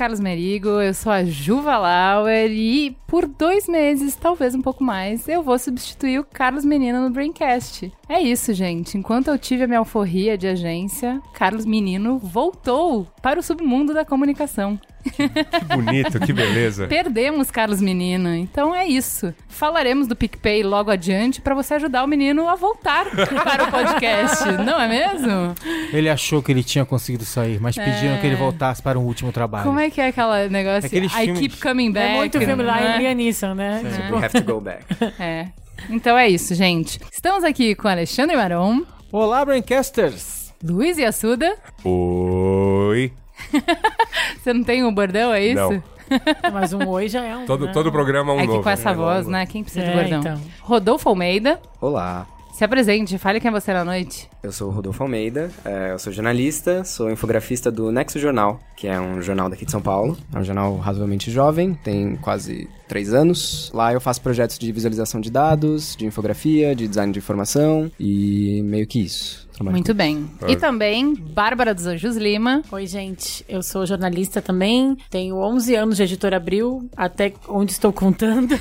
Carlos Merigo, eu sou a Juva Lauer e por dois meses, talvez um pouco mais, eu vou substituir o Carlos Menino no Braincast. É isso, gente. Enquanto eu tive a minha alforria de agência, Carlos Menino voltou para o submundo da comunicação. Que, bonito, que beleza. Perdemos Carlos Menino. Então é isso. Falaremos do PicPay logo adiante para você ajudar o menino a voltar para o podcast, não é mesmo? Ele achou que ele tinha conseguido sair, mas é... pediram que ele voltasse para um último trabalho. Como é que é aquele negócio? Aqueles I keep coming back. É muito filme lá né? em Neeson, né? É. Tipo, we have to go back. É. Então é isso, gente. Estamos aqui com Alexandre Maron. Olá, Braincasters. Luiz Assuda. Oi. Você não tem um bordão, é isso? Não. Mas um oi já é um. Todo, né? todo programa é um é novo. que com essa é voz, né? Quem precisa é, de bordão? Então. Rodolfo Almeida. Olá. Se apresente, fale quem é você na noite. Eu sou o Rodolfo Almeida, é, eu sou jornalista, sou infografista do Nexo Jornal, que é um jornal daqui de São Paulo. É um jornal razoavelmente jovem, tem quase três anos. Lá eu faço projetos de visualização de dados, de infografia, de design de informação e meio que isso. Muito bem. E também, Bárbara dos Anjos Lima. Oi, gente. Eu sou jornalista também. Tenho 11 anos de editora Abril, até onde estou contando.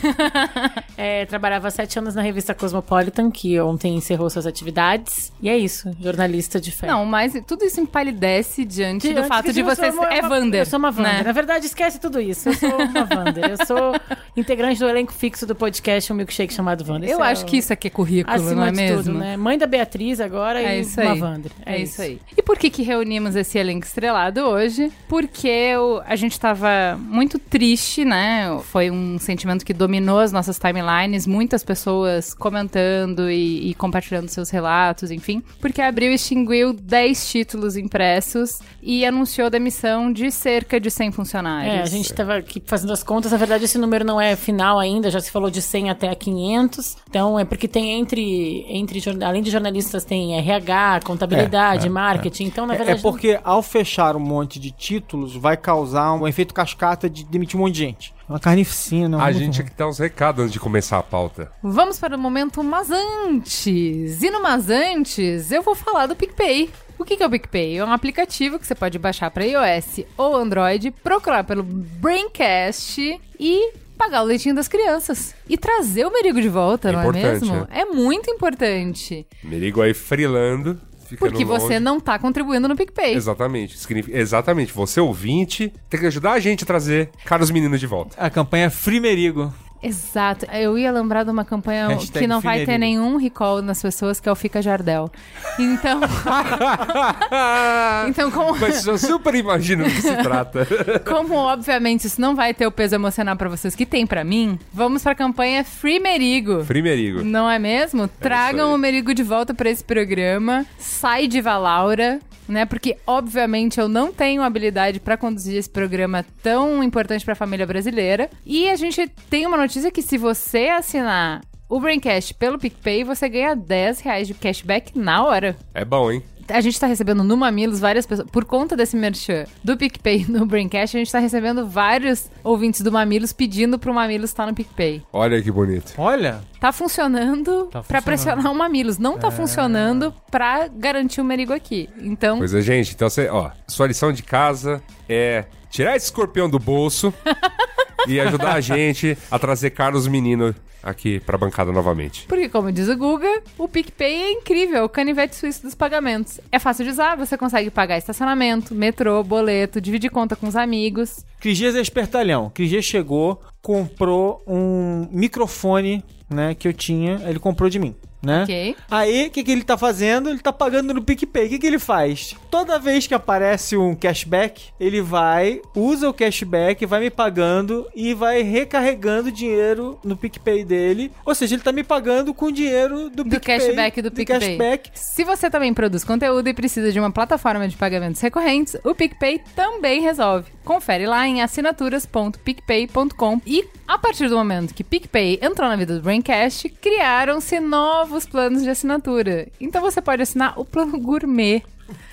é, trabalhava sete anos na revista Cosmopolitan, que ontem encerrou suas atividades. E é isso, jornalista de fé. Não, mas tudo isso empalidece diante, diante do fato de você ser é Wander. Eu sou uma Wander. Né? Na verdade, esquece tudo isso. Eu sou uma Wander. Eu sou integrante do elenco fixo do podcast Um Milkshake chamado Wander. Eu acho é o... que isso aqui é currículo, Acima não é de mesmo? Tudo, né? Mãe da Beatriz agora é e isso aí. Wander. É, é isso. aí. E por que que reunimos esse elenco estrelado hoje? Porque a gente tava muito triste, né? Foi um sentimento que dominou as nossas timelines, muitas pessoas comentando e, e compartilhando seus relatos, enfim. Porque a Abril extinguiu 10 títulos impressos e anunciou demissão de cerca de 100 funcionários. É, a gente tava aqui fazendo as contas, na verdade esse número não é final ainda, já se falou de 100 até 500. Então é porque tem entre, entre além de jornalistas, tem RH, contabilidade, é, é, marketing. Então, na verdade. É porque ao fechar um monte de títulos, vai causar um efeito cascata de demitir um monte de gente. Uma carnificina. A gente aqui que dar uns recados antes de começar a pauta. Vamos para o momento Mas Antes. E no Mas Antes, eu vou falar do PicPay. O que é o PicPay? É um aplicativo que você pode baixar para iOS ou Android, procurar pelo Braincast e pagar o leitinho das crianças. E trazer o Merigo de volta, É não é mesmo? É muito importante. Merigo aí frilando. Porque você longe. não tá contribuindo no PicPay. Exatamente. Significa- Exatamente. Você ouvinte tem que ajudar a gente a trazer caros meninos de volta. A campanha é Frimerigo. Exato. Eu ia lembrar de uma campanha Hashtag que não vai ter nenhum recall nas pessoas, que é o Fica Jardel. Então, então como, Mas eu super imagino do que se trata. como obviamente isso não vai ter o peso emocional pra vocês que tem pra mim, vamos pra campanha Free Merigo. Frimerigo. Não é mesmo? Tragam aí. o Merigo de volta pra esse programa. Sai de Valaura, né? Porque, obviamente, eu não tenho habilidade pra conduzir esse programa tão importante pra família brasileira. E a gente tem uma notícia que se você assinar o Braincast pelo PicPay, você ganha 10 reais de cashback na hora. É bom, hein? A gente tá recebendo no Mamilos várias pessoas. Por conta desse merchan do PicPay no Braincast, a gente tá recebendo vários ouvintes do Mamilos pedindo pro Mamilos estar no PicPay. Olha que bonito. Olha, Tá funcionando Tá pra funcionando. pressionar o Mamilos. Não tá funcionando pra garantir o Merigo aqui. Então, Pois é, gente. Então, você, ó, sua lição de casa é tirar esse escorpião do bolso e ajudar a gente a trazer Carlos Menino aqui pra bancada novamente. porque como diz o Guga, o PicPay é incrível, o canivete suíço dos pagamentos. É fácil de usar, você consegue pagar estacionamento, metrô, boleto, dividir conta com os amigos. Cris Dias é espertalhão. Cris Dias chegou, comprou um microfone, né, que eu tinha, ele comprou de mim. Né? Aí, o que, que ele tá fazendo? Ele tá pagando no PicPay. O que, que ele faz? Toda vez que aparece um cashback, ele vai, usa o cashback, vai me pagando e vai recarregando dinheiro no PicPay dele. Ou seja, ele tá me pagando com dinheiro do, Do PicPay. cashback do PicPay. cashback. Se você também produz conteúdo e precisa de uma plataforma de pagamentos recorrentes, o PicPay também resolve. Confere lá em assinaturas.picpay.com e a partir do momento que PicPay entrou na vida do Braincast, criaram-se novos planos de assinatura. Então você pode assinar o plano gourmet.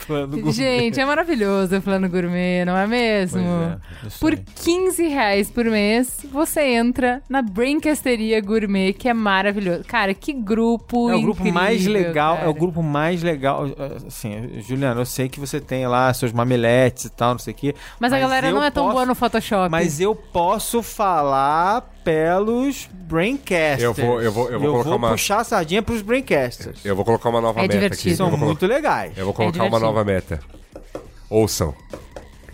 Plano gourmet. Gente, é maravilhoso o plano gourmet, não é mesmo? É, por sei. 15 reais por mês, você entra na Braincasteria Gourmet, que é maravilhoso. Cara, que grupo É o grupo mais incrível, legal, é cara. o grupo mais legal. Assim, Juliano, eu sei que você tem lá seus mameletes e tal, não sei o quê. Mas, a galera não é tão posso- boa no Photoshop. Mas eu posso falar pelos Braincasters. Eu vou- eu vou- eu vou colocar uma- puxar a sardinha pros Braincasters. Eu vou colocar uma nova É meta divertido. aqui. São Eu vou, muito legais. eu vou colocar uma divertido. nova meta. Ouçam.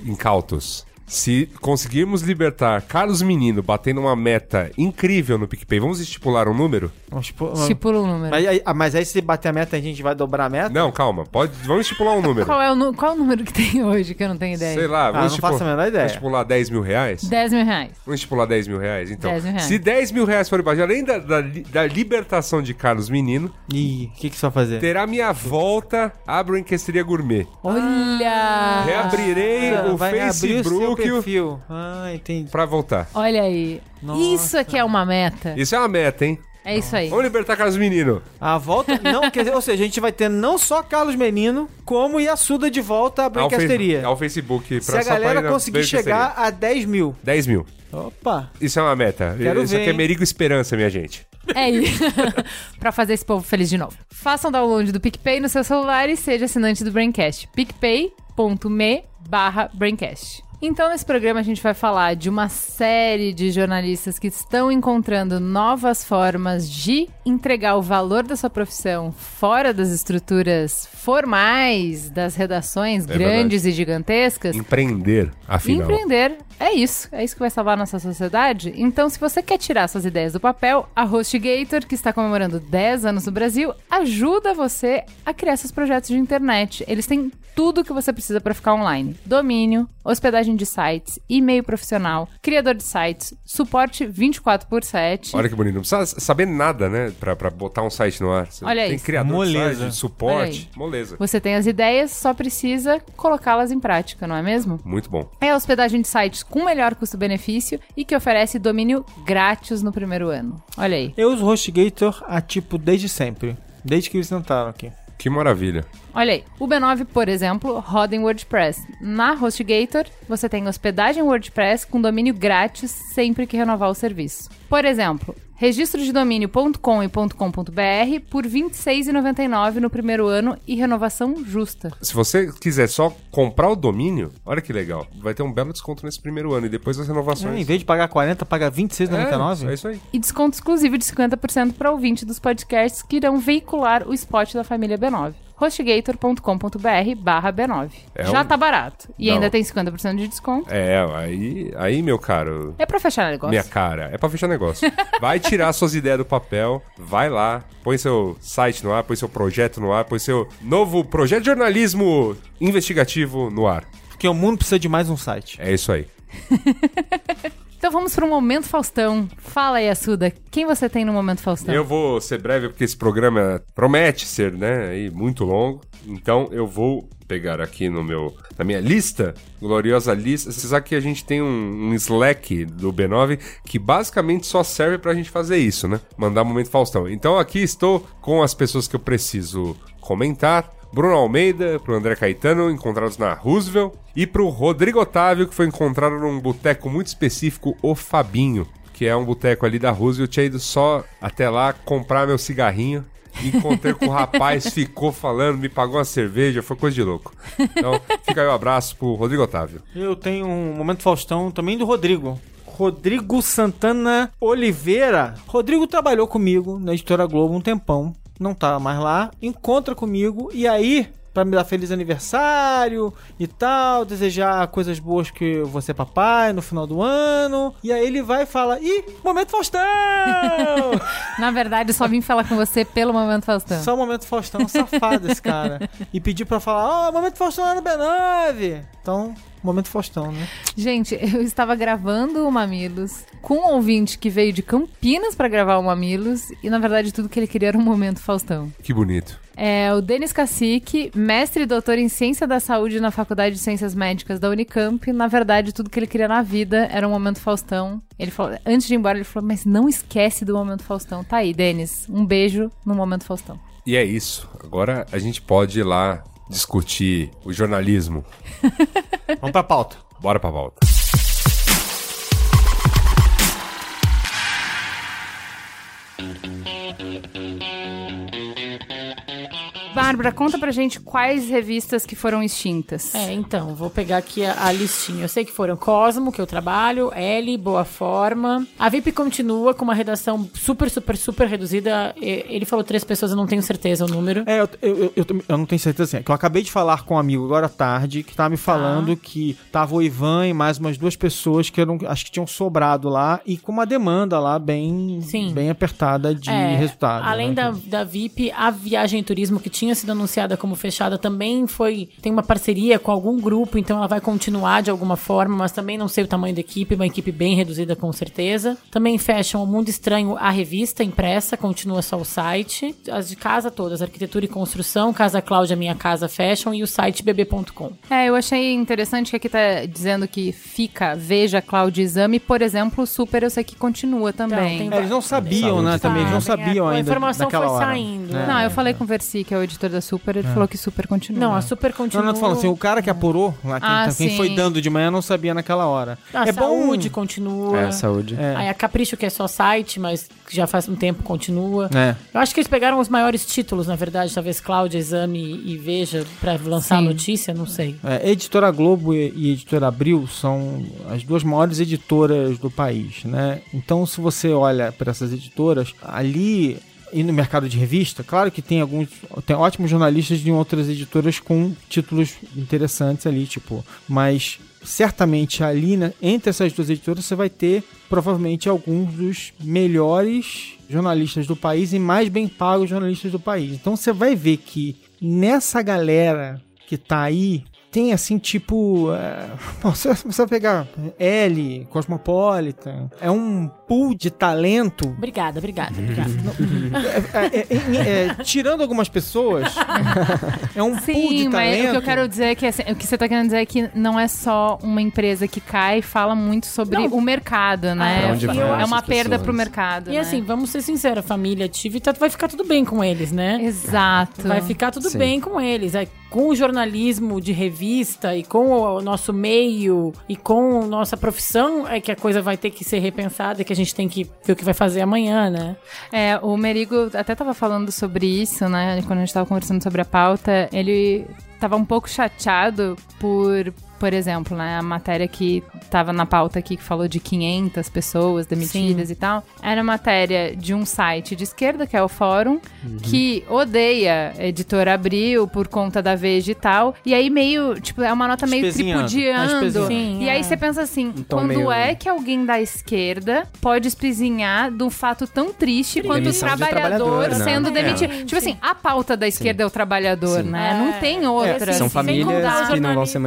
Incautos. Se conseguirmos libertar Carlos Menino batendo uma meta incrível no PicPay, vamos estipular um número? Vamos supor- Estipula o número. Mas, aí- ah, mas aí se bater a meta, a gente vai dobrar a meta? Não, calma. Pode, vamos estipular um número. Qual é, o, nu- qual é o número que tem hoje, que eu não tenho ideia? Sei lá, Ah, vamos não faço a menor ideia. Vamos estipular 10 mil reais? 10 mil reais. Vamos estipular 10 mil reais, então. 10 mil reais. Se 10 mil reais forem baixos, além da, da, li- da libertação de Carlos Menino, Ih, o que, que você vai fazer? terá minha volta à Brinquesteria Gourmet. Olha! Reabrirei Ah, o vai reabrir o seu Facebook perfil. Ah, entendi. pra voltar. Olha aí. Nossa. Isso aqui é uma meta. Isso é uma meta, hein? É isso aí. Vamos libertar Carlos Menino. A volta. Não, quer dizer, ou seja, a gente vai ter não só Carlos Menino, como Yasuda de volta à Brincasteria. ao Facebook. Se a pra galera conseguir chegar a 10 mil. 10 mil. Opa! Isso é uma meta. Quero Isso ver, aqui é? Merigo Esperança, minha gente. É isso. pra fazer esse povo feliz de novo. Faça um download do PicPay no seu celular e seja assinante do Braincast. picpay.me barra Braincast. Então, nesse programa, a gente vai falar de uma série de jornalistas que estão encontrando novas formas de entregar o valor da sua profissão fora das estruturas formais das redações É grandes e gigantescas. Empreender, afinal. Empreender é isso, é isso que vai salvar a nossa sociedade. Então, se você quer tirar suas ideias do papel, a HostGator, que está comemorando 10 anos no Brasil, ajuda você a criar seus projetos de internet. Eles têm tudo que você precisa para ficar online: domínio, hospedagem de sites, e-mail profissional, criador de sites, suporte 24 por 7. Olha que bonito. Não precisa saber nada, né? Pra, pra botar um site no ar. Você Olha tem isso. criador Moleza. de site, suporte, moleza. Você tem as ideias, só precisa colocá-las em prática, não é mesmo? Muito bom. É a hospedagem de sites com melhor custo-benefício e que oferece domínio grátis no primeiro ano. Olha aí. Eu uso HostGator a tipo desde sempre. Desde que eles entraram aqui. Que maravilha. Olha aí, o B9, por exemplo, roda em WordPress. Na HostGator, você tem hospedagem WordPress com domínio grátis sempre que renovar o serviço. Por exemplo, registro de domínio.com e .com.br por R$ 26,99 no primeiro ano e renovação justa. Se você quiser só comprar o domínio, olha que legal. Vai ter um belo desconto nesse primeiro ano e depois as É, renovações. em vez de pagar 40, paga É, 26,99. é isso aí. E desconto exclusivo de 50% para ouvinte dos podcasts que irão veicular o spot da família B9. hostgator.com.br barra B9. É Já um- tá barato. E Não. ainda tem 50% de desconto. É, aí, aí meu caro, É pra fechar negócio. minha cara, é pra fechar negócio. Vai tirar suas ideias do papel, vai lá, põe seu site no ar, põe seu projeto no ar, põe seu novo projeto de jornalismo investigativo no ar. Porque o mundo precisa de mais um site. É isso aí. Então vamos pro Momento Faustão. Fala aí, Assuda, quem você tem no Momento Faustão? Eu vou ser breve porque esse programa promete ser, né, aí, muito longo. Então eu vou pegar aqui no meu, na minha lista, gloriosa lista. Você sabe que a gente tem um, um Slack do B9 que basicamente só serve pra gente fazer isso, né? Mandar momento Faustão. Então aqui estou com as pessoas que eu preciso comentar. Bruno Almeida, pro André Caetano, encontrados na Roosevelt, e pro Rodrigo Otávio, que foi encontrado num boteco muito específico, o Fabinho, que é um boteco ali da Roosevelt. Eu tinha ido só até lá comprar meu cigarrinho. Encontrei com o rapaz, ficou falando, me pagou uma cerveja, foi coisa de louco. Então, fica aí o abraço pro Rodrigo Otávio. Eu tenho um momento Faustão também do Rodrigo. Rodrigo Santana Oliveira. Rodrigo trabalhou comigo na Editora Globo um tempão. Não tá mais lá. Encontra comigo e aí pra me dar feliz aniversário e tal, desejar coisas boas que você é papai no final do ano. E aí ele vai e fala: Ih, Momento Faustão! Na verdade, só vim falar com você pelo Momento Faustão. Só o Momento Faustão, safado esse cara. E pediu pra falar: Ó, oh, Momento Faustão lá no B9. Então, Momento Faustão, né? Gente, eu estava gravando o Mamilos com um ouvinte que veio de Campinas pra gravar o Mamilos e, na verdade, tudo que ele queria era um Momento Faustão. Que bonito. É o Denis Cacique, mestre e doutor em Ciência da Saúde na Faculdade de Ciências Médicas da Unicamp. Na verdade, tudo que ele queria na vida era um Momento Faustão. Ele falou, antes de ir embora, ele falou, mas não esquece do Momento Faustão. Tá aí, Denis. Um beijo no Momento Faustão. E é isso. Agora a gente pode ir lá discutir o jornalismo. Vamos pra pauta. Bora pra volta. Bárbara, conta pra gente quais revistas que foram extintas. É, então, vou pegar aqui a, a listinha. Eu sei que foram Cosmo, que eu trabalho, L, Boa Forma. A VIP continua com uma redação super, super, super reduzida. E- Ele falou três pessoas, eu não tenho certeza o número. É, eu, eu, eu, eu não tenho certeza assim. É que eu acabei de falar com um amigo agora à tarde que tava me falando que tava o Ivan e mais umas duas pessoas que eram, acho que tinham sobrado lá e com uma demanda lá bem, Sim. bem apertada de É, resultado. Além né? da, da VIP, a viagem em turismo que tinha sido anunciada como fechada também foi. Tem uma parceria com algum grupo, então ela vai continuar de alguma forma, mas também não sei o tamanho da equipe, uma equipe bem reduzida com certeza. Também fecham o Mundo Estranho, a revista impressa, continua só o site. As de casa todas, arquitetura e construção, Casa Cláudia Minha Casa fecham e o site bb.com. É, eu achei interessante que aqui tá dizendo que fica, veja Cláudio Exame, por exemplo, o Super eu sei que continua também. tem É, eles não sabiam, né? Também, eles não sabiam a ainda. informação naquela foi hora. saindo, É. Não, eu falei com o Versi, que é o editor da Super, ele falou que Super continua. Não, a Super Não, continua. não, eu tô falando assim, o cara que apurou, lá, quem, Ah, quem sim. foi dando de manhã não sabia naquela hora. A é saúde bom. continua. É, saúde. É. Aí a Capricho, que é só site, mas que já faz um tempo continua. É. Eu acho que eles pegaram os maiores títulos, na verdade, talvez Cláudia, Exame e Veja, pra lançar a Sim. notícia, não sei. É, Editora Globo e, e Editora Abril são as duas maiores editoras do país, né? Então, se você olha para essas editoras, ali e no mercado de revista, claro que tem alguns, tem ótimos jornalistas de outras editoras com títulos interessantes ali, tipo, mas certamente ali, né, entre essas duas editoras, você vai ter provavelmente alguns dos melhores jornalistas do país e mais bem pagos jornalistas do país. Então você vai ver que nessa galera que tá aí tem assim, tipo. É, bom, se você pegar L, Cosmopolitan, é um pool de talento. Obrigada, obrigada, obrigada. é, é, é, é, tirando algumas pessoas, é um pool de Sim, mas talento. o que eu quero dizer é que assim, o que você tá querendo dizer é que não é só uma empresa que cai e fala muito sobre Não. o mercado, né? Vai é uma perda pessoas? pro mercado. E né? assim, vamos ser sinceros, a família Tivita vai ficar tudo bem com eles, né? Exato. Vai ficar tudo Sim. bem com eles. É, com o jornalismo de revista e com o nosso meio e com nossa profissão é que a coisa vai ter que ser repensada que a gente tem que ver o que vai fazer amanhã, né? É, o Merigo até tava falando sobre isso, né? Quando a gente tava conversando sobre a pauta, ele tava um pouco chateado por, por exemplo, né? A matéria que tava na pauta aqui, que falou de 500 pessoas demitidas e tal. Era matéria de um site de esquerda, que é o Fórum, que odeia a editora Abril por conta da Veja e tal. E aí meio, tipo, é uma nota meio. Tá tripudiando. espezinhando. Sim, e aí é. você pensa assim, tom quando meio- é que alguém da esquerda pode espizinhar de um fato tão triste quanto o de trabalhador trabalhador, né? sendo É. demitido. Tipo assim, a pauta da esquerda é o trabalhador, Sim. né? É. Não tem outra. É, São famílias que não vão ser jornalista-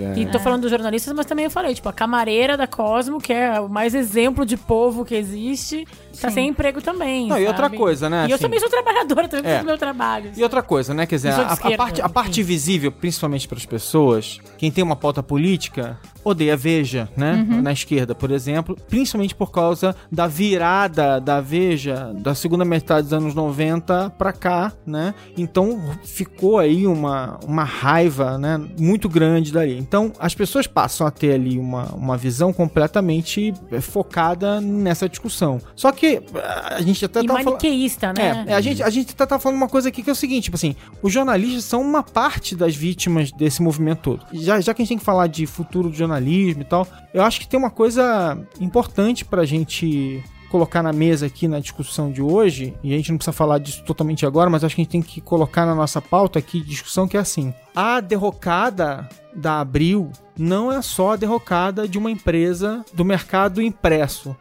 mantidas. é. E tô falando dos jornalistas, mas também eu falei, tipo, a camareira da Cosmo, que é o mais exemplo de povo que existe, tá sem emprego também. Não, e outra coisa, né, E eu assim- também sou trabalhadora, também É. do meu trabalho. E outra coisa, né? Quer dizer, a, a parte, a parte visível, principalmente para as pessoas, quem tem uma pauta política, odeia a Veja, né? Uhum. Na esquerda, por exemplo, principalmente por causa da virada da Veja da segunda metade dos anos 90 para cá, né? Então ficou aí uma, uma raiva, né? Muito grande dali. Então as pessoas passam a ter ali uma, uma visão completamente focada nessa discussão. Só que ah, a gente até E tava falando- maniqueísta, né? é, é, a gente, a gente tá, tá falando uma coisa aqui que é o seguinte, tipo assim, os jornalistas são uma parte das vítimas desse movimento todo. Já, já que a gente tem que falar de futuro do jornalismo e tal, eu acho que tem uma coisa importante pra gente colocar na mesa aqui na discussão de hoje, e a gente não precisa falar disso totalmente agora, mas acho que a gente tem que colocar na nossa pauta aqui de discussão que é assim: a derrocada da Abril não é só a derrocada de uma empresa do mercado impresso.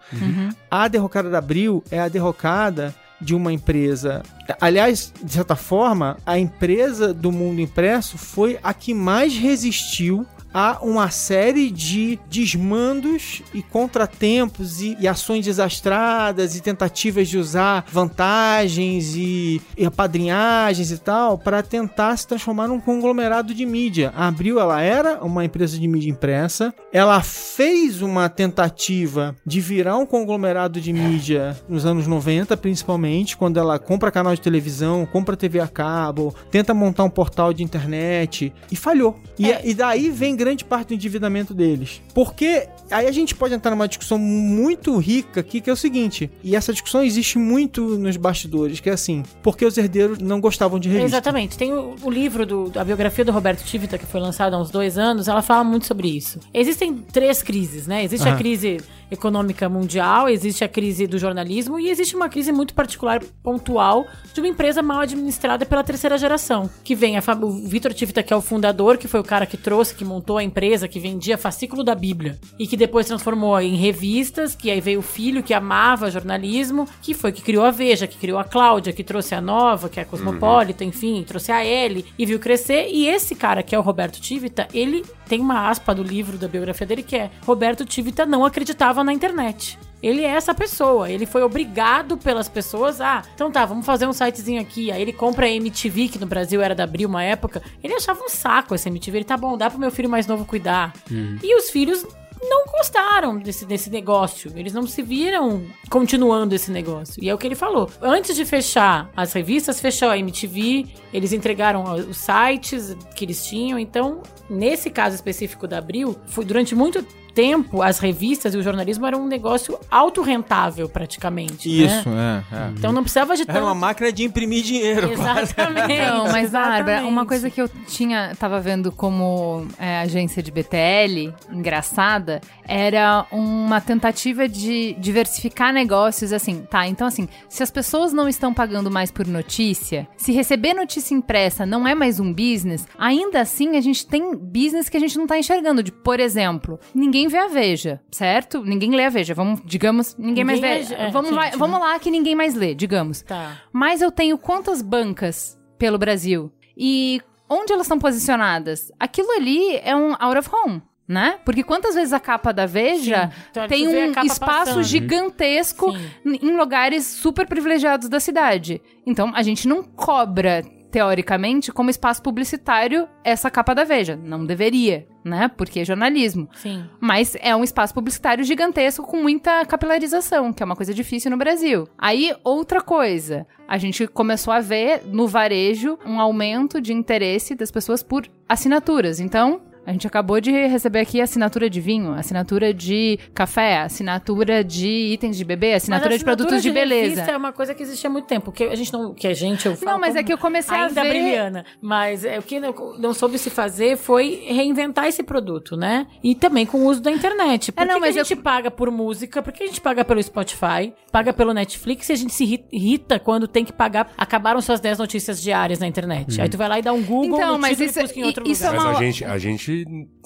A derrocada da Abril é a derrocada de uma empresa. Aliás, de certa forma, a empresa do mundo impresso foi a que mais resistiu a uma série de desmandos e contratempos e, e ações desastradas e tentativas de usar vantagens e, e apadrinhagens e tal para tentar se transformar num conglomerado de mídia. A Abril ela era uma empresa de mídia impressa, ela fez uma tentativa de virar um conglomerado de mídia nos anos 90, principalmente, quando ela compra canal de televisão, compra TV a cabo, tenta montar um portal de internet e falhou. E, e daí vem grande parte do endividamento deles. Porque aí a gente pode entrar numa discussão muito rica aqui, que é o seguinte, e essa discussão existe muito nos bastidores, que é assim, porque os herdeiros não gostavam de revista. Exatamente. Tem o, o livro, do, a biografia do Roberto Tivita, que foi lançado há uns dois anos, ela fala muito sobre isso. Existem três crises, né? Existe a crise econômica mundial, existe a crise do jornalismo e existe uma crise muito particular, pontual, de uma empresa mal administrada pela terceira geração. Que vem a, o Vitor Tivita, que é o fundador, que foi o cara que trouxe, que montou a empresa, que vendia fascículo da Bíblia. E que depois transformou em revistas, que aí veio o filho que amava jornalismo, que foi que criou a Veja, que criou a Cláudia, que trouxe a Nova, que é a Cosmopolita, enfim, trouxe a L e viu crescer. E esse cara, que é o Roberto Tivita, ele tem uma aspa do livro da biografia dele que é Roberto Tivita não acreditava na internet. Ele é essa pessoa. Ele foi obrigado pelas pessoas a. então tá, vamos fazer um sitezinho aqui. Aí ele compra a MTV, que no Brasil era da Abril uma época. Ele achava um saco essa MTV. Ele tá bom, dá pro meu filho mais novo cuidar. E os filhos não gostaram desse, desse negócio. Eles não se viram continuando esse negócio. E é o que ele falou. Antes de fechar as revistas, fechou a MTV, eles entregaram os sites que eles tinham. Então, nesse caso específico da Abril, foi durante muito tempo as revistas e o jornalismo eram um negócio autorrentável praticamente. Isso, né? é, é. Então não precisava de Era tanto... uma máquina de imprimir dinheiro. Exatamente. Não, mas Bárbara, uma coisa que eu tinha, tava vendo como é, agência de BTL, engraçada, era uma tentativa de diversificar negócios, assim, tá? Então, assim, se as pessoas não estão pagando mais por notícia, se receber notícia impressa não é mais um business, ainda assim a gente tem business que a gente não tá enxergando. De, por exemplo, ninguém vê a Veja, certo? Ninguém lê a Veja. Vamos, digamos, ninguém, mais Ninguém vê. é- vamos, lá, gente, vamos lá que ninguém mais lê, digamos. Tá. Mas eu tenho quantas bancas pelo Brasil? E onde elas estão posicionadas? Aquilo ali é um out of home. Né? Porque quantas vezes a capa da Veja. Então, tem um espaço passando. gigantesco Sim. em lugares super privilegiados da cidade. Então a gente não cobra, teoricamente, como espaço publicitário essa capa da Veja. Não deveria, né? Porque é jornalismo. Sim. Mas é um espaço publicitário gigantesco com muita capilarização, que é uma coisa difícil no Brasil. Aí, outra coisa. A gente começou a ver no varejo um aumento de interesse das pessoas por assinaturas. Então. A gente acabou de receber aqui assinatura de vinho, assinatura de café, assinatura de itens de bebê, assinatura Mas de produtos de, beleza. revista é uma coisa que existe há muito tempo. Que a gente não. Que a gente, eu falo Não, mas como é que eu comecei a ainda ver- brilhana. Mas é, o que não, não soube se fazer foi reinventar esse produto, né? E também com o uso da internet. Por É, não, que que mas a eu- gente paga por música? Por que a gente paga pelo Spotify? Paga pelo Netflix e a gente se irri- irrita quando tem que pagar. Acabaram suas 10 notícias diárias na internet. Aí tu vai lá e dá um Google Então, no mas isso- e busca em outro isso é lugar. Mas uma- a gente, a gente,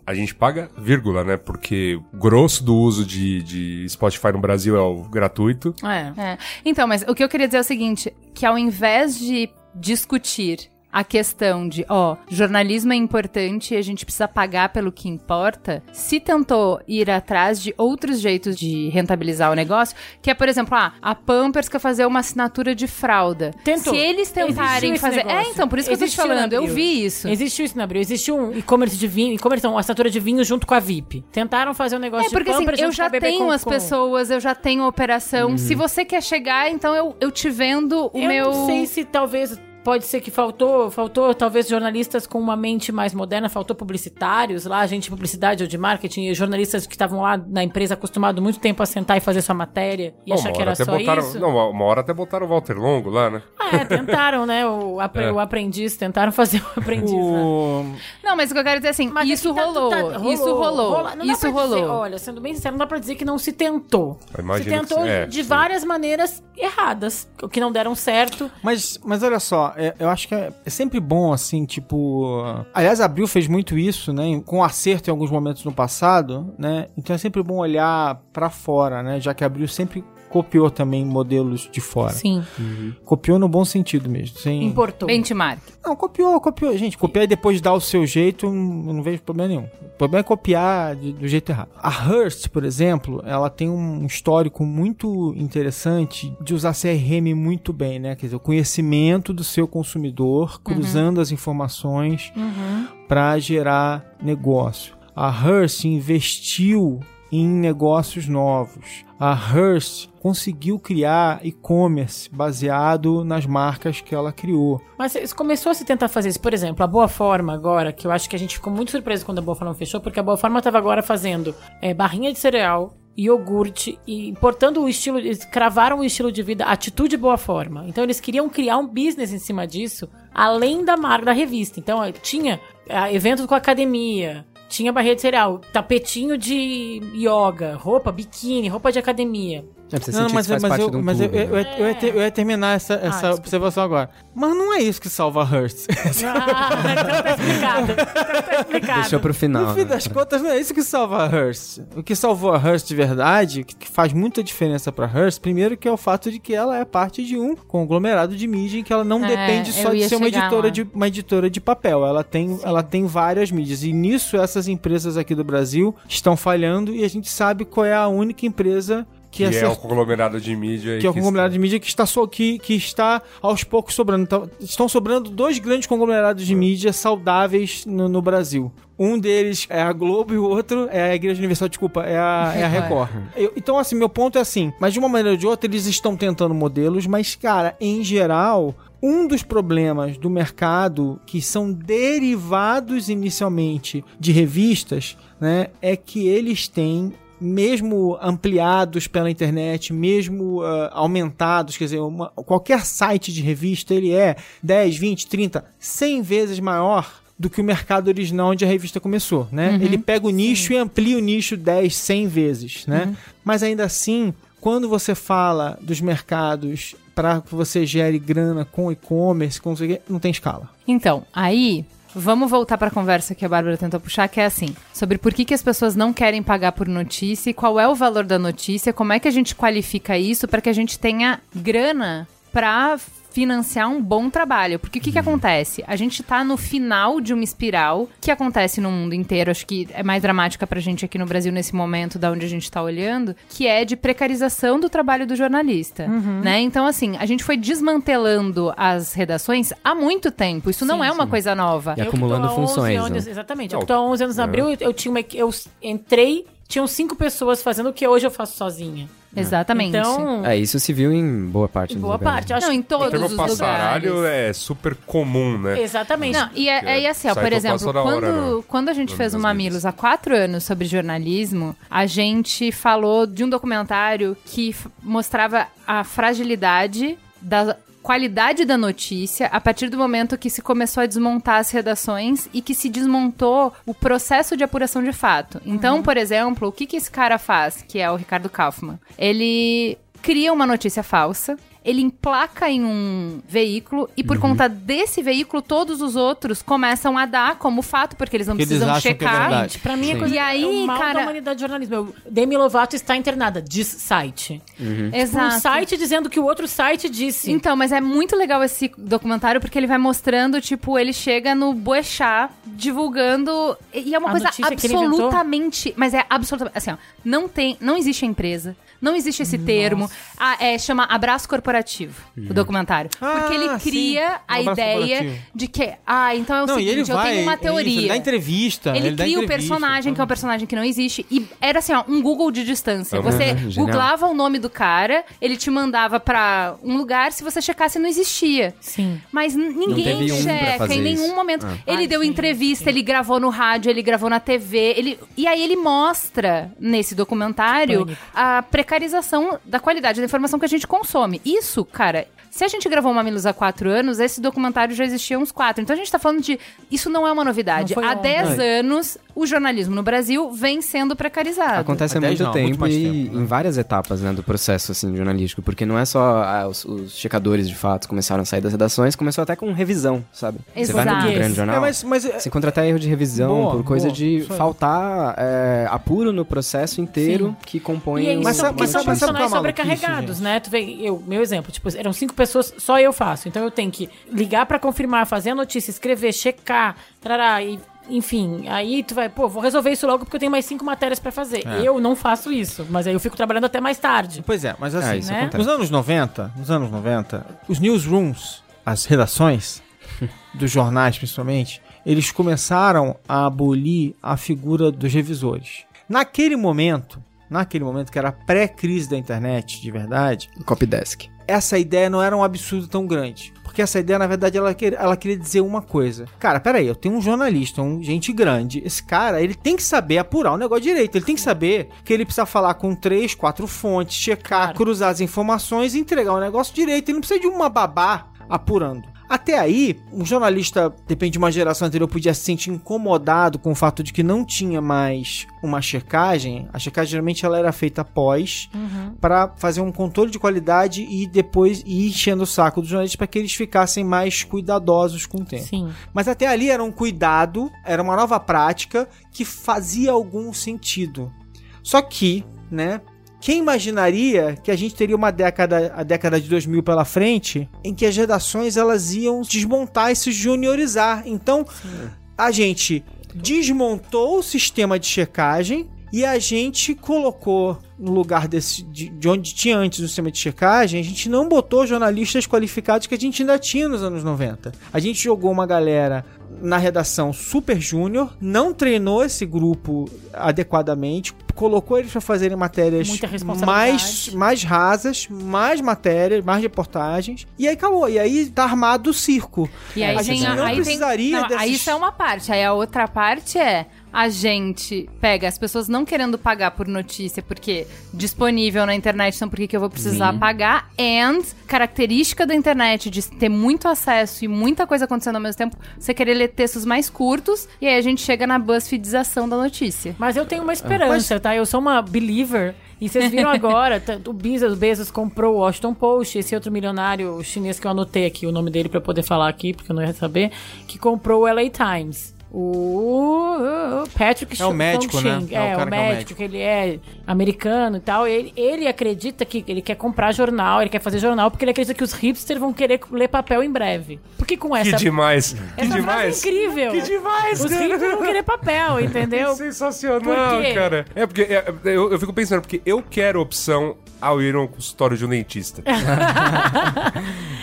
a gente paga vírgula, né? Porque o grosso do uso de, de Spotify no Brasil é o gratuito. É. É. Então, mas o que eu queria dizer é o seguinte: que ao invés de discutir a questão de, ó, jornalismo é importante e a gente precisa pagar pelo que importa, se tentou ir atrás de outros jeitos de rentabilizar o negócio, que é, por exemplo, ah, a Pampers quer fazer uma assinatura de fralda. Tentou. Se eles tentarem Existiu esse fazer. negócio. É, então, por isso que eu tô te Existiu falando, eu vi isso. Existiu isso na Abril. Existiu um e-commerce de vinho, e-commerce não, uma assinatura de vinho junto com a VIP. Tentaram fazer um negócio É, porque de assim, Pampers eu junto já com a Bebê tenho com- as com- pessoas, eu já tenho a operação. Se você quer chegar, então eu, eu te vendo o eu meu. não sei se talvez pode ser que faltou, faltou talvez jornalistas com uma mente mais moderna, faltou publicitários lá, gente de publicidade ou de marketing, e jornalistas que estavam lá na empresa acostumado muito tempo a sentar e fazer sua matéria e Bom, achar que era só botaram, isso. Não, uma hora até botaram o Walter Longo lá, né? É, tentaram, né? O, apre- É. o aprendiz, tentaram fazer o aprendiz. né? O... Não, mas o que eu quero dizer é assim, Mas isso, aqui tá- rolou, tá- isso rolou, rola- não isso rolou. dizer- olha, sendo bem sincero, não dá pra dizer que não se tentou. Se tentou é, de sim. várias maneiras erradas, o que não deram certo. Mas, mas olha só, é- eu acho que é, é sempre bom, assim, tipo. Aliás, Abril fez muito isso, né? Com acerto em alguns momentos no passado, né? Então é sempre bom olhar pra fora, né? Já que Abril sempre copiou também modelos de fora. Sim. Copiou no bom sentido mesmo. Sem... Importou. Benchmark. Não, copiou, copiou. Gente, copiar e depois dar o seu jeito, eu não vejo problema nenhum. O problema é copiar de- do jeito errado. A Hearst, por exemplo, ela tem um histórico muito interessante de usar CRM muito bem, né? Quer dizer, o conhecimento do seu consumidor, cruzando as informações para gerar negócio. A Hearst investiu em negócios novos. A Hearst conseguiu criar e-commerce baseado nas marcas que ela criou. Mas começou a se tentar fazer isso. Por exemplo, a Boa Forma agora, que eu acho que a gente ficou muito surpreso quando a Boa Forma fechou, porque a Boa Forma estava agora fazendo é, barrinha de cereal, iogurte e importando o estilo, eles cravaram o estilo de vida Atitude Boa Forma. Então eles queriam criar um business em cima disso, além da marca da revista. Então eh, tinha ah, eventos com academia, tinha barrinha de cereal, tapetinho de yoga, roupa, biquíni, roupa de academia. É você Não, mas, que faz mas eu, um mas eu, clube, eu, né? eu, eu ia ter- eu ia terminar essa, essa desculpa. observação agora. Mas não é isso que salva a Hearst. Ah, então tá explicado. Então tá explicado. Deixou pro final. No fim né? das contas, não é isso que salva a Hearst. O que salvou a Hearst de verdade, que faz muita diferença pra Hearst, primeiro que é o fato de que ela é parte de um conglomerado de mídia em que ela não É, depende só de ser uma editora lá. de, uma editora de papel. Ela tem, ela tem várias mídias. E nisso essas empresas aqui do Brasil estão falhando e a gente sabe qual é a única empresa que, Que é o conglomerado de mídia. que é o conglomerado de mídia que está, so, que, que está aos poucos sobrando. Então, estão sobrando dois grandes conglomerados de mídia saudáveis no, no Brasil. Um deles é a Globo e o outro é a Igreja Universal, desculpa, é a, é a Record. Eu- então, assim, meu ponto é assim, mas de uma maneira ou de outra eles estão tentando modelos, mas, cara, em geral, um dos problemas do mercado que são derivados inicialmente de revistas, né, é que eles têm mesmo ampliados pela internet, mesmo ah, aumentados, quer dizer, uma- qualquer site de revista, ele é 10, 20, 30, 100 vezes maior do que o mercado original onde a revista começou, né? Ele pega o nicho e amplia o nicho 10, 100 vezes, né? Mas ainda assim, quando você fala dos mercados para que você gere grana com e-commerce, não tem escala. Então, aí, vamos voltar para a conversa que a Bárbara tentou puxar, que é assim, sobre por que, que as pessoas não querem pagar por notícia e qual é o valor da notícia, como é que a gente qualifica isso para que a gente tenha grana para financiar um bom trabalho. Porque o que, que acontece? A gente tá no final de uma espiral que acontece no mundo inteiro, acho que é mais dramática pra gente aqui no Brasil nesse momento, da onde a gente tá olhando, que é de precarização do trabalho do jornalista, né? Então, assim, a gente foi desmantelando as redações há muito tempo. Isso não é uma coisa nova. E Eu que acumulando tô há 11 funções, anos- né? Exatamente. Não, eu que tô há 11 anos na Abril, eu, eu tinha uma, eu entrei, tinham cinco pessoas fazendo o que hoje eu faço sozinha. Exatamente. Então, É, isso se viu em boa parte em dos boa lugares. parte. Eu acho Não, em que- todos termo os passaralho lugares. é super comum, né? Exatamente. Não, e é, é, e assim, ó, sai por exemplo, toda hora quando, no- quando a gente fez o Mamilos há quatro anos sobre jornalismo, a gente falou de um documentário que f- mostrava a fragilidade da qualidade da notícia a partir do momento que se começou a desmontar as redações e que se desmontou o processo de apuração de fato. Então, por exemplo, o que, que esse cara faz, que é o Ricardo Kaufman? Ele cria uma notícia falsa, ele emplaca em um veículo e por conta desse veículo todos os outros começam a dar como fato porque eles não eles precisam que é checar. verdade. Pra mim é coisa E aí, é o mal cara- da humanidade do jornalismo. Eu- Demi Lovato está internada, diz site. Exato. Um site dizendo que o outro site disse. Então, mas é muito legal esse documentário porque ele vai mostrando, tipo, ele chega no Boechat divulgando. E é uma A coisa que absolutamente. Mas é absolutamente. Assim, ó, não tem. Não existe a empresa. Não existe esse termo. Ah, é, chama abraço corporativo o documentário. Ah, porque ele sim. cria a Um ideia de que, ah, então é o Não, seguinte, ele vai. eu tenho uma é isso, teoria. ele dá entrevista. Ele, dá cria o personagem, que é um então. personagem que não existe. E era assim, ó, um Google de distância. Uhum. Você Genial. googlava o nome do cara, ele te mandava pra um lugar, se você checasse, não existia. Sim. Mas ninguém teve um pra checa fazer em nenhum isso. momento. Ele Ah, deu sim, entrevista, ele gravou no rádio, ele gravou na TV. Ele... E aí ele mostra nesse documentário Pânico. a precarização da qualidade da informação que a gente consome. Isso, cara. Se a gente gravou Mamilos há quatro anos, esse documentário já existia há uns quatro. Então a gente tá falando de. Isso não é uma novidade. Há ontem. 10 anos, o jornalismo no Brasil vem sendo precarizado. Acontece há Há 10 muito não, tempo e tempo, né? em várias etapas né, do processo assim, jornalístico, porque não é só ah, os, os checadores de fatos começaram a sair das redações, começou até com revisão, sabe? Você vai Exato. num grande jornal, É, mas, mas é- você encontra até erro de revisão Boa, por coisa boa, de aí. faltar é, apuro no processo inteiro que compõe E é o- isso, Mas são mas profissionais é sobrecarregados, né? Tu vê, eu, meu exemplo, tipo, eram cinco pessoas, só eu faço. Então eu tenho que ligar pra confirmar, fazer a notícia, escrever, checar, tarará, e enfim, aí tu vai, pô, vou resolver isso logo porque eu tenho mais cinco matérias pra fazer. É. Eu não faço isso, mas aí eu fico trabalhando até mais tarde. Pois é, mas assim, isso né? acontece. nos anos 90, nos anos 90, os newsrooms, as redações dos jornais principalmente, eles começaram a abolir a figura dos revisores. Naquele momento, naquele momento que era pré-crise da internet, de verdade, Copydesk. Essa ideia não era um absurdo tão grande. Porque essa ideia, na verdade, ela, quer- ela queria dizer uma coisa. Cara, peraí, eu tenho um jornalista, um gente grande. Esse cara, ele tem que saber apurar o negócio direito. Ele tem que saber que ele precisa falar com três, quatro fontes, checar, Claro. cruzar as informações e entregar o negócio direito. Ele não precisa de uma babá apurando. Até aí, um jornalista, depende de uma geração anterior, podia se sentir incomodado com o fato de que não tinha mais uma checagem. A checagem geralmente ela era feita após, para fazer um controle de qualidade e depois ir enchendo o saco dos jornalistas para que eles ficassem mais cuidadosos com o tempo. Sim. Mas até ali era um cuidado, era uma nova prática que fazia algum sentido. Só que, né? Quem imaginaria que a gente teria uma década, a década de 2000 pela frente, em que as redações elas iam desmontar e se juniorizar. Então, a gente desmontou o sistema de checagem e a gente colocou no lugar desse, de, de onde tinha antes o sistema de checagem, a gente não botou jornalistas qualificados que a gente ainda tinha nos anos 90. A gente jogou uma galera na redação super júnior, não treinou esse grupo adequadamente, colocou eles para fazerem matérias mais, mais rasas, mais matérias, mais reportagens, e aí acabou. E aí tá armado o circo. E aí a tem gente a- não aí tem- precisaria não, dessas... Aí isso é uma parte. Aí a outra parte é a gente pega as pessoas não querendo pagar por notícia porque disponível na internet, então por que, que eu vou precisar pagar? And característica da internet de ter muito acesso e muita coisa acontecendo ao mesmo tempo, você querer ler textos mais curtos e aí a gente chega na BuzzFeedização da notícia. Mas eu tenho uma esperança, tá? Eu sou uma believer. E vocês viram agora, o Bezos, o Bezos comprou o Washington Post, esse outro milionário chinês que eu anotei aqui o nome dele pra eu poder falar aqui, porque eu não ia saber, que comprou o LA Times. O Patrick É o médico, né? Chong-Ching. É o É, cara o que é o médico, médico. que ele é americano e tal. Ele, ele acredita que ele quer comprar jornal, ele quer fazer jornal, porque ele acredita que os hipsters vão querer ler papel em breve. Porque com Que essa. demais. Que essa frase é demais. incrível. Que demais, Os cara. hipsters vão querer papel, entendeu? Sensacional, cara. É porque é, eu, eu fico pensando, porque eu quero opção ao ir a um consultório de um dentista.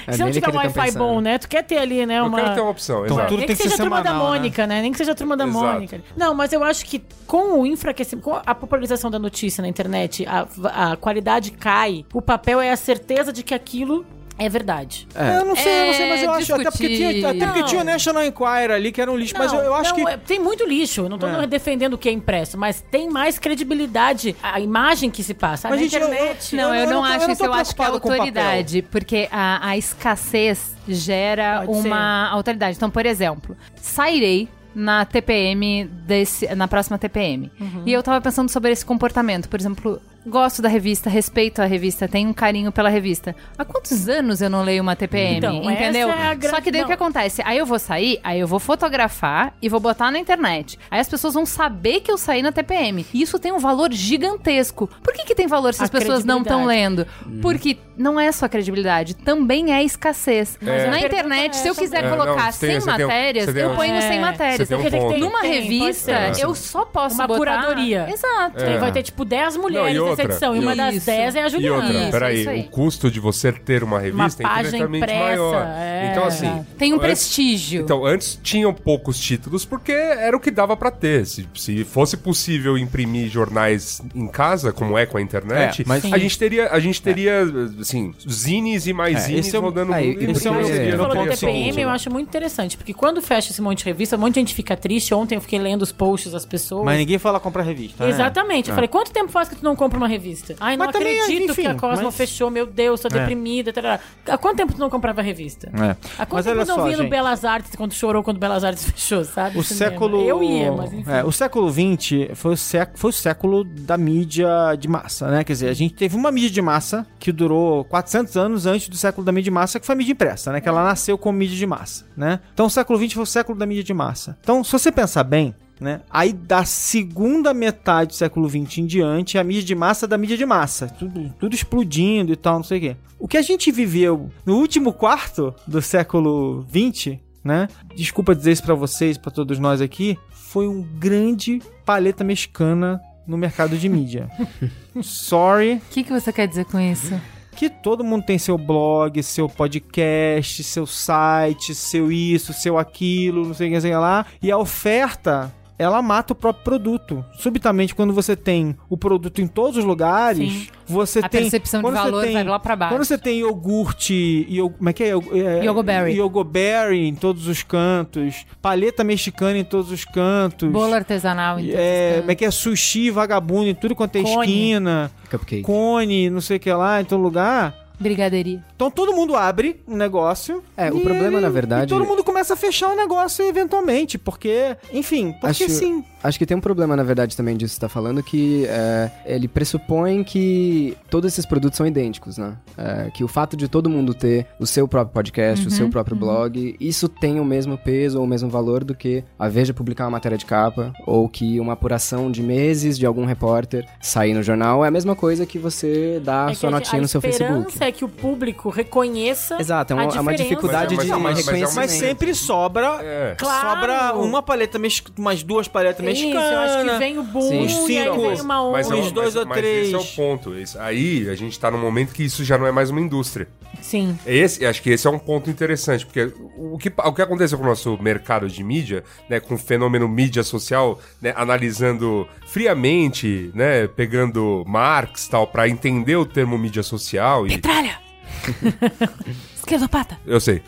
É Se não tiver que um tá Wi-Fi bom, né? Tu quer ter ali, né? Eu Uma... quero ter uma opção, Então, exato. tudo tem que que seja ser a turma da semanal, né? Mônica, né? Nem que seja a turma da Exato. Mônica. Não, mas eu acho que com o enfraquecimento, com a popularização da notícia na internet, a, a qualidade cai. O papel é a certeza de que aquilo é verdade. É. Eu não sei, eu não sei, mas eu É acho. Até porque, tinha, até porque Não. tinha o National Enquirer ali, que era um lixo, mas eu, eu acho não, que. é- tem muito lixo. Eu não tô É. defendendo o que é impresso, mas tem mais credibilidade a imagem que se passa. Mas, na gente, eu- internet. Não, eu, eu não, não acho eu não isso. tô Eu acho que é autoridade. Porque a, a escassez gera Pode uma autoridade. Então, por exemplo, sairei na TPM desse, na próxima TPM. Uhum. E eu tava pensando sobre esse comportamento. Por exemplo, gosto da revista, respeito a revista, tenho um carinho pela revista. Há quantos anos eu não leio uma TPM? Então, entendeu? essa é grande- Só que daí o não. que acontece? Aí eu vou sair, aí eu vou fotografar e vou botar na internet. Aí as pessoas vão saber que eu saí na TPM. E isso tem um valor gigantesco. Por que, que tem valor se A as pessoas não estão lendo? Porque não é só credibilidade, também é escassez. A Na internet, é se eu quiser. É, colocar não, você tem- 100 você tem um- matérias, tem eu um- ponho É, 100 matérias. um ponto. Numa revista, ser. eu só posso Uma botar... curadoria. Exato. Aí vai ter, tipo, 10 mulheres Não, outra, edição. E uma das Isso. 10 é a E Juliana. outra, Isso, peraí, isso aí. o custo de você ter uma revista é página infinitamente impressa, maior. é. Então, assim. Tem um antes- prestígio. Então, antes tinham poucos títulos porque era o que dava pra ter. Se, se fosse possível imprimir jornais em casa, como é com a internet, É, mas- a gente teria, a gente teria assim, zines e mais É, zines esse é rodando e- mundo. e esse é um- falou da TPM, eu acho muito interessante, porque quando fecha esse monte de revista, um monte de gente fica triste. Ontem eu fiquei lendo os posts das pessoas. Mas ninguém fala comprar revista. né? Exatamente. Eu falei, quanto tempo faz que tu não compra uma revista? Ai, não Mas também, acredito enfim, que a Cosmo mas- fechou, meu Deus, tô É. deprimida. tarará. Há quanto tempo tu não comprava revista? É. Há quanto Mas tempo não só, vinha no. Belas Artes quando chorou quando Belas Artes fechou, sabe? O Cinema. século. Eu ia, mas enfim. É, o século XX foi o, sec... foi o século da mídia de massa, né? Quer dizer, a gente teve uma mídia de massa que durou 400 anos antes do século da mídia de massa, que foi a mídia impressa, né? Que ela nasceu como mídia de massa, né? Então o século XX foi o século da mídia de massa. Então, se você pensar bem, né? Aí da segunda metade do século XX em diante, a mídia de massa é da mídia de massa. Tudo, tudo explodindo e tal, não sei o quê. O que a gente viveu no último quarto do século XX, né? Desculpa dizer isso pra vocês, pra todos nós aqui, foi um grande paleta mexicana no mercado de mídia. Sorry, O que, que você quer dizer com isso? que todo mundo tem seu blog, seu podcast, seu site, seu isso, seu aquilo, não sei o que, sei lá. E a oferta, ela mata o próprio produto. Subitamente, quando você tem o produto em todos os lugares, Sim. você A tem. percepção de quando você valor tem- vai lá pra baixo. Quando você tem iogurte, io- como é que é? é Yogoberry. Yogoberry em todos os cantos, paleta mexicana em todos os cantos. Bolo artesanal, então. É, como é que é sushi vagabundo em tudo quanto é Cone. esquina, Cupcake. cone, não sei o que lá, em todo lugar. Brigadeiria. Então todo mundo abre um negócio. É, o problema, na verdade- E todo mundo começa a fechar o negócio eventualmente, porque, enfim, porque Acho- sim. Acho que tem um problema, na verdade, também disso que você tá falando, que é, ele pressupõe que todos esses produtos são idênticos, né? É, que o fato de todo mundo ter o seu próprio podcast, o seu próprio blog, isso tem o mesmo peso ou o mesmo valor do que a Veja publicar uma matéria de capa, ou que uma apuração de meses de algum repórter sair no jornal. É a mesma coisa que você dar É a sua a- notinha no seu A Facebook. esperança é que o público reconheça Exato, é a uma, é uma dificuldade Mas- de mas- é um- reconhecimento. Mas sempre sobra. É. Claro. Sobra uma paleta mexicana, umas duas paletas Isso, mexicanas. eu acho que vem o boom Sim. e aí Cinco. vem uma onda. Mas, é Uns o- dois mas- ou mas três. esse é o ponto. Esse- aí a gente tá num momento que isso já não é mais uma indústria. Sim. Esse, acho que esse é um ponto interessante, porque o que, o que aconteceu com o nosso mercado de mídia, né, com o fenômeno mídia social, né, analisando friamente, né, pegando Marx e tal, pra entender o termo mídia social e... Petralha! Esquerdopata! Eu sei.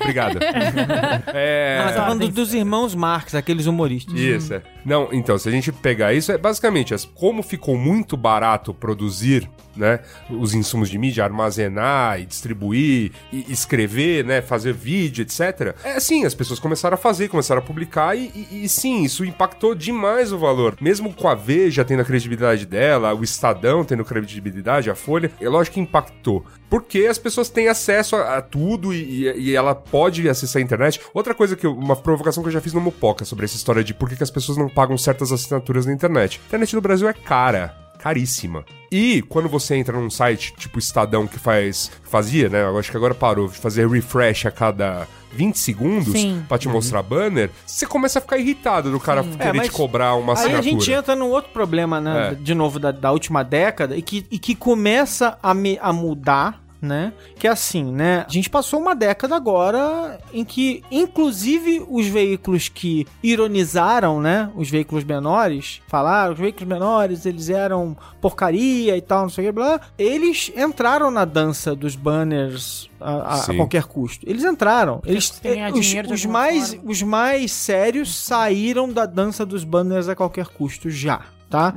Obrigado. é... Tá falando dos irmãos Marx, aqueles humoristas. Isso, é. Não, então, se a gente pegar isso, é basicamente as- como ficou muito barato produzir, né, os insumos de mídia, armazenar e distribuir, e escrever, né, fazer vídeo, etc. É assim, as pessoas começaram a fazer, começaram a publicar e, e- e sim, isso impactou demais o valor. Mesmo com a Veja tendo a credibilidade dela, o Estadão tendo credibilidade, a Folha, é lógico que impactou. Porque as pessoas têm acesso a, a tudo e, e- e ela pode acessar a internet. Outra coisa que eu, uma provocação que eu já fiz no Mupoca sobre essa história de por que, que as pessoas não pagam certas assinaturas na internet. A internet no Brasil é cara. Caríssima. E quando você entra num site tipo Estadão que faz. Fazia, né? Eu acho que agora parou de fazer refresh a cada 20 segundos Sim. pra te mostrar banner, você começa a ficar irritado do cara querer É, te cobrar uma Aí assinatura. a gente entra num outro problema, né? É. De novo, da, da última década, e que, e que começa a, me, a mudar, né? Que é assim, né? A gente passou uma década agora em que, inclusive, os veículos que ironizaram, né? Os veículos menores, falaram, os veículos menores, eles eram porcaria e tal, não sei o que, blá. Eles entraram na dança dos banners a, a- qualquer custo. Eles entraram. Eles, os, os mais, forma. os mais sérios saíram da dança dos banners a qualquer custo já, tá?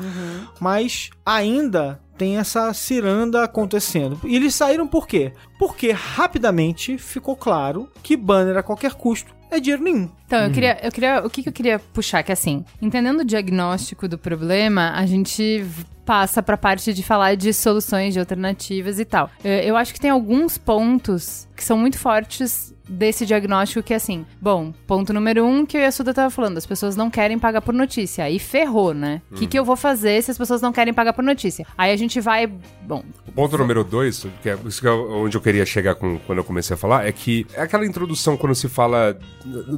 Mas ainda tem essa ciranda acontecendo. E eles saíram por quê? Porque rapidamente ficou claro que banner a qualquer custo é dinheiro nenhum. Então, eu queria, eu queria. O que, que eu queria puxar? Que assim, entendendo o diagnóstico do problema, a gente passa pra parte de falar de soluções, de alternativas e tal. Eu acho que tem alguns pontos que são muito fortes desse diagnóstico que é assim, bom, ponto número um que eu e a Suda tava falando, as pessoas não querem pagar por notícia, aí ferrou, né? O que, que eu vou fazer se as pessoas não querem pagar por notícia? Aí a gente vai, bom, O ponto número dois, que é isso que é onde eu queria chegar com, quando eu comecei a falar, é que é aquela introdução quando se fala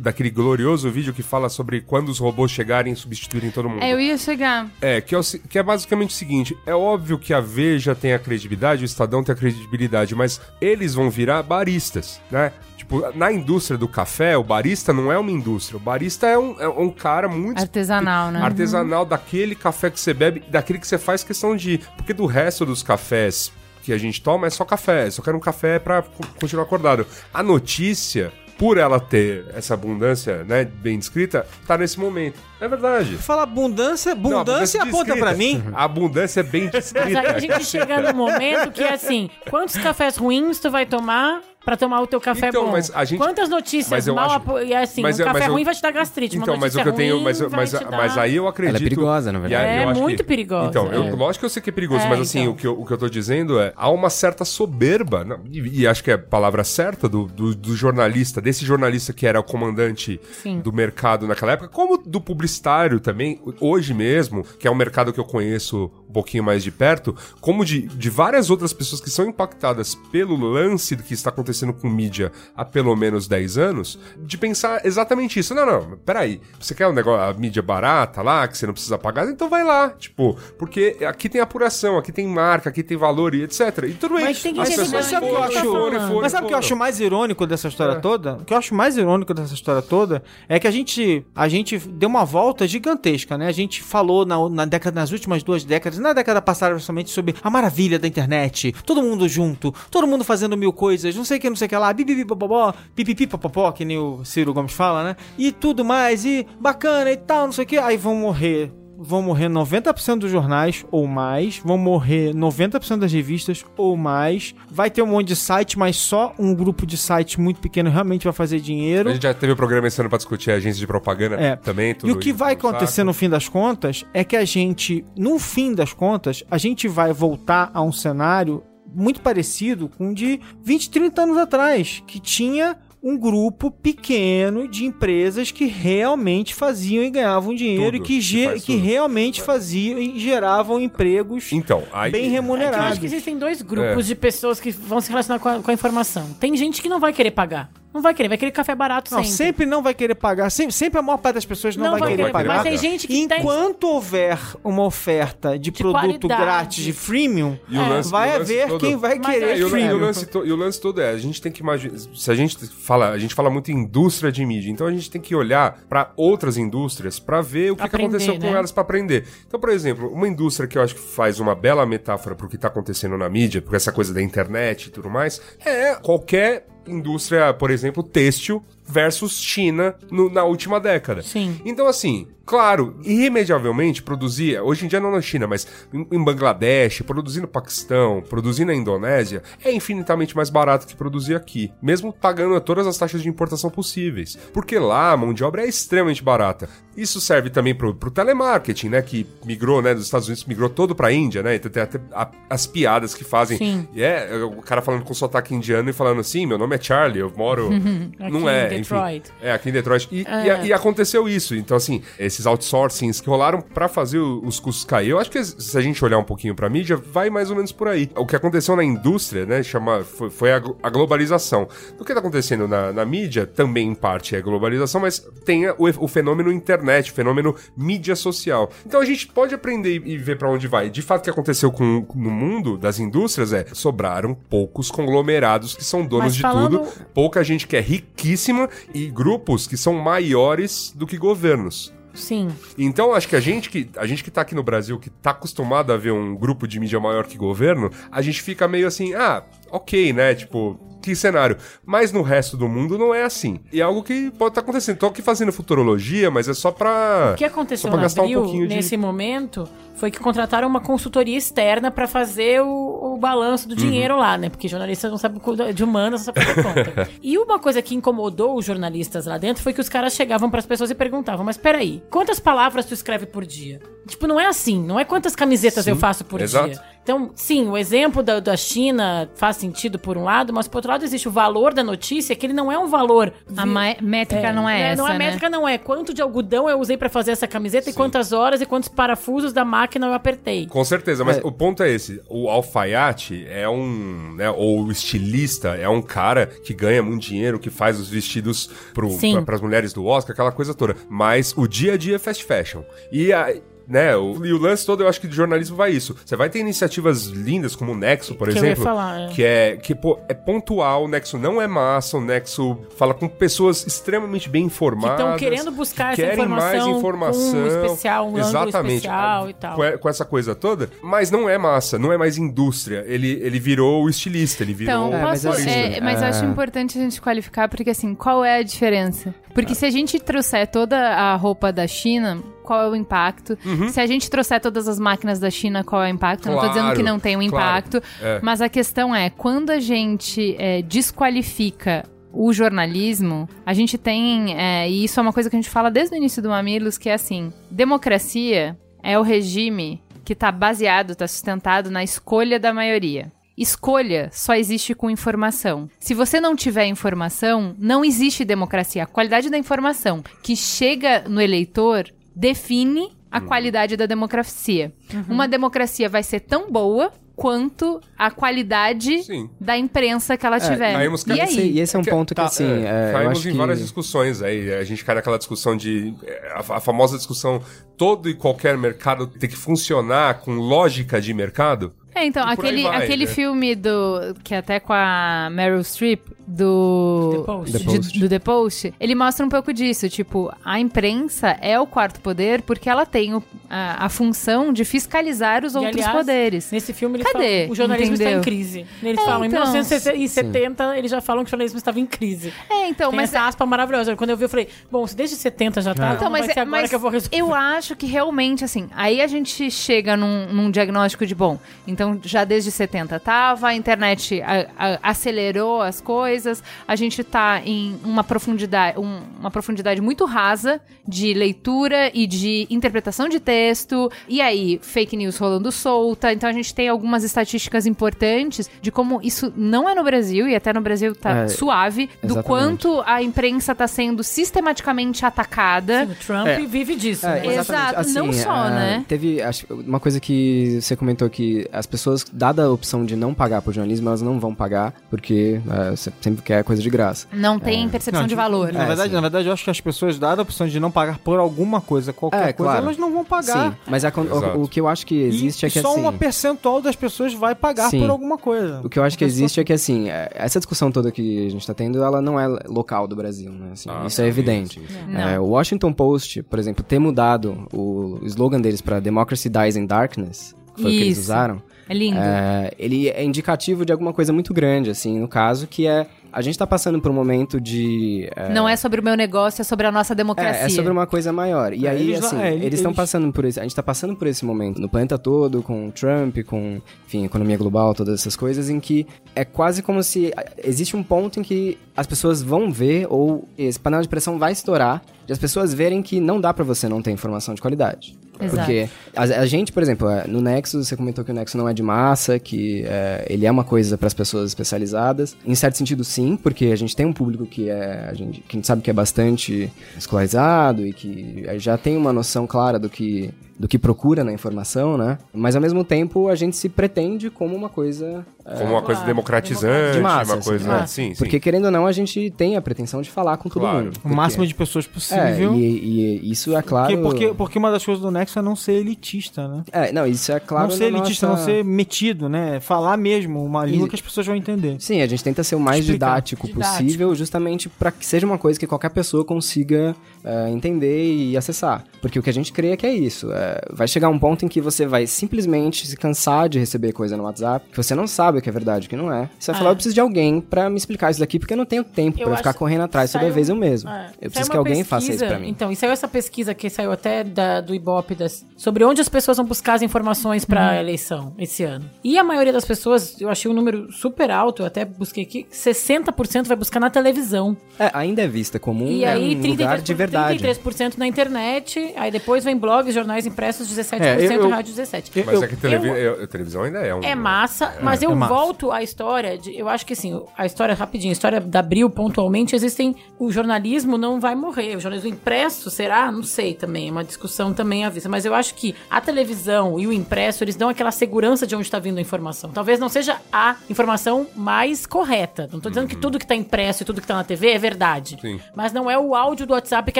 daquele glorioso vídeo que fala sobre quando os robôs chegarem e substituírem todo mundo. É, eu ia chegar. É, que é, o que é basicamente o seguinte: é óbvio que a Veja tem a credibilidade, o Estadão tem a credibilidade, mas eles vão virar baristas, né? Tipo, na indústria do café, o barista não é uma indústria. O barista é um, é um cara muito. Artesanal, né? Artesanal daquele café que você bebe, daquele que você faz questão de. Porque do resto dos cafés que a gente toma é só café. Só quero um café pra co- continuar acordado. A notícia. Por ela ter essa abundância, né, bem descrita, tá nesse momento. É verdade. Fala abundância, Não, abundância aponta descrita. pra mim. A abundância é bem Mas aí descrita. a gente chega num momento que é assim, quantos cafés ruins tu vai tomar pra tomar o teu café Então, bom? mas a gente- Quantas notícias mas eu mal acho-. E assim, mas um eu- café mas eu- ruim vai te dar gastrite, uma Então, mas o que eu tenho. Mas, mas, dar... mas aí eu acredito. Ela é perigosa, na e verdade. aí É eu acho muito que- perigosa, Então, eu, é. lógico que eu sei que é perigoso, É, mas assim, então. o, que eu, o que eu tô dizendo é. Há uma certa soberba, não, e, e acho que é a palavra certa do, do, do jornalista, desse jornalista que era o comandante Sim. do mercado naquela época, como do publicitário também, hoje mesmo, que é um mercado que eu conheço pouquinho mais de perto, como de, de várias outras pessoas que são impactadas pelo lance que está acontecendo com mídia há pelo menos 10 anos, de pensar exatamente isso. Não, não, peraí, você quer um negócio, a mídia barata lá, que você não precisa pagar, então vai lá, tipo, porque aqui tem apuração, aqui tem marca, aqui tem valor e etc. E tudo bem. Mas tem que entender pessoas Mas sabe o que eu acho? foram, foram, Mas sabe o que eu acho mais irônico dessa história É. toda? O que eu acho mais irônico dessa história toda é que a gente, a gente deu uma volta gigantesca, né? A gente falou na, na década, nas últimas duas décadas, na década passada principalmente, sobre a maravilha da internet. Todo mundo junto, todo mundo fazendo mil coisas, não sei o que, não sei o que lá, bibibi popopó, pipipi popopó, que nem o Ciro Gomes fala, né? E tudo mais, e bacana e tal, não sei o que. Aí vão morrer vão morrer 90% dos jornais ou mais, vão morrer 90% das revistas ou mais. Vai ter um monte de site, mas só um grupo de sites muito pequeno realmente vai fazer dinheiro. A gente já teve um programa esse ano pra discutir a agência de propaganda É. também. E o que vai acontecer saco. no fim das contas é que a gente, no fim das contas, a gente vai voltar a um cenário muito parecido com o de 20, 30 anos atrás, que tinha um grupo pequeno de empresas que realmente faziam e ganhavam dinheiro Tudo, e que, que faz que realmente faziam e geravam empregos Então, aí. bem É que eu remunerados. acho que existem dois grupos É. de pessoas que vão se relacionar com a, com a informação. Tem gente que não vai querer pagar. Não vai querer, vai querer café barato Não, sempre. sempre não vai querer pagar. Sempre, sempre a maior parte das pessoas não, vai, querer, pagar. Mas tem gente que tem... Enquanto houver uma oferta de, produto qualidade. grátis de freemium, E o lance- vai haver todo- quem vai Mas querer É, e, o, e, lance to- e o lance todo é, a gente tem que imaginar, se a gente fala, a gente fala muito em indústria de mídia, então a gente tem que olhar pra outras indústrias pra ver o que, que Aprender, aconteceu com né? elas pra aprender. Então, por exemplo, uma indústria que eu acho que faz uma bela metáfora pro que tá acontecendo na mídia, por essa coisa da internet e tudo mais, é qualquer indústria, por exemplo, têxtil versus China no- na última década. Sim. Então, assim, claro, irremediavelmente produzir, hoje em dia não na China, mas em, em Bangladesh, produzir no Paquistão, produzir na Indonésia, é infinitamente mais barato que produzir aqui, mesmo pagando todas as taxas de importação possíveis. Porque lá a mão de obra é extremamente barata. Isso serve também pro, pro telemarketing, né, que migrou, né, dos Estados Unidos, migrou todo pra Índia, né, então tem até a- as piadas que fazem. Sim. E é, o cara falando com sotaque indiano e falando assim, meu nome é Charlie, eu moro... não é, Detroit. enfim. É, aqui em Detroit. E, É. e e aconteceu isso. Então, assim, esses outsourcings que rolaram pra fazer os custos cair. Eu acho que se a gente olhar um pouquinho pra mídia, vai mais ou menos por aí. O que aconteceu na indústria, né, chama, foi, foi a, a globalização. O que tá acontecendo na, na mídia, também em parte é globalização, mas tem o, o fenômeno internet, o fenômeno mídia social. Então a gente pode aprender e, ver pra onde vai. De fato, o que aconteceu com, no mundo das indústrias é, sobraram poucos conglomerados que são donos de tudo pouca gente que é riquíssima e grupos que são maiores do que governos. Sim. Então, acho que a gente que a gente que tá aqui no Brasil, que tá acostumado a ver um grupo de mídia maior que governo, a gente fica meio assim, ah, ok, né? Tipo, que cenário. Mas no resto do mundo não é assim. E é algo que pode estar acontecendo. Tô aqui fazendo futurologia, mas é só pra. O que aconteceu só pra na gastar Abril, um pouquinho de. nesse momento, foi que contrataram uma consultoria externa pra fazer o, o balanço Uhum. do dinheiro lá, né? Porque jornalista não sabe de humanas, não sabe fazer conta. e uma coisa que incomodou os jornalistas lá dentro foi que os caras chegavam pras pessoas e perguntavam: Mas peraí, quantas palavras tu escreve por dia? Tipo, não é assim, não é quantas camisetas Sim, eu faço por exato. dia. Então, sim, o exemplo da, da China faz sentido por um lado, mas por outro lado existe o valor da notícia, que ele não é um valor. A métrica não é, essa, Não, a né? métrica não é quanto de algodão eu usei pra fazer essa camiseta e quantas horas e quantos parafusos da máquina eu apertei. Com certeza, mas É. o ponto é esse. O alfaiate é um, né, ou o estilista é um cara que ganha muito dinheiro, que faz os vestidos pro, Sim. pra, pras mulheres do Oscar, aquela coisa toda. Mas o dia a dia é fast fashion. E a... Né, o, e o lance todo, eu acho que de jornalismo vai isso. Você vai ter iniciativas lindas, como o Nexo, por Que eu ia exemplo. falar, é. Que é, que, pô, é pontual, o Nexo não é massa, o Nexo fala com pessoas extremamente bem informadas. Que estão querendo buscar que essa querem mais informação informação. com um especial, um Exatamente. especial e tal. Com, com essa coisa toda, mas não é massa, não é mais indústria. Ele, ele virou o estilista, ele virou. Então, É, mas posso, é, mas eu acho importante a gente qualificar, porque assim, qual é a diferença? Porque se a gente trouxer toda a roupa da China, qual é o impacto? Se a gente trouxer todas as máquinas da China, qual é o impacto? Eu não tô Claro, dizendo que não tem um claro. impacto, É. mas a questão é, quando a gente é, desqualifica o jornalismo, a gente tem, é, e isso é uma coisa que a gente fala desde o início do Mamilos, que é assim, democracia é o regime que tá baseado, tá sustentado na escolha da maioria. Escolha só existe com informação. Se você não tiver informação, não existe democracia. A qualidade da informação que chega no eleitor define a qualidade da democracia. Uma democracia vai ser tão boa quanto a qualidade Sim. da imprensa que ela tiver. caímos- e esse, e aí? esse é um ponto que, tá, assim, é, é, eu caímos acho em que... várias discussões aí. A gente cai naquela discussão de. é, A, a famosa discussão: todo e qualquer mercado tem que funcionar com lógica de mercado. É, então, aquele, aquele né? filme do. que é até com a Meryl Streep, do. The Post. The de- Post. do The Post, ele mostra um pouco disso. Tipo, a imprensa é o quarto poder porque ela tem o- a, a função de fiscalizar os E, outros aliás, poderes. Nesse filme eles Cadê? falam o jornalismo Entendeu? está em crise. Eles É, falam, então. em 1970, eles já falam que o jornalismo estava em crise. É, então, Tem mas. essa aspa maravilhosa. Quando eu vi, eu falei, bom, se desde 70 já tá, Então, não mas, vai ser agora mas que eu vou resolver. eu acho que realmente, assim, aí a gente chega num, num diagnóstico de, bom, então já desde 70 tava, a internet a- a- acelerou as coisas, a gente tá em uma profundidade, um- uma profundidade muito rasa de leitura e de interpretação de texto, e aí fake news rolando solta, então a gente tem algumas estatísticas importantes de como isso não é no Brasil, e até no Brasil tá É, suave, do exatamente. quanto a imprensa tá sendo sistematicamente atacada. O Trump É. vive disso, É, né? Exato, não só, é, né? Teve acho, uma coisa que você comentou que as pessoas, dada a opção de não pagar por jornalismo, elas não vão pagar, porque é, sempre quer coisa de graça. Não tem percepção Não, de valor. Na, É, verdade, sim. na verdade, eu acho que as pessoas, dada a opção de não pagar por alguma coisa, qualquer É, coisa, claro. elas não vão pagar. Sim, mas a con- Exato. o, o que eu acho que existe e é que só assim... uma percentual das pessoas vai pagar Sim. por alguma coisa. O que eu acho que existe é que, assim, é, essa discussão toda que a gente tá tendo, ela não é local do Brasil, né? Assim, Ah, isso é evidente. É, o Washington Post, por exemplo, ter mudado o slogan deles pra Democracy Dies in Darkness, foi o que eles Isso. usaram, É lindo. é, ele é indicativo de alguma coisa muito grande, assim, no caso, que é... A gente tá passando por um momento de... é, Não é sobre o meu negócio, é sobre a nossa democracia. é, é sobre uma coisa maior. E É, aí, eles assim, é, eles estão eles- passando por esse. A gente tá passando por esse momento no planeta todo, com o Trump, com, enfim, economia global, todas essas coisas, em que é quase como se. ah, Existe um ponto em que as pessoas vão ver, ou esse panela de pressão vai estourar, de as pessoas verem que não dá pra você não ter informação de qualidade. Exato. Porque a, a gente, por exemplo, é, no Nexus, você comentou que o Nexus não é de massa, que é, ele é uma coisa para as pessoas especializadas. Em certo sentido, sim, porque a gente tem um público que é a gente, que a gente sabe que é bastante escolarizado e que já tem uma noção clara do que do que procura na informação, né? Mas ao mesmo tempo a gente se pretende como uma coisa Como uma coisa democratizante, de massa, uma assim, coisa. de massa. Sim, sim. porque querendo ou não a gente tem a pretensão de falar com todo Claro. mundo. O máximo de pessoas é, possível. e, e isso é claro. porque, porque, porque uma das coisas do Nexo é não ser elitista, né? É, não, isso é claro. não ser elitista, nossa- não ser metido, né? Falar mesmo uma língua E- que as pessoas vão entender. Sim, a gente tenta ser o mais didático, Didático. possível, justamente para que seja uma coisa que qualquer pessoa consiga é, entender e acessar. Porque o que a gente crê é que é isso. é, vai chegar um ponto em que você vai simplesmente se cansar de receber coisa no WhatsApp, que você não sabe o que é verdade o que não é. Você vai Ah. falar, eu preciso de alguém para me explicar isso daqui, porque eu não tenho tempo para ficar correndo atrás toda vez eu mesmo. É. Eu preciso que alguém faça isso pesquisa- pra mim. Então, e saiu essa pesquisa que saiu até da- do Ibope das- sobre onde as pessoas vão buscar as informações pra Uhum. eleição esse ano. E a maioria das pessoas, eu achei um número super alto, eu até busquei aqui, 60% vai buscar na televisão. É, ainda é vista como um, E é aí, um 33%, lugar de verdade. 33% na internet, aí depois vem blogs, jornais impressos 17%, É, eu- eu- rádio 17%. Eu- Mas eu- é que televi- eu- a televisão ainda é um. É massa, mas eu é massa. volto à história de. Eu acho que assim, a história, rapidinho, a história da Abril, pontualmente, existem. O jornalismo não vai morrer. O jornalismo impresso será? Não sei também. É uma discussão também à vista. Mas eu acho que a televisão e o impresso, eles dão aquela segurança de onde está vindo a informação. Talvez não seja a informação mais correta. Não tô dizendo que tudo que tá impresso e tudo que tá na TV é verdade. Sim. Mas não é o áudio do WhatsApp que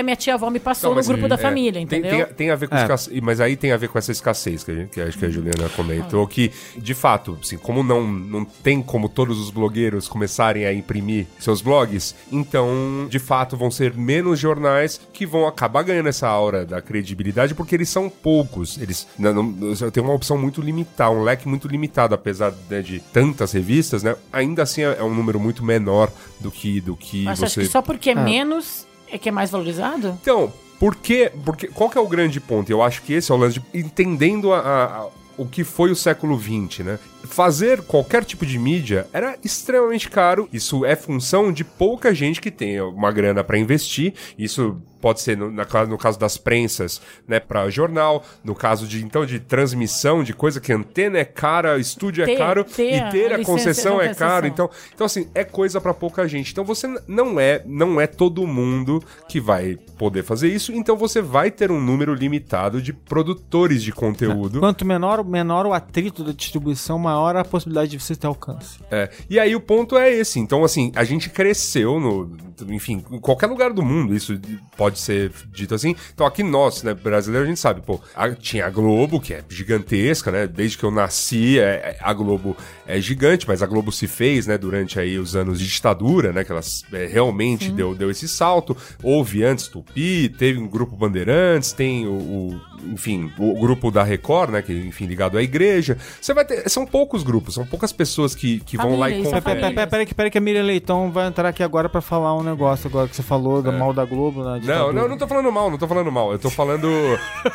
a minha tia avó me passou Não, no grupo da é, família, tem- entendeu? Tem, tem a ver com É. escassez, mas aí tem a ver com essa escassez que, a gente- que acho que a Juliana comentou, que, de fato, assim, como não, não tem como todos os blogueiros começarem a imprimir seus blogs, então, de fato, vão ser menos jornais que vão acabar ganhando essa aura da credibilidade, porque eles são poucos. Eles não, não, tem uma opção muito limitada, um leque muito limitado, apesar né, de tantas revistas, né? Ainda assim é, é um número muito menor do que, do que Mas você... acho que só porque é menos é que é mais valorizado? Então, por quê? Porque, qual que é o grande ponto? Eu acho que esse é o lance de entendendo a- a- a- o que foi o século XX, né? Fazer qualquer tipo de mídia era extremamente caro. Isso é função de pouca gente que tem uma grana para investir. Isso pode ser no, na- no caso das prensas, né, para jornal, no caso de então de transmissão de coisa que antena é cara, estúdio é Ter- caro ter e a ter a, licença concessão é caro. Então, então assim, é coisa pra pouca gente. Então você não é, não é todo mundo que vai poder fazer isso, então você vai ter um número limitado de produtores de conteúdo. Quanto menor, menor o atrito da distribuição, maior a possibilidade de você ter alcance. É, e aí o ponto é esse. Então, assim, a gente cresceu no. Enfim, em qualquer lugar do mundo, isso pode ser dito assim. Então, aqui nós, né, brasileiros, a gente sabe, pô, a- tinha a Globo, que é gigantesca, né? Desde que eu nasci, é- é- a Globo é gigante, mas a Globo se fez, né, durante aí os anos de ditadura, né? Que ela é, realmente deu, deu esse salto. Houve antes Tupi, teve um grupo Bandeirantes, tem o, o- enfim, o grupo da Record, né? Que, enfim, ligado à igreja. Você vai ter. São poucos grupos, são poucas pessoas que, que vão lá e é conferem. Peraí, peraí, peraí, que- peraí que a Miriam Leitão vai entrar aqui agora pra falar um negócio agora que você falou do mal da Globo, né? É. Não, não, não tô falando mal, não tô falando mal. Eu tô falando.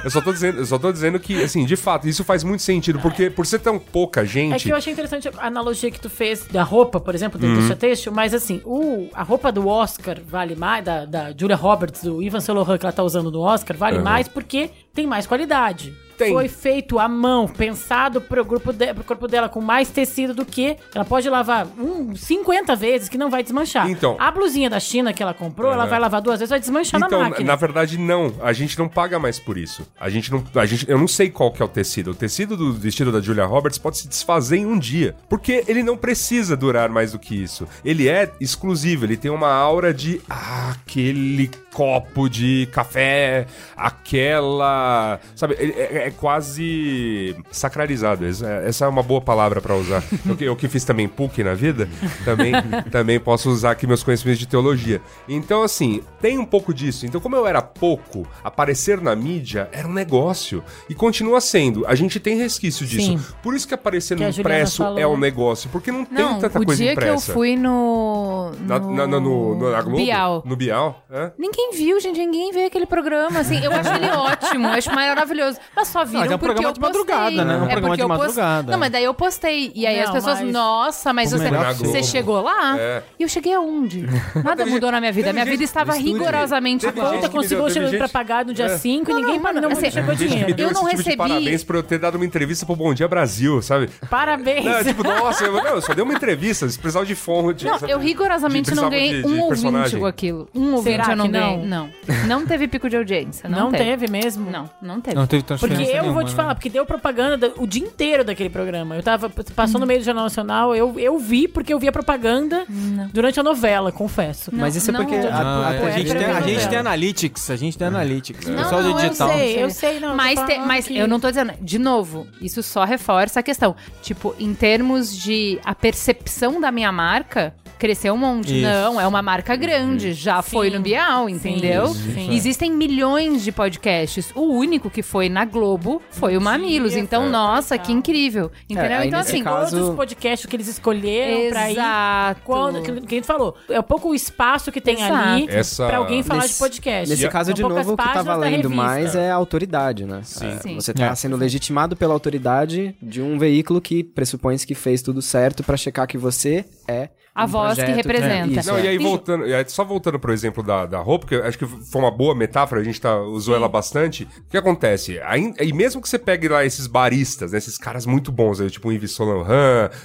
eu só tô dizendo, eu só tô dizendo que, assim, de fato, isso faz muito sentido, porque por ser tão pouca É gente. que eu achei interessante a analogia que tu fez da roupa, por exemplo, do seu texto, mas assim, o, a roupa do Oscar vale mais, da, da Julia Roberts, do Ivan Laurent que ela tá usando no Oscar, vale Uhum. mais porque tem mais qualidade. Tem. Foi feito à mão, pensado pro, grupo de, pro corpo dela com mais tecido do que ela pode lavar um, 50 vezes que não vai desmanchar. Então. a blusinha da China que ela comprou, ela Uhum. vai lavar duas vezes, vai desmanchar Então, na na, máquina. na verdade, não. A gente não paga mais por isso. A gente não. A gente, eu não sei qual que é o tecido. O tecido do vestido da Julia Roberts pode se desfazer em um dia. Porque ele não precisa durar mais do que isso. Ele é exclusivo, ele tem uma aura de ah, aquele copo de café, aquela. Sabe, ele é, é quase sacralizado. Essa é uma boa palavra pra usar. Eu, que- eu que fiz também PUC na vida, também, também posso usar aqui meus conhecimentos de teologia. Então, assim, tem um pouco disso. Então, como eu era pouco, aparecer na mídia era um negócio. E continua sendo. A gente tem resquício disso. Sim. Por isso que aparecer Que no impresso falou. é um negócio. Porque não, Não, tem tanta o coisa dia que eu impressa. fui no. Na, no, na, na- no, no- na Globo? Bial. No Bial? É? Ninguém viu, gente. Ninguém vê aquele programa. Assim, eu acho ele ótimo, eu acho maravilhoso. Mas só viram Mas é um porque programa eu de postei. madrugada, né? É um programa porque de post- madrugada. Não, mas daí eu postei. E aí as Não, pessoas, mas- nossa, mas O você, melhor você chegou lá? É. E eu cheguei aonde? Nada mudou na minha vida. Minha gente- vida estava rigorosamente gente Conta conseguiu teve chegar pra pagar no dia É. 5 e Não, ninguém não, não, não, assim, chegou dinheiro. Eu não tipo de recebi- parabéns por eu ter dado uma entrevista pro Bom Dia Brasil, sabe? Parabéns. Não, tipo, nossa, eu, não, só dei uma entrevista, eles precisavam de fonte. Não, eu rigorosamente De- não ganhei de- de um ouvinte com aquilo. Um ouvinte eu não ganhei. não? Não. Não teve pico de audiência. Não, Não teve mesmo? Não, não teve. Não teve Porque transferência eu nenhuma, vou te né? falar, porque deu propaganda da- o dia inteiro daquele programa. Eu tava, passou no meio do Jornal Nacional, eu, eu vi porque eu vi a propaganda durante a novela, confesso. Mas isso é não, porque não. a- a- é, a, gente tem, a gente tem analytics, a gente tem analytics. Não, pessoal não, eu digital. sei, eu sei, não. Mas, te- mas que- eu não tô dizendo. De novo, isso só reforça a questão. Tipo, em termos de a percepção da minha marca. Cresceu um monte. Isso. Não, é uma marca grande. Já foi no Bial, entendeu? sim, sim. Existem milhões de podcasts. O único que foi na Globo foi o Mamilos. Então, nossa, que incrível. Entendeu? aí então, assim. caso- Todos os podcasts que eles escolheram pra ir. Exato. Quando, que, que a gente falou, é pouco o espaço que tem Exato. ali Essa- pra alguém falar Nesse- de podcast. Nesse caso, São de novo, o que tá valendo mais é a autoridade, né? É, Sim. Você tá É. sendo legitimado pela autoridade de um veículo que pressupõe que fez tudo certo pra checar que você é a Um voz que projeto, representa. é, isso, Não, é. e aí voltando, e aí só voltando pro exemplo da, da roupa, que acho que foi uma boa metáfora, a gente tá, usou ela bastante. O que acontece? Aí, e mesmo que você pegue lá esses baristas, né, esses caras muito bons, aí, tipo o Yves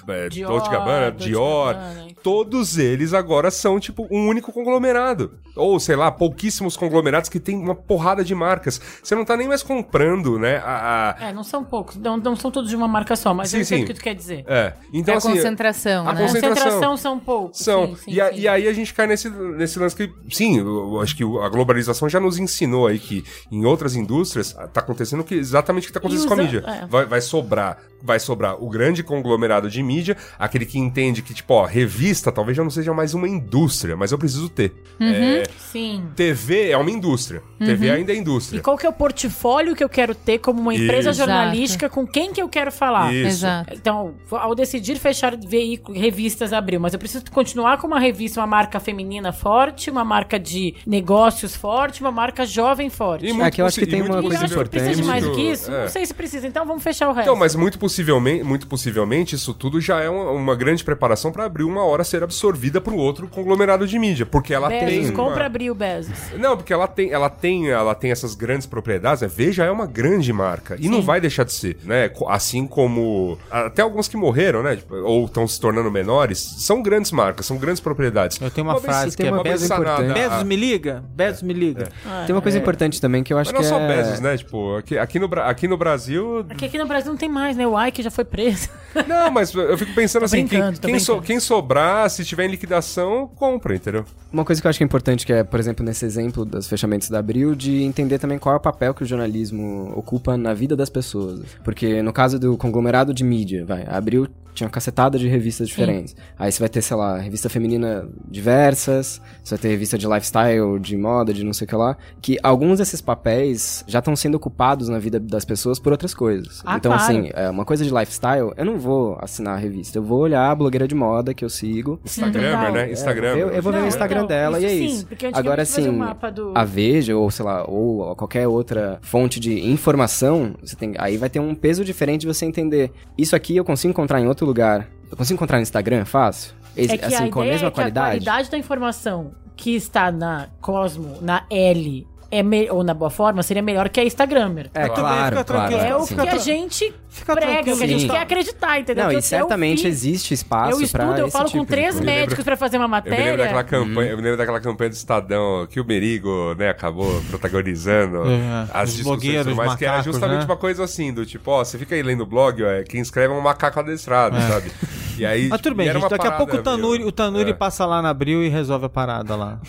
é, Dior, Dolce Gabbana, Dolce Dior, Gabbana, enfim. Todos eles agora são tipo um único conglomerado. Ou, sei lá, pouquíssimos conglomerados que tem uma porrada de marcas. Você não tá nem mais comprando, né, a... a- É, não são poucos. Não, não são todos de uma marca só, mas Sim, eu entendo sim. o que tu quer dizer. É, então É a assim... concentração, a né? concentração. Concentração são poucos. São. Sim, sim, e, a- sim. e aí a gente cai nesse, nesse lance que, sim, eu, acho que a globalização já nos ensinou aí que em outras indústrias tá acontecendo que, exatamente o que tá acontecendo com a usa- mídia. é. Vai, vai sobrar. Vai sobrar o grande conglomerado de mídia, aquele que entende que, tipo, ó, revista talvez já não seja mais uma indústria, mas eu preciso ter. É, Sim. TV é uma indústria. TV ainda é E indústria. qual que é o portfólio que eu quero ter como uma empresa Isso. jornalística com quem que eu quero falar? Isso. Exato. Então, ao decidir fechar veículo, revistas abril, mas eu preciso continuar com uma revista, uma marca feminina forte, uma marca de negócios forte, uma marca jovem forte. E É muito que eu acho que tem e muito uma E coisa que possível- precisa de mais do que isso? é. Não sei se precisa, então vamos fechar o resto. Então, mas muito possivelmente, muito possivelmente, isso tudo já é uma, uma grande preparação para abrir uma hora ser absorvida por outro conglomerado de mídia, porque ela Bezos, tem compra uma- abril, Bezos. Não, porque ela tem, ela tem, ela tem essas grandes propriedades. Né? Veja é uma grande marca e não vai deixar de ser, né? Assim como até alguns que morreram, né? Tipo, ou estão se tornando menores, são grandes marcas, são grandes propriedades. Eu tenho uma vez- frase tem que é uma vez sanada importante. Bezos me liga? Bezos me liga. Tem uma coisa importante também que eu acho Mas não que só é... Bezos, né? Tipo, aqui, aqui, no, aqui no Brasil. Aqui, aqui no Brasil não tem mais, né? O Ike já foi preso. Não, mas eu fico pensando assim: quem, quem, so- quem sobrar, se tiver em liquidação, compra, entendeu? Uma coisa que eu acho que é importante, que é, por exemplo, nesse exemplo dos fechamentos da Abril, de entender também qual é o papel que o jornalismo ocupa na vida das pessoas. Porque no caso do conglomerado de mídia, vai, a Abril tinha uma cacetada de revistas diferentes. Aí você vai ter, sei lá, revista feminina diversas, você vai ter revista de lifestyle, de moda, de não sei o que lá, que alguns desses papéis já estão sendo ocupados na vida das pessoas por outras coisas. Ah, então, claro. assim, é, uma coisa de lifestyle, eu não vou assinar a revista, eu vou olhar a blogueira de moda que eu sigo, Instagram, né? Instagram. eu, eu vou ver Não, o Instagram então, dela e é isso isso. sim, porque antigamente Agora você fazia sim, um mapa do- a Veja ou sei lá, ou qualquer outra fonte de informação, você tem, aí vai ter um peso diferente de você entender. Isso aqui eu consigo encontrar em outro lugar. Eu consigo encontrar no Instagram, fácil? Ex- É que assim, a com a mesma é qualidade? a qualidade da informação que está na Cosmo, na L, é me- ou na Boa Forma, seria melhor que a Instagrammer. É, Mas claro, claro. É o sim. que a gente Fica prega, o que a gente Sim. quer acreditar, entendeu? Não, e eu- certamente eu, existe espaço Eu pra estudo, eu esse falo tipo com de três médicos pra fazer uma Eu me lembro matéria. daquela campanha, eu me lembro daquela campanha do Estadão que o Merigo, né, acabou protagonizando É, as discussões, e mais, que era justamente né? uma coisa assim, do tipo, ó, você fica aí lendo o blog, ó, é, quem escreve é um macaco adestrado, sabe? E aí, Mas tudo bem, e gente, daqui a pouco o Tanuri, meio- o Tanuri é. passa lá na Abril e resolve a parada lá.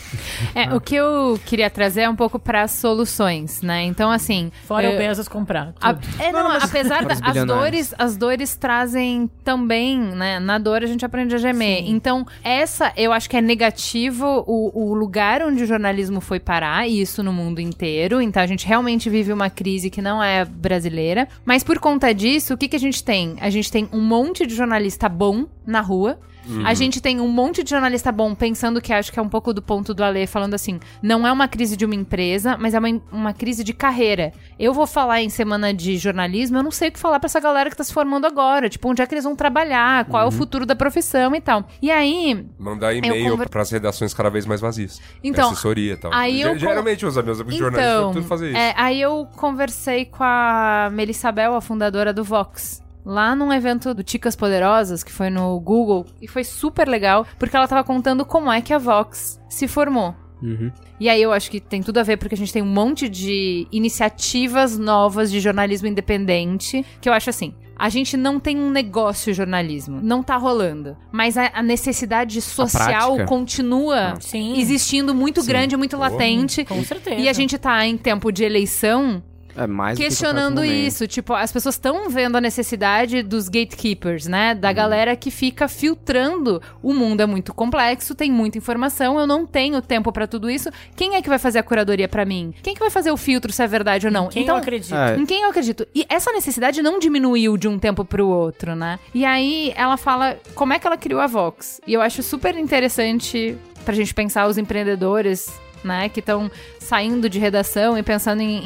É, o que eu queria trazer é um pouco para soluções, né? Então, assim. Fora eu- o Bezos comprar. a- é, não, apesar Fora os das dores, as dores trazem também, né? Na dor a gente aprende a gemer. Então, essa eu acho que é negativo o, o lugar onde o jornalismo foi parar, e isso no mundo inteiro. Então, a gente realmente vive uma crise que não é brasileira. Mas por conta disso, o que, que a gente tem? A gente tem um monte de jornalista bom na rua. A gente tem um monte de jornalista bom pensando que acho que é um pouco do ponto do Alê, falando assim: não é uma crise de uma empresa, mas é uma, uma crise de carreira. Eu vou falar em semana de jornalismo, eu não sei o que falar pra essa galera que tá se formando agora. Tipo, onde é que eles vão trabalhar, qual é o futuro da profissão e tal. E aí, Mandar e-mail conver- pras redações cada vez mais vazias. Então, Assessoria e tal. aí eu Geralmente os meus amigos jornalistas então, vão tudo fazer isso. é, aí eu conversei com a Melissabel, a fundadora do Vox. Lá num evento do Ticas Poderosas, que foi no Google, e foi super legal, porque ela tava contando como é que a Vox se formou. Uhum. E aí eu acho que tem tudo a ver, porque a gente tem um monte de iniciativas novas de jornalismo independente, que eu acho assim. A gente não tem um negócio jornalismo. Não tá rolando. Mas a, a necessidade social prática? continua Sim. existindo muito grande, muito latente. Com certeza. E a gente tá em tempo de eleição É mais do que questionando isso. Tipo, as pessoas estão vendo a necessidade dos gatekeepers, né? Da galera que fica filtrando. O mundo é muito complexo, tem muita informação, eu não tenho tempo pra tudo isso. Quem é que vai fazer a curadoria pra mim? Quem que vai fazer o filtro se é verdade ou não? Quem então, eu acredito? É. em quem eu acredito? E essa necessidade não diminuiu de um tempo pro outro, né? E aí ela fala como é que ela criou a Vox. E eu acho super interessante pra gente pensar os empreendedores, né, que estão saindo de redação e pensando em,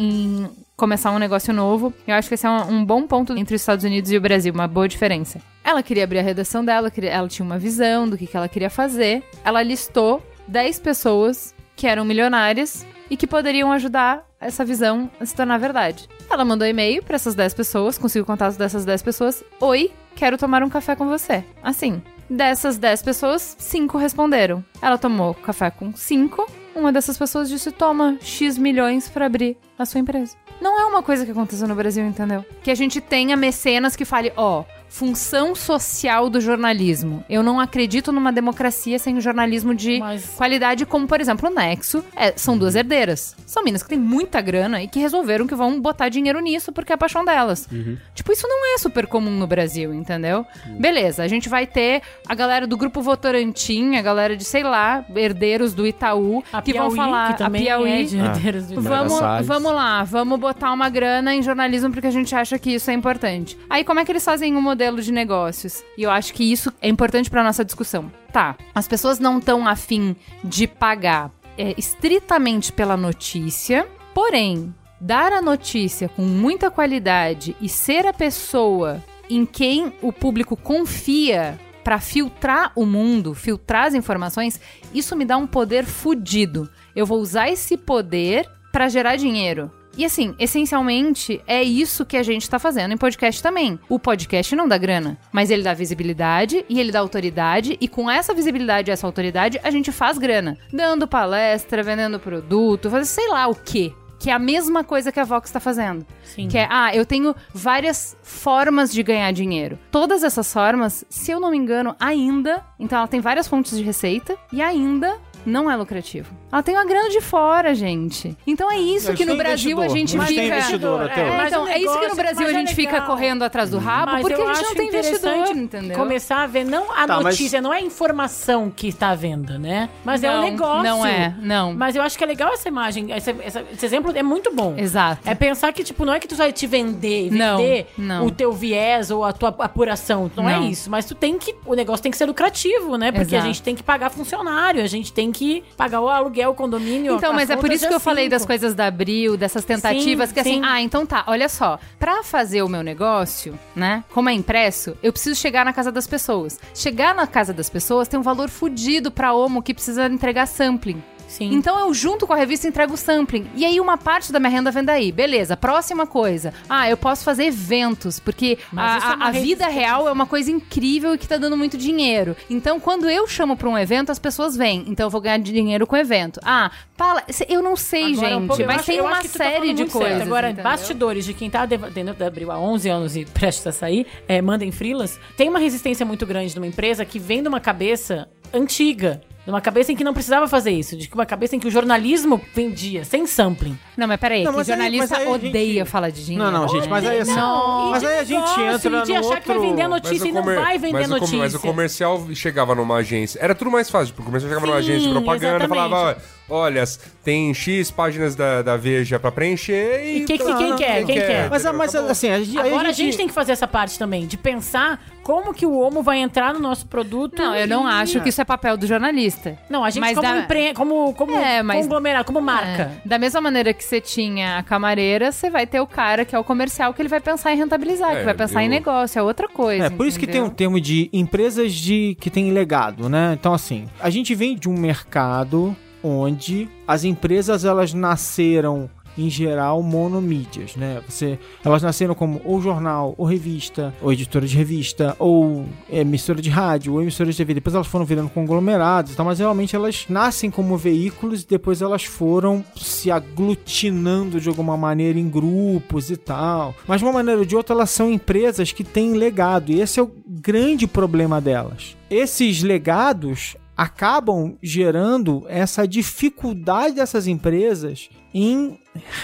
em começar um negócio novo. Eu acho que esse é um, um bom ponto entre os Estados Unidos e o Brasil, uma boa diferença. Ela queria abrir a redação dela, ela tinha uma visão do que, que ela queria fazer. Ela listou 10 pessoas que eram milionárias e que poderiam ajudar essa visão a se tornar verdade. Ela mandou e-mail para essas 10 pessoas, conseguiu contato dessas 10 pessoas. Oi, quero tomar um café com você. Assim. Dessas 10 pessoas, 5 responderam. Ela tomou café com 5. Uma dessas pessoas disse: toma X milhões para abrir a sua empresa. Não é uma coisa que aconteceu no Brasil, entendeu? Que a gente tenha mecenas que fale, ó, função social do jornalismo. Eu não acredito numa democracia sem um jornalismo de Mas- qualidade, como, por exemplo, o Nexo. É, são duas herdeiras. São minas que têm muita grana e que resolveram que vão botar dinheiro nisso porque é a paixão delas. Tipo, isso não é super comum no Brasil, entendeu? Beleza, a gente vai ter a galera do grupo Votorantim, a galera de, sei lá, herdeiros do Itaú, A que Piauí, vão falar. que também a Piauí, é de herdeiros do Vamos, Salles. vamos lá, vamos botar uma grana em jornalismo porque a gente acha que isso é importante. Aí como é que eles fazem um modelo de negócios? E eu acho que isso é importante pra nossa discussão. Tá, as pessoas não estão afim de pagar é, estritamente pela notícia, porém, dar a notícia com muita qualidade e ser a pessoa em quem o público confia pra filtrar o mundo, filtrar as informações, isso me dá um poder fudido. Eu vou usar esse poder pra gerar dinheiro. E assim, essencialmente, é isso que a gente tá fazendo em podcast também. O podcast não dá grana, mas ele dá visibilidade e ele dá autoridade, e com essa visibilidade e essa autoridade, a gente faz grana. Dando palestra, vendendo produto, fazendo sei lá o quê. Que é a mesma coisa que a Vox tá fazendo. Sim. Que é, ah, eu tenho várias formas de ganhar dinheiro. Todas essas formas, se eu não me engano, ainda. Então ela tem várias fontes de receita e ainda não é lucrativo. Ela tem uma grana de fora, gente. Então é isso que no Brasil a gente mas tem fica. investidor até hoje. É, Mas então, é isso que no Brasil a mas é gente fica correndo atrás do rabo, Mas porque a gente não tem investidor, interessante entendeu? Começar a ver não a Tá, mas- notícia, não é a informação que está à venda, né? Mas é o Não, negócio. não é, não. Mas eu acho que é legal essa imagem, essa- essa- esse exemplo é muito bom. Exato. É pensar que, tipo, não é que tu vai te vender e Não, vender não. o teu viés ou a tua apuração. Não, é Não. isso. Mas tu tem que. O negócio tem que ser lucrativo, né? Porque Exato. a gente tem que pagar funcionário, a gente tem que pagar o aluguel, o condomínio. Então, as mas é por isso que eu falei cinco. das coisas da Abril, dessas tentativas, Sim, que assim, sim. ah, então tá, olha só, pra fazer o meu negócio, né, como é impresso, eu preciso chegar na casa das pessoas. Chegar na casa das pessoas tem um valor fudido pra Omo que precisa entregar sampling. Sim. Então eu junto com a revista entrego o sampling. E aí uma parte da minha renda vem daí. Beleza, próxima coisa. Ah, eu posso fazer eventos, porque Mas a, é a- uma vida real é uma coisa incrível e que tá dando muito dinheiro. Então quando eu chamo pra um evento, as pessoas vêm. Então eu vou ganhar dinheiro com o evento. Ah, fala, eu não sei, Agora, um gente, pouco- mas acho- tem uma tá série falando de muito certo. coisas. Agora, entendeu? bastidores de quem tá dentro da Abril há 11 anos e prestes a sair, é, mandem frilas, tem uma resistência muito grande numa empresa que vem de uma cabeça antiga. De uma cabeça em que não precisava fazer isso. De uma cabeça em que o jornalismo vendia, sem sampling. Não, mas peraí, Não, que mas aí- jornalista aí a gente- odeia falar de dinheiro. Não, não, gente, mas aí assim. Não, mas aí de a gente entra de no achar que vai outro- vender a Mas notícia o e não comer- vai vender mas notícia. Mas o comercial chegava numa agência. Era tudo mais fácil, porque o comercial chegava numa Sim, agência de propaganda e falava: olha, tem X páginas da, da Veja pra preencher e. E que- que- quem quer? Quem quer? Mas, mas assim, a gente, Agora a gente tem que fazer essa parte também, de pensar como que o Homo vai entrar no nosso produto. Não, eu não e- acho que isso é papel do jornalista. Não, a gente Mas como, da- empre... como, como É, mas- conglomerado, como marca. É. Da mesma maneira que você tinha a camareira, você vai ter o cara que é o comercial que ele vai pensar em rentabilizar, É, que vai pensar em eu- negócio, é outra coisa. É, por isso que tem um entendeu? termo de empresas de que tem legado, né? Então, assim, a gente vem de um mercado onde as empresas elas nasceram em geral monomídias, né? Você, elas nasceram como ou jornal, ou revista, ou editora de revista, ou emissora de rádio, ou emissora de TV. Depois elas foram virando conglomerados, tal, mas realmente elas nascem como veículos e depois elas foram se aglutinando de alguma maneira em grupos e tal. Mas de uma maneira ou de outra elas são empresas que têm legado e esse é o grande problema delas. Esses legados acabam gerando essa dificuldade dessas empresas em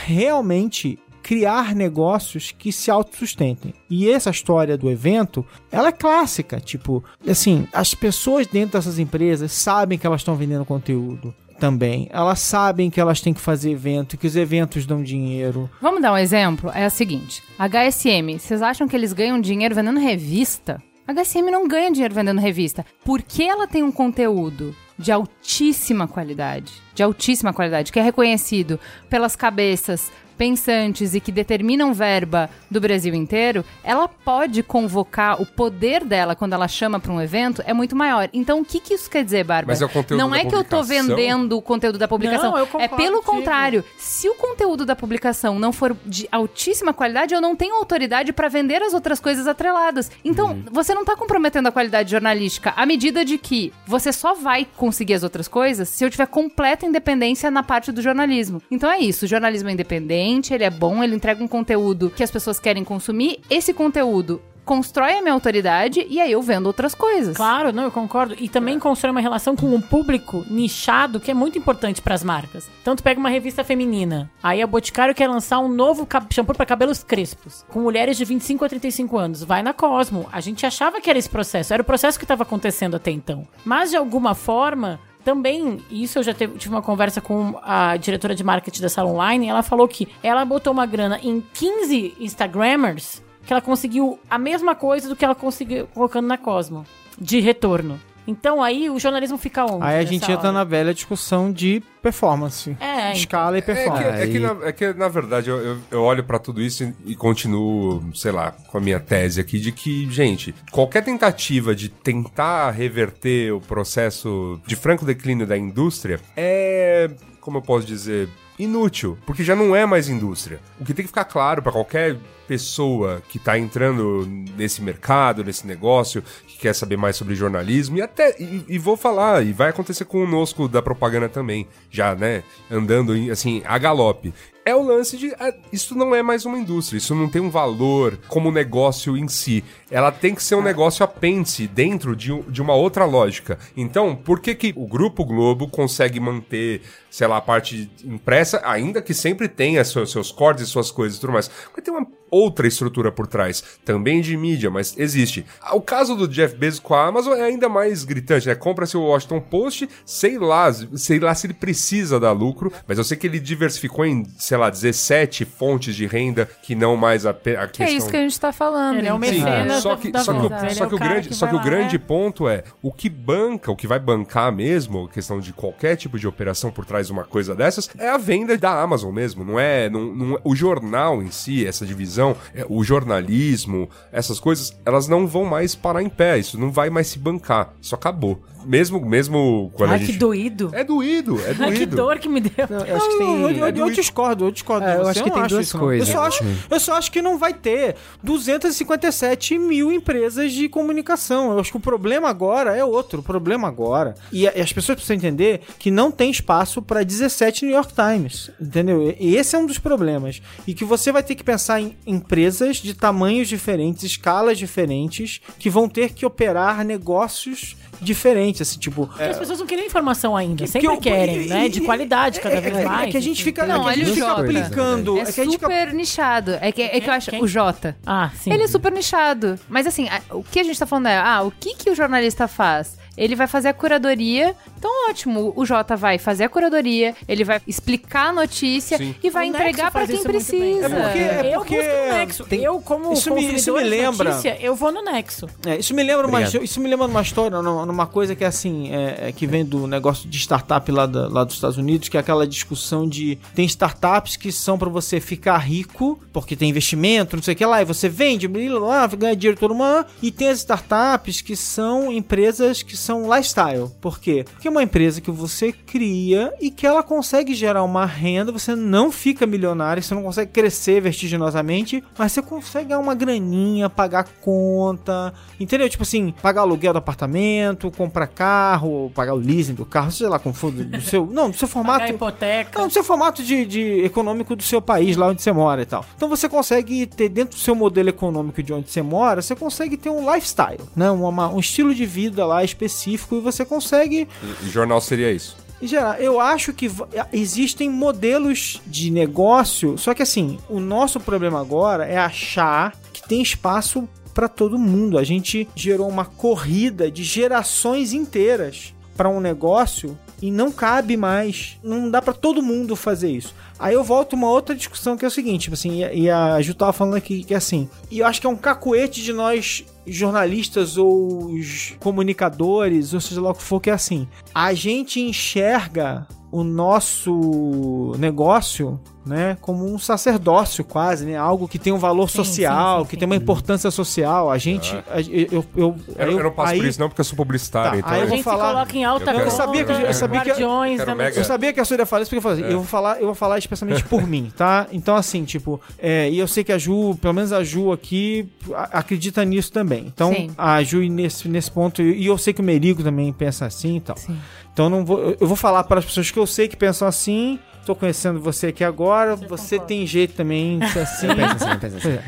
realmente criar negócios que se autossustentem. E essa história do evento, ela é clássica, tipo, assim, as pessoas dentro dessas empresas sabem que elas estão vendendo conteúdo também. Elas sabem que elas têm que fazer evento, que os eventos dão dinheiro. Vamos dar um exemplo? É o seguinte: HSM, vocês acham que eles ganham dinheiro vendendo revista? A HSM não ganha dinheiro vendendo revista. Porque ela tem um conteúdo de altíssima qualidade. De altíssima qualidade, que é reconhecido pelas cabeças pensantes e que determinam verba do Brasil inteiro, ela pode convocar o poder dela quando ela chama para um evento é muito maior. Então, o que, que isso quer dizer, Bárbara? Mas é o conteúdo Não da é que eu tô publicação? vendendo o conteúdo da publicação. Não, eu é pelo contigo. contrário. Se o conteúdo da publicação não for de altíssima qualidade, eu não tenho autoridade para vender as outras coisas atreladas. Então, Uhum. você não tá comprometendo a qualidade jornalística à medida de que você só vai conseguir as outras coisas se eu tiver completa independência na parte do jornalismo. Então é isso, o jornalismo é independente, ele é bom, ele entrega um conteúdo que as pessoas querem consumir. Esse conteúdo constrói a minha autoridade e aí eu vendo outras coisas. Claro, não, eu concordo. E também constrói uma relação com um público nichado que é muito importante pras marcas. Então tu pega uma revista feminina, aí a Boticário quer lançar um novo shampoo pra cabelos crespos, com mulheres de 25 a 35 anos. Vai na Cosmo. A gente achava que era esse processo, era o processo que estava acontecendo até então. Mas de alguma forma, também, isso eu já teve- tive uma conversa com a diretora de marketing da Sala Online, e ela falou que ela botou uma grana em 15 Instagrammers que ela conseguiu a mesma coisa do que ela conseguiu colocando na Cosmo, de retorno. Então aí o jornalismo fica onde? Aí a gente entra hora? na velha discussão de performance. É, Escala e É que, performance. é que, na, é que, na verdade, eu, eu, eu olho pra tudo isso e, e continuo, sei lá, com a minha tese aqui de que, gente, qualquer tentativa de tentar reverter o processo de franco declínio da indústria é, como eu posso dizer, inútil, porque já não é mais indústria. O que tem que ficar claro pra qualquer pessoa que tá entrando nesse mercado, nesse negócio, que quer saber mais sobre jornalismo, e até, e, e vou falar, e vai acontecer conosco da propaganda também, já, né, andando, assim, a galope. É o lance de. ah, isso não é mais uma indústria, isso não tem um valor como negócio em si. Ela tem que ser um negócio apêndice dentro de, de uma outra lógica. Então, por que, que o Grupo Globo consegue manter, sei lá, a parte impressa, ainda que sempre tenha seus, seus cortes e suas coisas e tudo mais? Vai ter uma outra estrutura por trás, também de mídia, mas existe. O caso do Jeff Bezos com a Amazon é ainda mais gritante, né? Compra-se o Washington Post, sei lá, sei lá se ele precisa dar lucro, mas eu sei que ele diversificou em, sei lá, 17 fontes de renda que não mais a, a Que é questão... isso que a gente tá falando. Ele é entendeu? mecenas Só da- que, da só que, o-. Ele só é que o grande, que só que o grande é. ponto é o que banca, o que vai bancar mesmo, a questão de qualquer tipo de operação por trás de uma coisa dessas, é a venda da Amazon mesmo, não é, não, não- o jornal em si, essa divisão, é, o jornalismo, essas coisas, elas não vão mais parar em pé, isso não vai mais se bancar, isso acabou. Mesmo, mesmo quando a Ai, gente... que doído. É doído, é Ai, que doído. dor que me deu. Eu acho que tem. Eu, eu- eu doído. discordo, eu discordo. É, eu acho que não tem duas não. coisas, Eu só, acho, assim. eu só acho que não vai ter 257 mil empresas de comunicação. Eu acho que o problema agora é outro. O problema agora. E, a- e as pessoas precisam entender que não tem espaço para 17 New York Times. Entendeu? E e esse é um dos problemas. E que você vai ter que pensar em empresas de tamanhos diferentes, escalas diferentes, que vão ter que operar negócios diferentes. Assim, tipo. Porque As pessoas não querem informação ainda, Que sempre eu- querem, e- né? e- De qualidade cada é, vez é, mais. É que a gente fica, Não, é que a gente fica aplicando. É É que gente fica super nichado. É que, é que eu acho. Quem? O Jota. Ah, sim. Ele é super nichado. Mas assim, a- o que a gente tá falando é, ah, o que que o jornalista faz? Ele vai fazer a curadoria. Então, ótimo, o Jota vai fazer a curadoria, ele vai explicar a notícia Sim. e vai O entregar faz quem precisa. É porque- é eu porque busco no Nexo. tem- Eu, como isso me- isso me de lembra- notícia, eu vou no Nexo. É, isso me lembra uma, isso me lembra uma história, numa, coisa que é assim, é, é que vem do negócio de startup lá, da- lá dos Estados Unidos, que é aquela discussão de tem startups que são pra você ficar rico, porque tem investimento, não sei o que lá, e você vende, blá, ganha dinheiro todo mundo, e tem as startups que são empresas que são lifestyle. Por quê? Porque é uma empresa que você cria e que ela consegue gerar uma renda, você não fica milionário, você não consegue crescer vertiginosamente, mas você consegue ganhar uma graninha, pagar conta, entendeu? Tipo assim, pagar aluguel do apartamento, comprar carro, pagar o leasing do carro, seja lá como for, do, seu. Não, do seu Pagar formato. a hipoteca. Não, do seu formato de, de econômico do seu país, lá onde você mora e tal. Então você consegue ter dentro do seu modelo econômico de onde você mora, você consegue ter um lifestyle, né? Uma- um estilo de vida lá específico e você consegue E jornal seria isso. em geral, eu acho que existem modelos de negócio, só que assim, o nosso problema agora é achar que tem espaço para todo mundo. A gente gerou uma corrida de gerações inteiras para um negócio e não cabe mais, não dá para todo mundo fazer isso. Aí eu volto uma outra discussão que é o seguinte, tipo assim, e- e a Ju tava falando aqui que é assim, e eu acho que é um cacuete de nós jornalistas ou comunicadores, ou seja lá o que for, que é assim, a gente enxerga o nosso negócio né, como um sacerdócio quase, né, algo que tem um valor Sim, social, sim, sim, que tem uma importância social. A gente, a- eu, eu, eu, Eu, eu não passo aí- por isso não, porque eu sou publicitário. Tá, então aí A eu vou gente falar- se coloca em alta Eu Eu sabia que- eu sabia que- Eu sabia que a Sônia fala isso porque eu falei, eu vou falar, eu vou falar, eu vou falar especialmente por mim, tá? Então assim, tipo, é, e eu sei que a Ju, pelo menos a Ju aqui a- acredita nisso também. Então, Sim. a Ju nesse nesse ponto e eu sei que o Merigo também pensa assim e tal. Sim. Então eu não vou, eu- vou falar para as pessoas que eu sei que pensam assim. Tô conhecendo você aqui agora, você tem jeito também de ser assim. Eu penso assim, eu penso assim.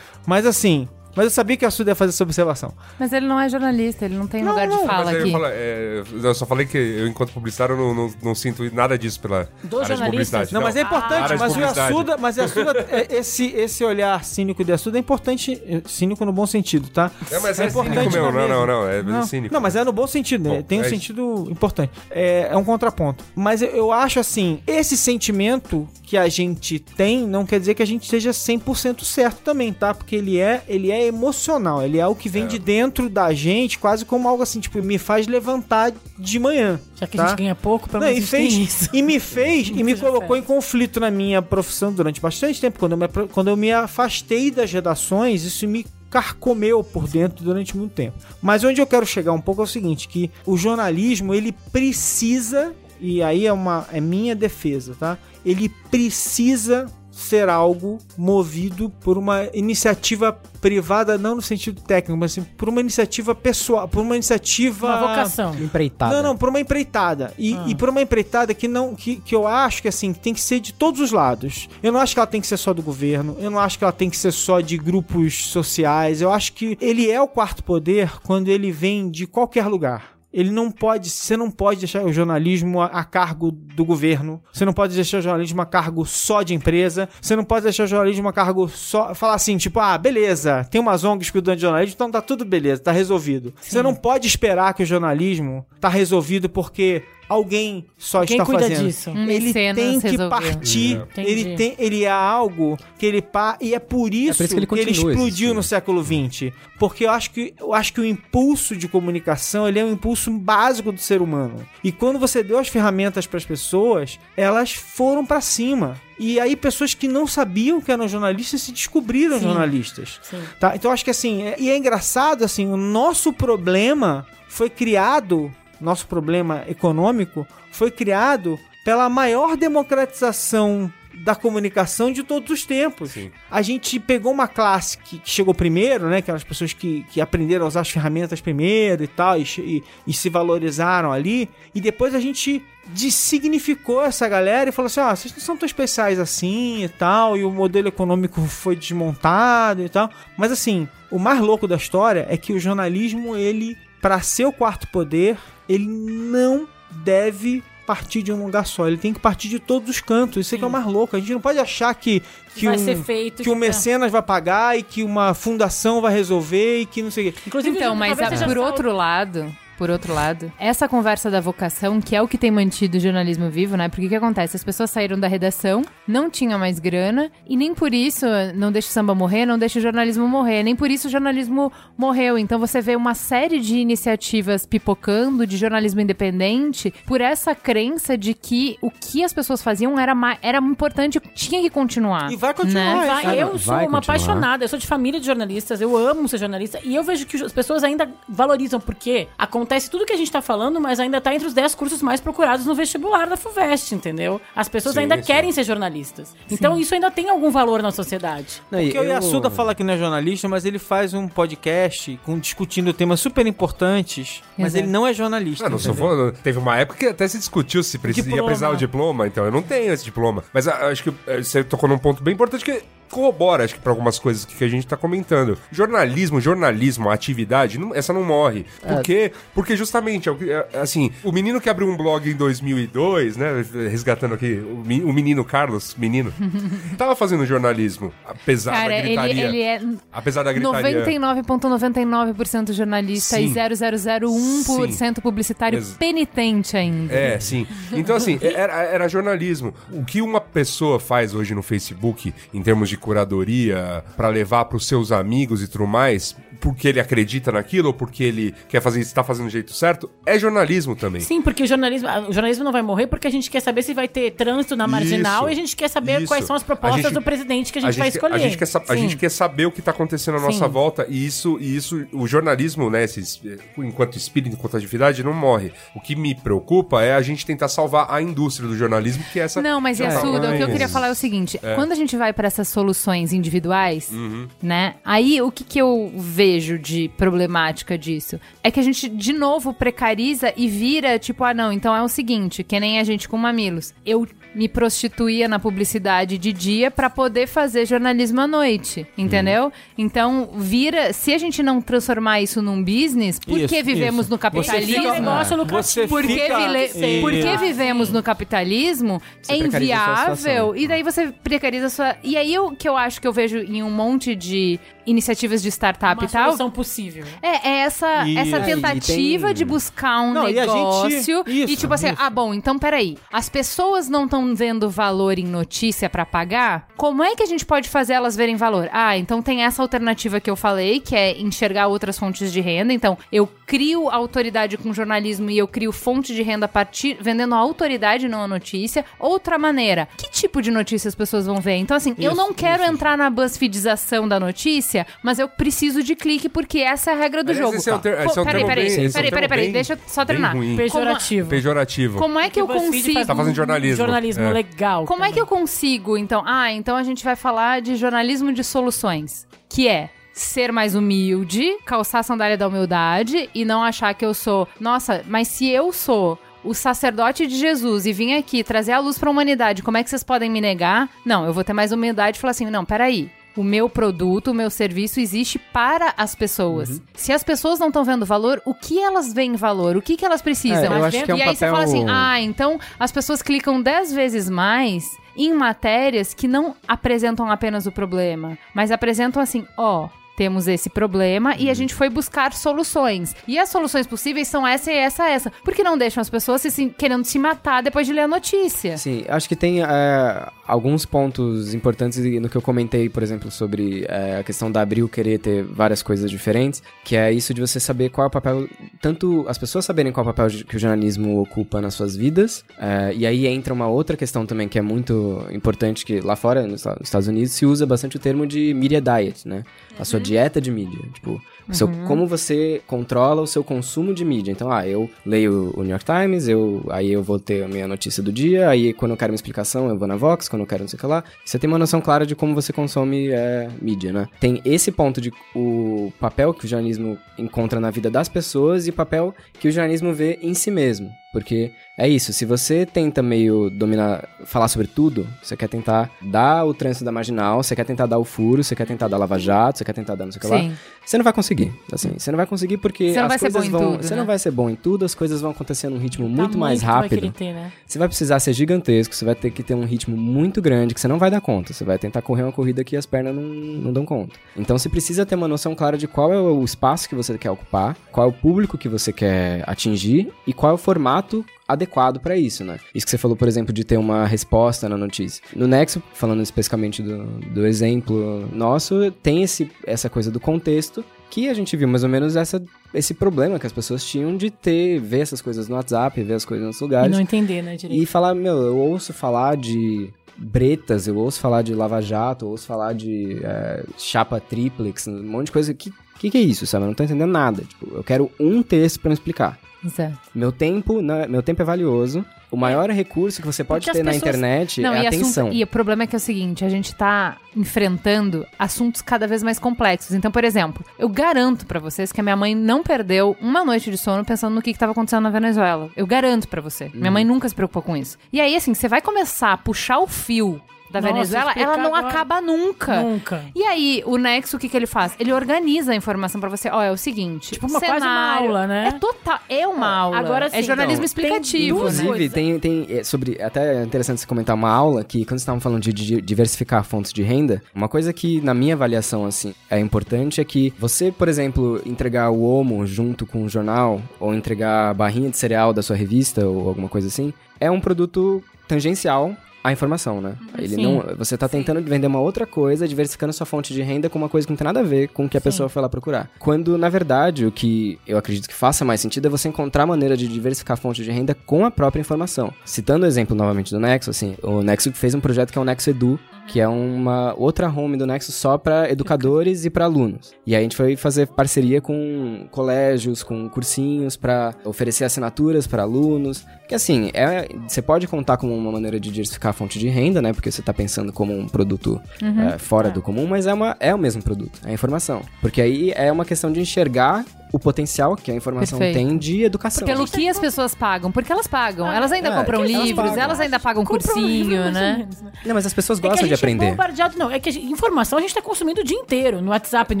Mas assim, mas eu sabia que a Su ia fazer essa observação. Mas ele não é jornalista, ele não tem Não, lugar não, de fala aqui. falo, é, eu só falei que eu, enquanto publicitário, eu não, não, não sinto nada disso pela Dos área de jornalistas? publicidade. Não, mas é importante, mas o. Yasuda, mas Yasuda, é, esse, esse olhar cínico de Yasuda é importante, é, cínico no bom sentido, tá? É, mas é, importante cínico mesmo. Não, não, não. É Não, cínico. não, mas é no bom sentido, né? Bom, Tem um é isso. sentido importante. É, é um contraponto. Mas eu, eu acho assim, esse sentimento que a gente tem não quer dizer que a gente seja 100% certo também, tá? Porque ele é, ele é emocional, ele é o que vem de dentro da gente, quase como algo assim, tipo, me faz levantar de manhã. Já que tá? a gente ganha pouco, pelo menos fez, isso. e me fez, e me colocou em conflito na minha profissão durante bastante tempo. Quando eu me, quando eu me afastei das redações, isso me carcomeu por dentro durante muito tempo. Mas onde eu quero chegar um pouco é o seguinte, que o jornalismo, ele precisa, e aí é uma é minha defesa, tá? Ele precisa ser algo movido por uma iniciativa privada, não no sentido técnico, mas assim, por uma iniciativa pessoal, por uma iniciativa Uma vocação. Empreitada. não, não, por uma empreitada. E, Ah. e por uma empreitada que não que, que eu acho que assim tem que ser de todos os lados. Eu não acho que ela tem que ser só do governo, eu não acho que ela tem que ser só de grupos sociais. Eu acho que ele é o quarto poder quando ele vem de qualquer lugar. Ele não pode, você não pode deixar o jornalismo a, a cargo do governo. Você não pode deixar o jornalismo a cargo só de empresa. Você não pode deixar o jornalismo a cargo só. Falar assim, tipo, ah, beleza, tem umas ONGs cuidando de jornalismo, então tá tudo beleza, tá resolvido. Você não pode esperar que o jornalismo tá resolvido porque alguém só Quem está cuida fazendo. disso? Um Ele tem que resolveu. partir. Entendi. Ele tem, ele é algo que ele pa e é por isso, por isso que ele continua explodiu existindo. no século XX, porque eu acho que eu acho que o impulso de comunicação ele é um impulso básico do ser humano. E quando você deu as ferramentas para as pessoas, elas foram para cima. E aí pessoas que não sabiam que eram jornalistas se descobriram Sim. jornalistas. Sim. Tá? Então eu acho que assim, é- e é engraçado assim, o nosso problema foi criado, nosso problema econômico foi criado pela maior democratização da comunicação de todos os tempos. Sim. A gente pegou uma classe que, que chegou primeiro, né? Aquelas pessoas que, que aprenderam a usar as ferramentas primeiro e tal, e, e- e se valorizaram ali. E depois a gente designificou essa galera e falou assim: ó, vocês não são tão especiais assim e tal, e o modelo econômico foi desmontado e tal. Mas assim, o mais louco da história é que o jornalismo, ele, para ser o quarto poder, ele não deve partir de um lugar só, ele tem que partir de todos os cantos. Isso é que é o mais louco. A gente não pode achar que, que, Vai um, ser feito. que o tipo, mecenas vai pagar e que uma fundação vai resolver e que não sei o quê. Inclusive, Então, mas a- por outro lado, por outro lado, essa conversa da vocação, que é o que tem mantido o jornalismo vivo, né? Porque o que acontece? As pessoas saíram da redação, não tinham mais grana, e nem por isso não deixa o samba morrer, não deixa o jornalismo morrer, nem por isso o jornalismo morreu. Então você vê uma série de iniciativas pipocando de jornalismo independente por essa crença de que o que as pessoas faziam era, era importante, tinha que continuar. E vai continuar. Né? Vai, eu vai sou uma continuar. apaixonada, eu sou de família de jornalistas, eu amo ser jornalista e eu vejo que as pessoas ainda valorizam, porque acontece tudo que a gente tá falando, mas ainda tá entre os 10 cursos mais procurados no vestibular da FUVEST, entendeu? As pessoas Sim, ainda sim. querem ser jornalistas. Então isso ainda tem algum valor na sociedade. Não, Porque o eu- Yasuda fala que não é jornalista, mas ele faz um podcast com, discutindo temas super importantes, mas Exato. ele não é jornalista. Ah, não fã. Teve uma época que até se discutiu se precisa, ia Diploma. precisar o diploma, então eu não tenho esse diploma. Mas ah, acho que eh, você tocou num ponto bem importante que corrobora, acho que, pra algumas coisas que a gente tá comentando. Jornalismo, jornalismo, atividade, não- essa não morre. Por quê? Porque justamente, é é, assim, o menino que abriu um blog em 2002, né, resgatando aqui, o menino Carlos, menino, tava fazendo jornalismo, apesar Cara, da ele, gritaria. ele é Apesar da gritaria. 99,99% jornalista e Sim. 0,001% publicitário Ex- penitente ainda. É, sim. Então, assim, era, era jornalismo. O que uma pessoa faz hoje no Facebook, em termos de curadoria, pra levar pros seus amigos e tudo mais, porque ele acredita naquilo ou porque ele quer fazer, está fazendo do jeito certo, é jornalismo também. Sim, porque o jornalismo, o jornalismo não vai morrer porque a gente quer saber se vai ter trânsito na marginal Isso, e a gente quer saber isso. quais são as A propostas gente- do presidente que a gente, vai quer- escolher. A gente, quer, a gente quer saber o que está acontecendo à nossa Sim. volta e isso, e isso, o jornalismo, né, esses, eh, enquanto espírito, enquanto atividade, não morre. O que me preocupa é a gente tentar salvar a indústria do jornalismo, que é essa. Não, mas já tá Yasuda, o que eu queria falar é o seguinte: quando a gente vai pra essas soluções individuais, Uhum. né? Aí o que, que eu vejo de problemática disso? É que a gente, de novo, precariza e vira tipo, ah, não, então é o seguinte, que nem a gente com mamilos. Eu me prostituía na publicidade de dia pra poder fazer jornalismo à noite, entendeu? Uhum. Então, vira. Se a gente não transformar isso num business, por Isso, que vivemos isso. no Você capitalismo? fica- um negócio Você lucrativo. Fica- vile- Isso. porque vivemos no capitalismo Você é inviável e daí você precariza a sua. E aí o que eu acho que eu vejo em um monte de iniciativas de startup Uma e tal. solução possível. É, é essa, E- essa É, e tentativa tem- de buscar um Não, e a gente- negócio e, isso, tipo assim, isso. ah, bom, então peraí. As pessoas não estão vendo valor em notícia pra pagar? Como é que a gente pode fazer elas verem valor? Ah, então tem essa alternativa que eu falei, que é enxergar outras fontes de renda. Então, eu crio autoridade com jornalismo e eu crio fonte de renda a partir vendendo a autoridade, não a notícia. Outra maneira, que tipo de notícia as pessoas vão ver? Então, assim, eu Isso, não quero isso. entrar na BuzzFeedização da notícia, mas eu preciso de clique porque essa é a regra do Aliás, jogo. esse é um ter- Pô, esse é um peraí, peraí, bem- peraí, é um peraí, termo peraí, bem- deixa eu só bem terminar. ruim. Pejorativo. Pejorativo. Como é que eu o consigo... faz Tá fazendo um jornalismo. Jornalismo É. legal. Como é que eu consigo, então? Ah, então a gente vai falar de jornalismo de soluções, que é ser mais humilde, calçar a sandália da humildade e não achar que eu sou, nossa, mas se eu sou o sacerdote de Jesus e vim aqui trazer a luz para a humanidade, como é que vocês podem me negar? Não, eu vou ter mais humildade e falar assim, não, peraí. O meu produto, o meu serviço existe para as pessoas. Se as pessoas não estão vendo valor, o que elas veem valor? O que, que elas precisam? É, eu acho que é um e aí você fala papel- assim, ah, então as pessoas clicam 10 vezes mais em matérias que não apresentam apenas o problema, mas apresentam assim, ó. Temos esse problema e a gente foi buscar soluções. E as soluções possíveis são essa e essa, essa. Porque não deixam as pessoas se, querendo se matar depois de ler a notícia. Sim, acho que tem é, alguns pontos importantes no que eu comentei, por exemplo, sobre é, a questão da Abril querer ter várias coisas diferentes, que é isso de você saber qual é o papel, tanto as pessoas saberem qual é o papel que o jornalismo ocupa nas suas vidas, é, e aí entra uma outra questão também que é muito importante, que lá fora, nos nos Estados Unidos, se usa bastante o termo de media diet, né? A sua dieta de mídia, tipo... o seu- como você controla o seu consumo de mídia. Então, ah, eu leio o New York Times, eu, aí eu vou ter a minha notícia do dia, aí quando eu quero uma explicação eu vou na Vox, quando eu quero não sei o que lá. Você tem uma noção clara de como você consome é, mídia, né? Tem esse ponto de o papel que o jornalismo encontra na vida das pessoas e o papel que o jornalismo vê em si mesmo. Porque é isso, se você tenta meio dominar, falar sobre tudo, você quer tentar dar o trânsito da marginal, você quer tentar dar o furo, você quer tentar dar lava-jato, você quer tentar dar não sei o que lá. Você não vai conseguir, assim, você não vai conseguir porque Você não as vai ser coisas vão, tudo, você né? não vai ser bom em tudo, as coisas vão acontecer num ritmo O muito mais que tu vai rápido. ter, né? Você vai precisar ser gigantesco, você vai ter que ter um ritmo muito grande que você não vai dar conta. Você vai tentar correr uma corrida que as pernas não, não dão conta. Então você precisa ter uma noção clara de qual é o espaço que você quer ocupar, qual é o público que você quer atingir e qual é o formato adequado pra isso, né? Isso que você falou, por exemplo, de ter uma resposta na notícia. No Nexo, falando especificamente do, do exemplo nosso, tem esse, essa coisa do contexto que a gente viu mais ou menos essa, esse problema que as pessoas tinham de ter, ver essas coisas no WhatsApp, ver as coisas nos E lugares. não entender, né, direito. E falar, meu, eu ouço falar de bretas, eu ouço falar de lava-jato, eu ouço falar de é, chapa triplex, um monte de coisa. Que, que que é isso, sabe? Eu não tô entendendo nada. Tipo, eu quero um texto pra me explicar. Exato. Meu tempo, né, meu tempo é valioso. O maior recurso que você pode Porque ter na pessoas- internet Não, é e, atenção. assunto, e o problema é que é o seguinte, a gente tá enfrentando assuntos cada vez mais complexos. Então, por exemplo, eu garanto pra vocês que a minha mãe não perdeu uma noite de sono pensando no que, que tava acontecendo na Venezuela. Eu garanto pra você. Minha mãe nunca se preocupou com isso. E aí, assim, você vai começar a puxar o fio da Nossa, Venezuela, ela não agora. acaba nunca. Nunca. E aí, o Nexo, o que, que ele faz? Ele organiza a informação pra você. Ó, é o seguinte. Tipo uma- quase uma aula, né? É total. É uma aula. agora é sim, jornalismo então, tem explicativo, né? Inclusive, tem, tem é, sobre. Até é interessante você comentar uma aula que, quando estavam falando de, de diversificar fontes de renda, uma coisa que, na minha avaliação, assim, é importante é que você, por exemplo, entregar o Omo junto com o jornal, ou entregar a barrinha de cereal da sua revista, ou alguma coisa assim, é um produto tangencial a informação, né? Ele Sim. não, você tá tentando vender uma outra coisa, diversificando sua fonte de renda com uma coisa que não tem nada a ver com o que a pessoa foi lá procurar. Quando, na verdade, o que eu acredito que faça mais sentido é você encontrar maneira de diversificar a fonte de renda com a própria informação. Citando o exemplo novamente do Nexo, assim, o Nexo fez um projeto que é o Nexo Edu, que é uma outra home do Nexo só para educadores e para alunos. E aí a gente foi fazer parceria com colégios, com cursinhos para oferecer assinaturas para alunos. Que assim, é, você pode contar como uma maneira de diversificar a fonte de renda, né? Porque você tá pensando como um produto é, fora do comum, mas é, uma, é o mesmo produto, é a informação. Porque aí é uma questão de enxergar o potencial que a informação Perfeito. tem de educação. Pelo que as pessoas pagam? Porque elas pagam. elas ainda é, compram elas livros, pagam. elas ainda pagam um cursinho, né? menos, né? Não, mas as pessoas É que a gostam de gente é aprender. bombardeado, não. É que a gente- informação a gente tá consumindo o dia inteiro. No WhatsApp, no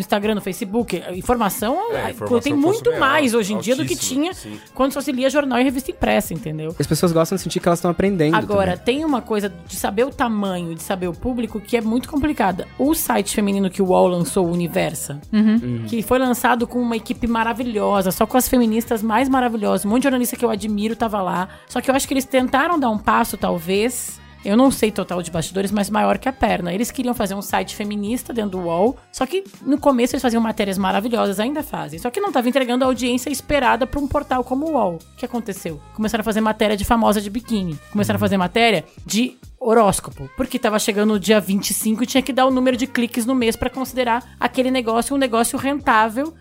Instagram, no Facebook. Informação, É, informação tem muito é mais hoje em dia do que tinha sim. quando só se lia jornal e revista impressa, entendeu? As pessoas gostam de sentir que elas estão aprendendo. Agora, também. tem uma coisa de saber o tamanho, de saber o público, que é muito complicada. O site feminino que o UOL lançou, o Universa, que foi lançado com uma equipe maravilhosa, só com as feministas mais maravilhosas. Um monte de jornalista que eu admiro tava lá. Só que eu acho que eles tentaram dar um passo, talvez. Eu não sei total de bastidores, mas maior que a perna. Eles queriam fazer um site feminista dentro do UOL, só que no começo eles faziam matérias maravilhosas, ainda fazem. Só que não estava entregando a audiência esperada para um portal como o UOL. O que aconteceu? Começaram a fazer matéria de famosa de biquíni. Começaram a fazer matéria de horóscopo, porque tava chegando o dia 25 e tinha que dar o número de cliques no mês para considerar aquele negócio um negócio rentável,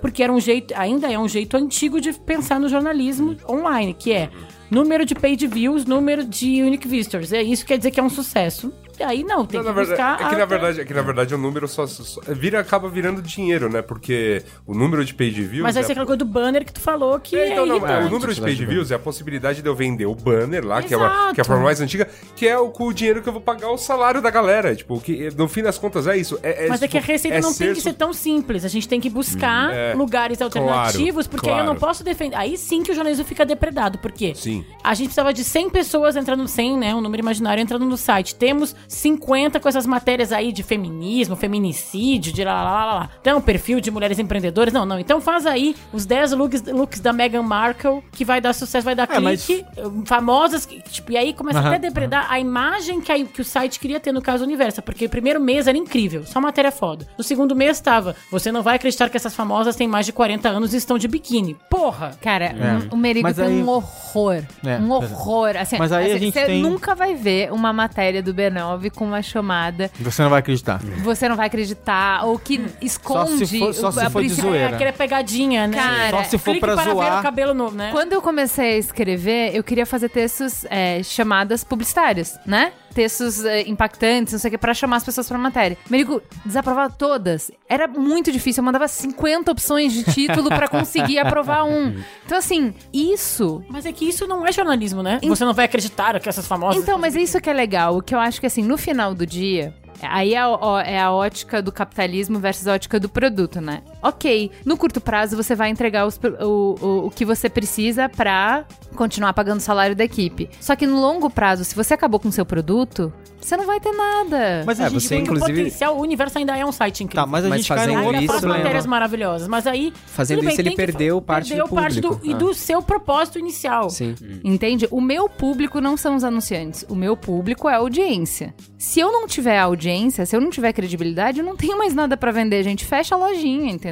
porque era um jeito, ainda é um jeito antigo de pensar no jornalismo online, que é número de page views, número de unique visitors. É isso quer dizer que é um sucesso. Aí não, tem Não, que verdade, buscar é que na verdade, é que na verdade o número só, só- vira acaba virando dinheiro, né? Porque o número de page views Mas aí é você aquela coisa do banner que tu falou que É, é, então, não, é, o número de page views é a possibilidade de eu vender o banner lá, que é, uma, que é a forma mais antiga, que é o, com o dinheiro que eu vou pagar o salário da galera. Tipo, que no fim das contas é isso. É, Mas é que a tipo, receita é não tem que ser tão simples. A gente tem que buscar é. lugares alternativos, Claro, porque aí eu não claro. posso defender. Aí sim que o jornalismo fica depredado. Por quê? Sim. A gente precisava de 100 pessoas entrando, 100, né? Um número imaginário entrando no site. Temos 50 com essas matérias aí de feminismo, feminicídio, de lá, lá, lá, lá. Então, um perfil de mulheres empreendedoras. Não, não. Então faz aí os 10 looks, looks da Meghan Markle, que vai dar sucesso, vai dar É, mas- clique. Famosas, que, tipo, e aí começa até a depredar a imagem que, a- que o site queria ter no caso Universa. Porque o primeiro mês era incrível, só matéria foda. No segundo mês tava, você não vai acreditar que essas famosas têm mais de 40 anos e estão de biquíni. Porra! Cara, um- o Merigo Mas tem aí- um horror. É, um é. horror. Assim, Mas aí a assim, gente você tem- nunca vai ver uma matéria do B9 com uma chamada Você não vai acreditar. você não vai acreditar, ou que esconde se for- só o- se a for de zoeira. É aquela pegadinha, né? Cara, Só se for Clique pra para ver zoar. o cabelo novo, né? Quando eu comecei a escrever, eu queria fazer textos é, chamadas publicitárias, né? Textos é, impactantes, não sei o que, pra chamar as pessoas pra matéria. Merigo desaprovava todas. Era muito difícil. Eu mandava 50 opções de título pra conseguir aprovar um. Então, assim, isso. Mas é que isso não é jornalismo, né? Você não vai acreditar que essas famosas. Então, mas é isso que é legal. O que eu acho que, assim, no final do dia. Aí é a, é a ótica do capitalismo versus a ótica do produto, né? Ok, no curto prazo você vai entregar os o, o, o que você precisa pra continuar pagando o salário da equipe. Só que no longo prazo, se você acabou com o seu produto, você não vai ter nada. Mas a É, gente você Tem inclusive- o potencial, o universo ainda é um site incrível. Tá, mas a Mas gente cai fazendo Ainda isso, matérias maravilhosas, mas aí. Fazendo bem, isso, ele perdeu parte perdeu do parte público. e Ah. do seu propósito inicial. Sim. Entende? O meu público não são os anunciantes. O meu público é a audiência. Se eu não tiver audiência, se eu não tiver credibilidade, eu não tenho mais nada pra vender, gente. Fecha a lojinha, entendeu?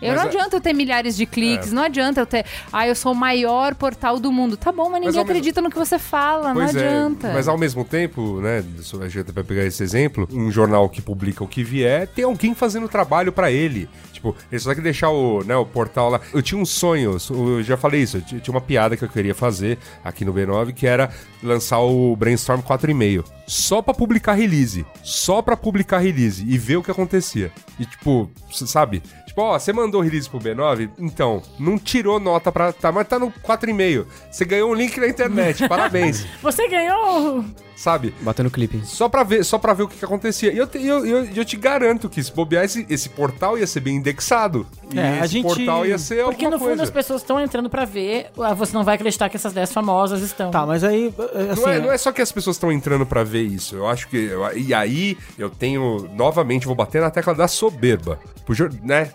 Eu Mas não a- adianta eu ter milhares de cliques, não adianta eu ter. Ah, eu sou o maior portal do mundo. Tá bom, mas ninguém mesmo- acredita no que você fala, Pois não é, adianta. mas ao mesmo tempo, né, a gente vai pegar esse exemplo, um jornal que publica o que vier, tem alguém fazendo trabalho pra ele. Tipo, ele só tem que deixar o, né, o portal lá. Eu tinha um sonho, eu já falei isso, eu ti- tinha uma piada que eu queria fazer aqui no B9, que era lançar o Brainstorm 4,5. Só pra publicar release. Só pra publicar release e ver o que acontecia. E tipo, sabe? Tipo, ó, você mandou release pro B9? Então, não tirou nota pra. Tá, mas tá no 4,5. Você ganhou um link na internet. Parabéns. Você ganhou. Sabe? Bota no clipe. Só pra ver, só pra ver o que, que acontecia. E eu, te- eu, eu, eu te garanto que se bobear, esse, esse portal ia ser bem indexado. E É, a esse gente- portal ia ser Porque no fundo coisa. as pessoas estão entrando pra ver. ah, Você não vai acreditar que essas 10 famosas estão. Tá, mas aí, assim... Não é, não é só que as pessoas estão entrando pra ver isso. Eu acho que. eu- e aí, eu tenho. Novamente, vou bater na tecla da soberba. Por, né?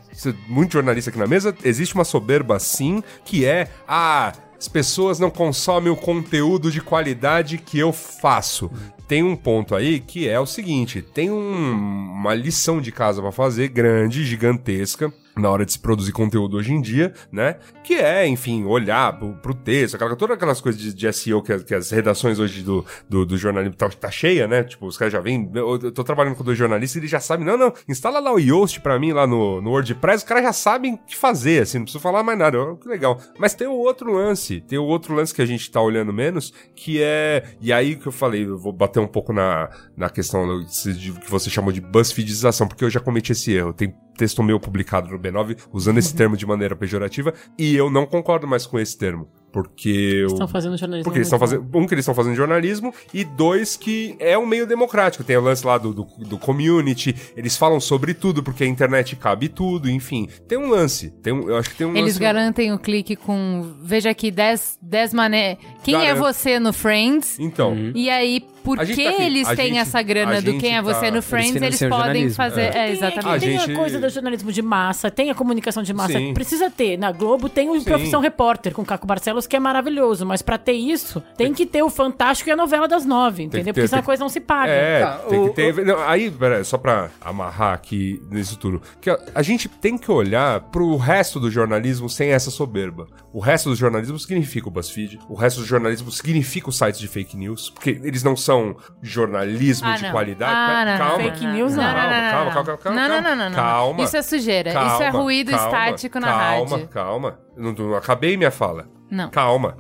Muito jornalista aqui na mesa, existe uma soberba sim, que é. Ah, as pessoas não consomem o conteúdo de qualidade que eu faço. Tem um ponto aí que é o seguinte: tem um- uma lição de casa pra fazer grande, gigantesca. Na hora de se produzir conteúdo hoje em dia, né? Que é, enfim, olhar pro, pro texto, aquela, todas aquelas coisas de, de SEO que, que as redações hoje do, do, do jornalismo tá, tá cheia, né? Tipo, os caras já vêm. Eu, eu tô trabalhando com dois jornalistas e eles já sabem, não, não, instala lá o Yoast pra mim lá no, no WordPress, os caras já sabem o que fazer, assim, não preciso falar mais nada. Eu, que legal. Mas tem o outro lance, tem o outro lance que a gente tá olhando menos, que é. E aí que eu falei, eu vou bater um pouco na, na questão do- que você chamou de buzzfeedização, porque eu já cometi esse erro. Tem texto meu publicado no B9 usando esse termo de maneira pejorativa e eu não concordo mais com esse termo. Porque eu. Estão fazendo jornalismo. Porque eles estão fazendo. Um, que eles estão fazendo jornalismo, e dois, que é um meio democrático. Tem o lance lá do, do, do community, eles falam sobre tudo, porque a internet cabe tudo, enfim. Tem um lance. Tem um, eu acho que tem um Eles lance. garantem o clique com. Veja aqui, 10 maneiras. Quem é você no Friends? Então. E aí, por que tá eles a têm gente- essa grana do quem é você tá- no eles Friends? Eles, financiam podem fazer. é. É, Tem, é exatamente. A tem gente- a coisa do jornalismo de massa, tem a comunicação de massa. Sim. Precisa ter. Na Globo tem o Sim. Profissão Repórter com Caco Barcelos, que é maravilhoso. Mas pra ter isso, tem que ter o Fantástico e a novela das nove, entendeu? ter- Porque senão tem- a coisa não se paga. É, Tá, tem o- que ter. Não, aí, pera, só pra amarrar aqui nisso tudo. Que a, a gente tem que olhar pro resto do jornalismo sem essa soberba. O resto do jornalismo significa o BuzzFeed. O resto do jornalismo significa os sites de fake news. Porque eles não são jornalismo Ah, de não. qualidade. Ah, não, calma. Fake news, não. Calma, calma, calma, calma, Não, não, calma. não, não, não. Calma. Isso é sujeira. Isso é Calma, ruído calma, estático na calma, rádio. Calma, Não, não acabei minha fala. Não. Calma.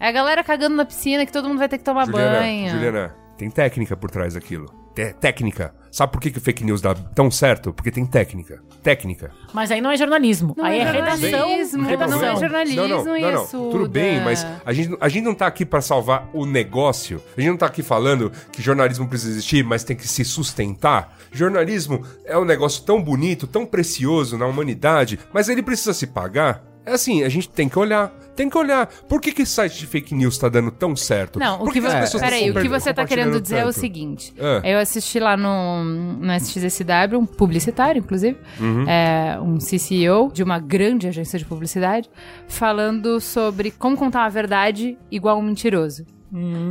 É a galera cagando na piscina que todo mundo vai ter que tomar Juliana, banho. Juliana, tem técnica por trás daquilo. Te- técnica. Sabe por que, que o fake news dá tão certo? Porque tem técnica. Técnica. Mas aí não é jornalismo. Não aí é é, redação. jornalismo, não redação. é jornalismo não, não, não, não. isso, Tudo bem, mas a gente, a gente não tá aqui pra salvar o negócio. A gente não tá aqui falando que jornalismo precisa existir, mas tem que se sustentar. Jornalismo é um negócio tão bonito, tão precioso na humanidade, mas ele precisa se pagar. É assim, a gente tem que olhar. Tem que olhar. Por que, que esse site de fake news tá dando tão certo? Não, o Por que, as você, pessoas peraí, estão o que você tá querendo dizer é o tanto? seguinte. Ah. Eu assisti lá no, no SXSW, um publicitário, inclusive, Uhum. é, um CCO de uma grande agência de publicidade, falando sobre como contar uma verdade igual um mentiroso.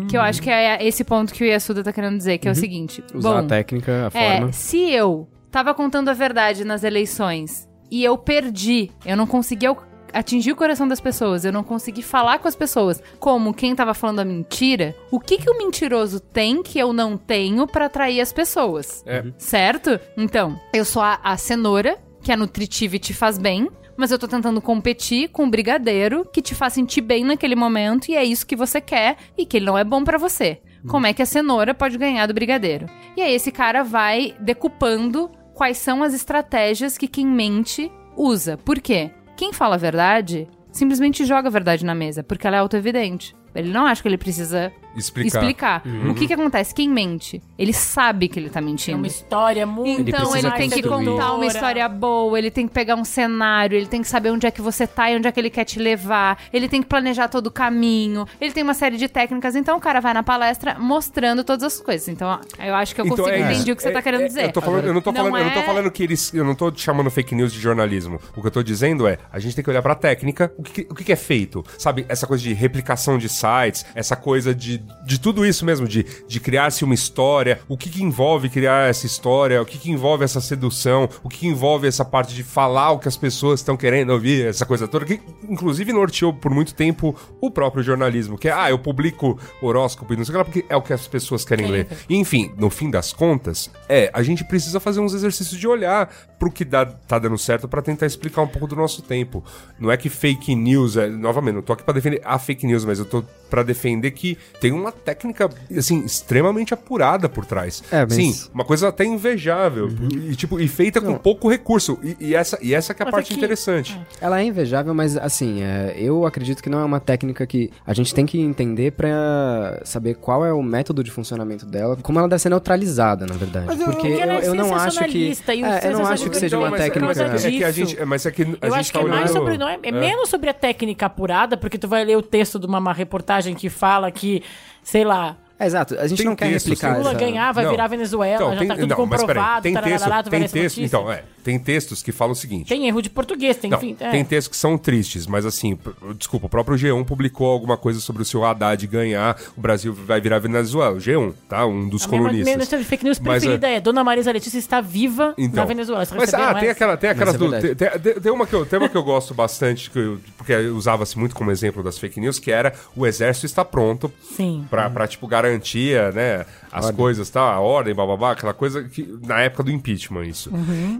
Que eu acho que é esse ponto que o Yasuda tá querendo dizer, que é o seguinte. Usar bom, a técnica, a é, forma. se eu tava contando a verdade nas eleições e eu perdi, eu não consegui atingir o coração das pessoas, eu não consegui falar com as pessoas como quem tava falando a mentira, o que que o mentiroso tem que eu não tenho pra atrair as pessoas? É. Certo? Então, eu sou a, a cenoura, que é nutritiva e te faz bem. Mas eu tô tentando competir com o brigadeiro que te faz sentir bem naquele momento e é isso que você quer e que ele não é bom pra você. Como é que a cenoura pode ganhar do brigadeiro? E aí esse cara vai decupando quais são as estratégias que quem mente usa. Por quê? Quem fala a verdade simplesmente joga a verdade na mesa, porque ela é autoevidente. Ele não acha que ele precisa Explicar. explicar. O que que acontece? Quem mente? Ele sabe que ele tá É mentindo. uma história muito Então precisa ele tem que contar uma história boa, ele tem que pegar um cenário, ele tem que saber onde é que você tá e onde é que ele quer te levar, ele tem que planejar todo o caminho, ele tem uma série de técnicas, então o cara vai na palestra mostrando todas as coisas. Então eu acho que eu consigo é entender o que você tá É- querendo é- dizer. Eu, tô falando, eu não tô Não falando, eu não tô é- falando que eles. Eu não tô chamando fake news de jornalismo. O que eu tô dizendo é, a gente tem que olhar pra técnica, o que, o que que é feito. Sabe, essa coisa de replicação de sites, essa coisa de, de tudo isso mesmo, de, de criar-se uma história, o que, que envolve criar essa história, o que, que envolve essa sedução, o que, que envolve essa parte de falar o que as pessoas estão querendo ouvir, essa coisa toda, que inclusive norteou por muito tempo o próprio jornalismo, que é, ah, eu publico horóscopo e não sei o que lá, porque é o que as pessoas querem ler. E, enfim, no fim das contas, é, a gente precisa fazer uns exercícios de olhar pro que dá, tá dando certo pra tentar explicar um pouco do nosso tempo. Não é que fake news, é, novamente, não tô aqui pra defender a fake news, mas eu tô pra defender que tem uma técnica, assim, extremamente apurada por trás. É, mas- Sim, uma coisa até invejável. E, tipo, e feita com pouco recurso. E, e essa, e essa que é a Mas parte aqui- interessante. Ela é invejável, mas assim, é, eu acredito que não é uma técnica que a gente tem que entender pra saber qual é o método de funcionamento dela, como ela deve ser neutralizada, na verdade. Mas eu- Porque eu, é eu não acho que. e É, eu não acho que seja uma mas, técnica. Mas é, que- é que a disso. gente, é, mas é que a Eu acho tá que é mais olhando... sobre. Não é, é menos sobre a técnica apurada, porque tu vai ler o texto de uma, uma reportagem que fala que, sei lá, É, exato, a gente Tem não quer texto, replicar sim. Lula essa... ganhar, vai Não. virar Venezuela, Então, já tem- tá tudo não, comprovado, tem tarará, texto, tu vai tem texto, então, é, tem textos que falam o seguinte. Tem erro de português, tem, Não, enfim. é. tem textos que são tristes, mas assim, desculpa, o próprio G1 publicou alguma coisa sobre o seu Haddad ganhar, o Brasil vai virar Venezuela. O G1, tá? Um dos A minha, minha colunistas. notícia de fake news Mas, preferida é Dona Marisa Letícia está viva Então. na Venezuela. Você Mas, ah, tem aquela, tem aquelas é do, tem, tem- tem uma que eu, tem uma que eu gosto bastante, que eu- porque usava-se muito como exemplo das fake news, que era o exército está pronto Sim. pra, pra tipo, garantia, né, as coisas, tá, a ordem, bababá, aquela coisa que, na época do impeachment, isso.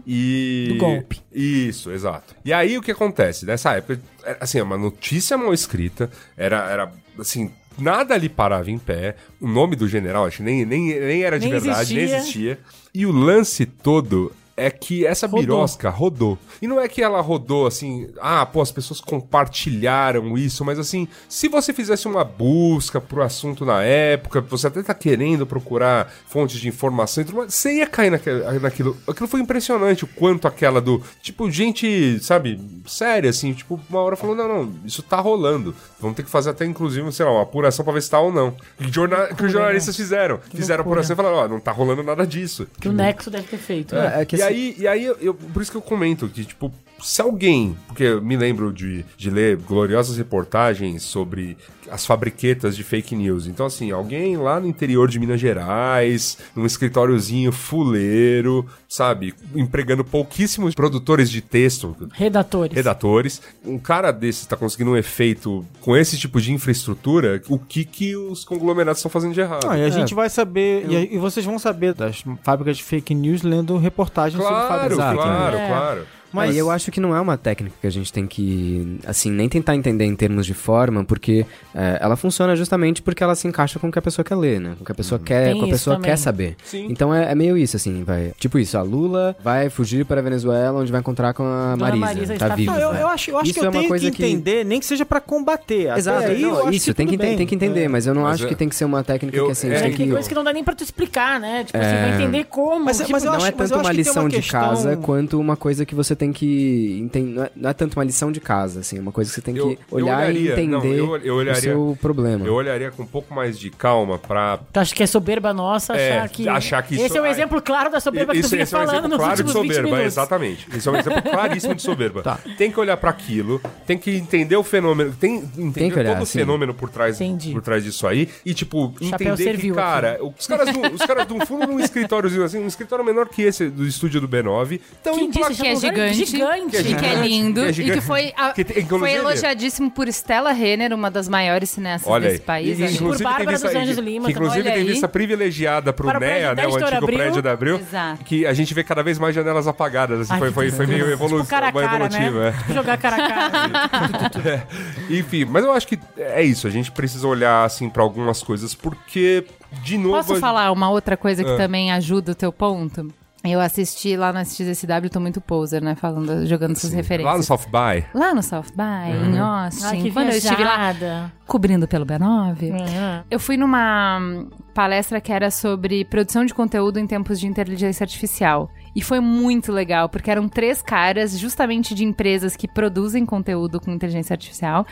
E... Do golpe. Isso, exato. E aí, o que acontece? Nessa época, assim, é uma notícia mal escrita, era, era assim... Nada ali parava em pé. O nome do general, acho que nem, nem, nem era de Nem verdade, nem existia. existia. E o lance todo é que essa Rodou. birosca rodou. E não é que ela rodou assim, ah, pô, as pessoas compartilharam isso, mas assim, se você fizesse uma busca pro assunto na época, você até tá querendo procurar fontes de informação, e tudo mais, você ia cair naque- naquilo. Aquilo foi impressionante, o quanto aquela do. Tipo, gente, sabe, séria, assim, tipo, uma hora falou: não, não, isso tá rolando. Vamos ter que fazer até, inclusive, sei lá, uma apuração pra ver se tá ou não. Que, jorna- que os jornalistas fizeram. Fizeram loucura. apuração e falaram: ó, não tá rolando nada disso. Que o Nexo deve ter feito. né? É, é que e assim- aí, e aí eu, por isso que eu comento que, tipo, se alguém, porque eu me lembro de, de ler gloriosas reportagens sobre as fabriquetas de fake news. Então, assim, alguém lá no interior de Minas Gerais, num escritóriozinho fuleiro, sabe, empregando pouquíssimos produtores de texto, Redatores. redatores. Um cara desse está conseguindo um efeito com esse tipo de infraestrutura, o que que os conglomerados estão fazendo de errado? Ah, e a É. gente vai saber, e, a- e vocês vão saber das fábricas de fake news lendo reportagens sobre Claro, fábricas. Exato, claro, é. claro. Mas eu acho que não é uma técnica que a gente tem que, assim, nem tentar entender em termos de forma, porque é, ela funciona justamente porque ela se encaixa com o que a pessoa quer ler, né? Com o que a pessoa quer, Tem com a pessoa também. quer saber. Sim. Então é, é meio isso, assim, vai. Tipo isso, a Lula vai fugir para a Venezuela, onde vai encontrar com a Dona Marisa. Marisa tá está viva. Não, eu, eu acho, eu acho Isso que eu é uma tenho que coisa que- entender, nem que seja pra combater. Até Exato, aí, não, isso, tem, que, tem, bem. tem que entender, É. mas eu não Mas acho é- que tem que ser uma técnica eu- que, assim, a é gente É tem que tem que... não dá nem pra tu explicar, né? Tipo É. vai entender como. Mas- tipo, mas eu não acho- é tanto uma tem lição de casa quanto uma coisa que você tem que entender. Não é, não é tanto uma lição de casa, assim, é uma coisa que você tem que Eu- eu olhar olharia- e entender não, eu- eu olharia- o seu problema. Eu olharia com um pouco mais de calma pra. Tu acha que é soberba nossa É, achar que. achar que Esse isso- é um ai, exemplo claro da soberba que tu Isso vinha esse é um falando exemplo nos claro de últimos 20 soberba, exatamente. Isso é um exemplo claríssimo de soberba. Tá. Tem que olhar pra aquilo, tem que entender o fenômeno, tem entender que olhar, todo o fenômeno por trás, Entendi. por trás disso aí e tipo Chapéu entender que cara, os caras do, os caras do fundo num escritóriozinho assim, um escritório menor que esse do estúdio do B9, então Quem disse Que é Chapéu gigante, Gigante. e que é lindo, Que é e que foi, a- Que tem- foi elogiadíssimo por Stella Renner, uma das maiores cineastas Olha desse país. E- inclusive Por Bárbara tem vista, dos Anjos que- Lima que também. inclusive Olha tem aí. vista privilegiada pro Para o NEA, né, o antigo Abril. prédio da Abril, Exato. que a gente vê cada vez mais janelas apagadas, assim, Ai, foi, que foi, foi meio evolu Tipo, cara cara, evolutiva, né? é. Tipo, Jogar cara a cara. Enfim, mas eu acho que é isso. A gente precisa olhar assim pra algumas coisas, porque, de novo. Posso a- falar uma outra coisa que Ah. também ajuda o teu ponto? Eu assisti lá na XSW, tô muito poser, né? Falando, jogando essas referências. Lá no South By. Lá no South By, em Austin, Ai, que quando eu estive lá viajada. cobrindo pelo B9, É. eu fui numa hum, palestra que era sobre produção de conteúdo em tempos de inteligência artificial. E foi muito legal, porque eram três caras justamente de empresas que produzem conteúdo com inteligência artificial.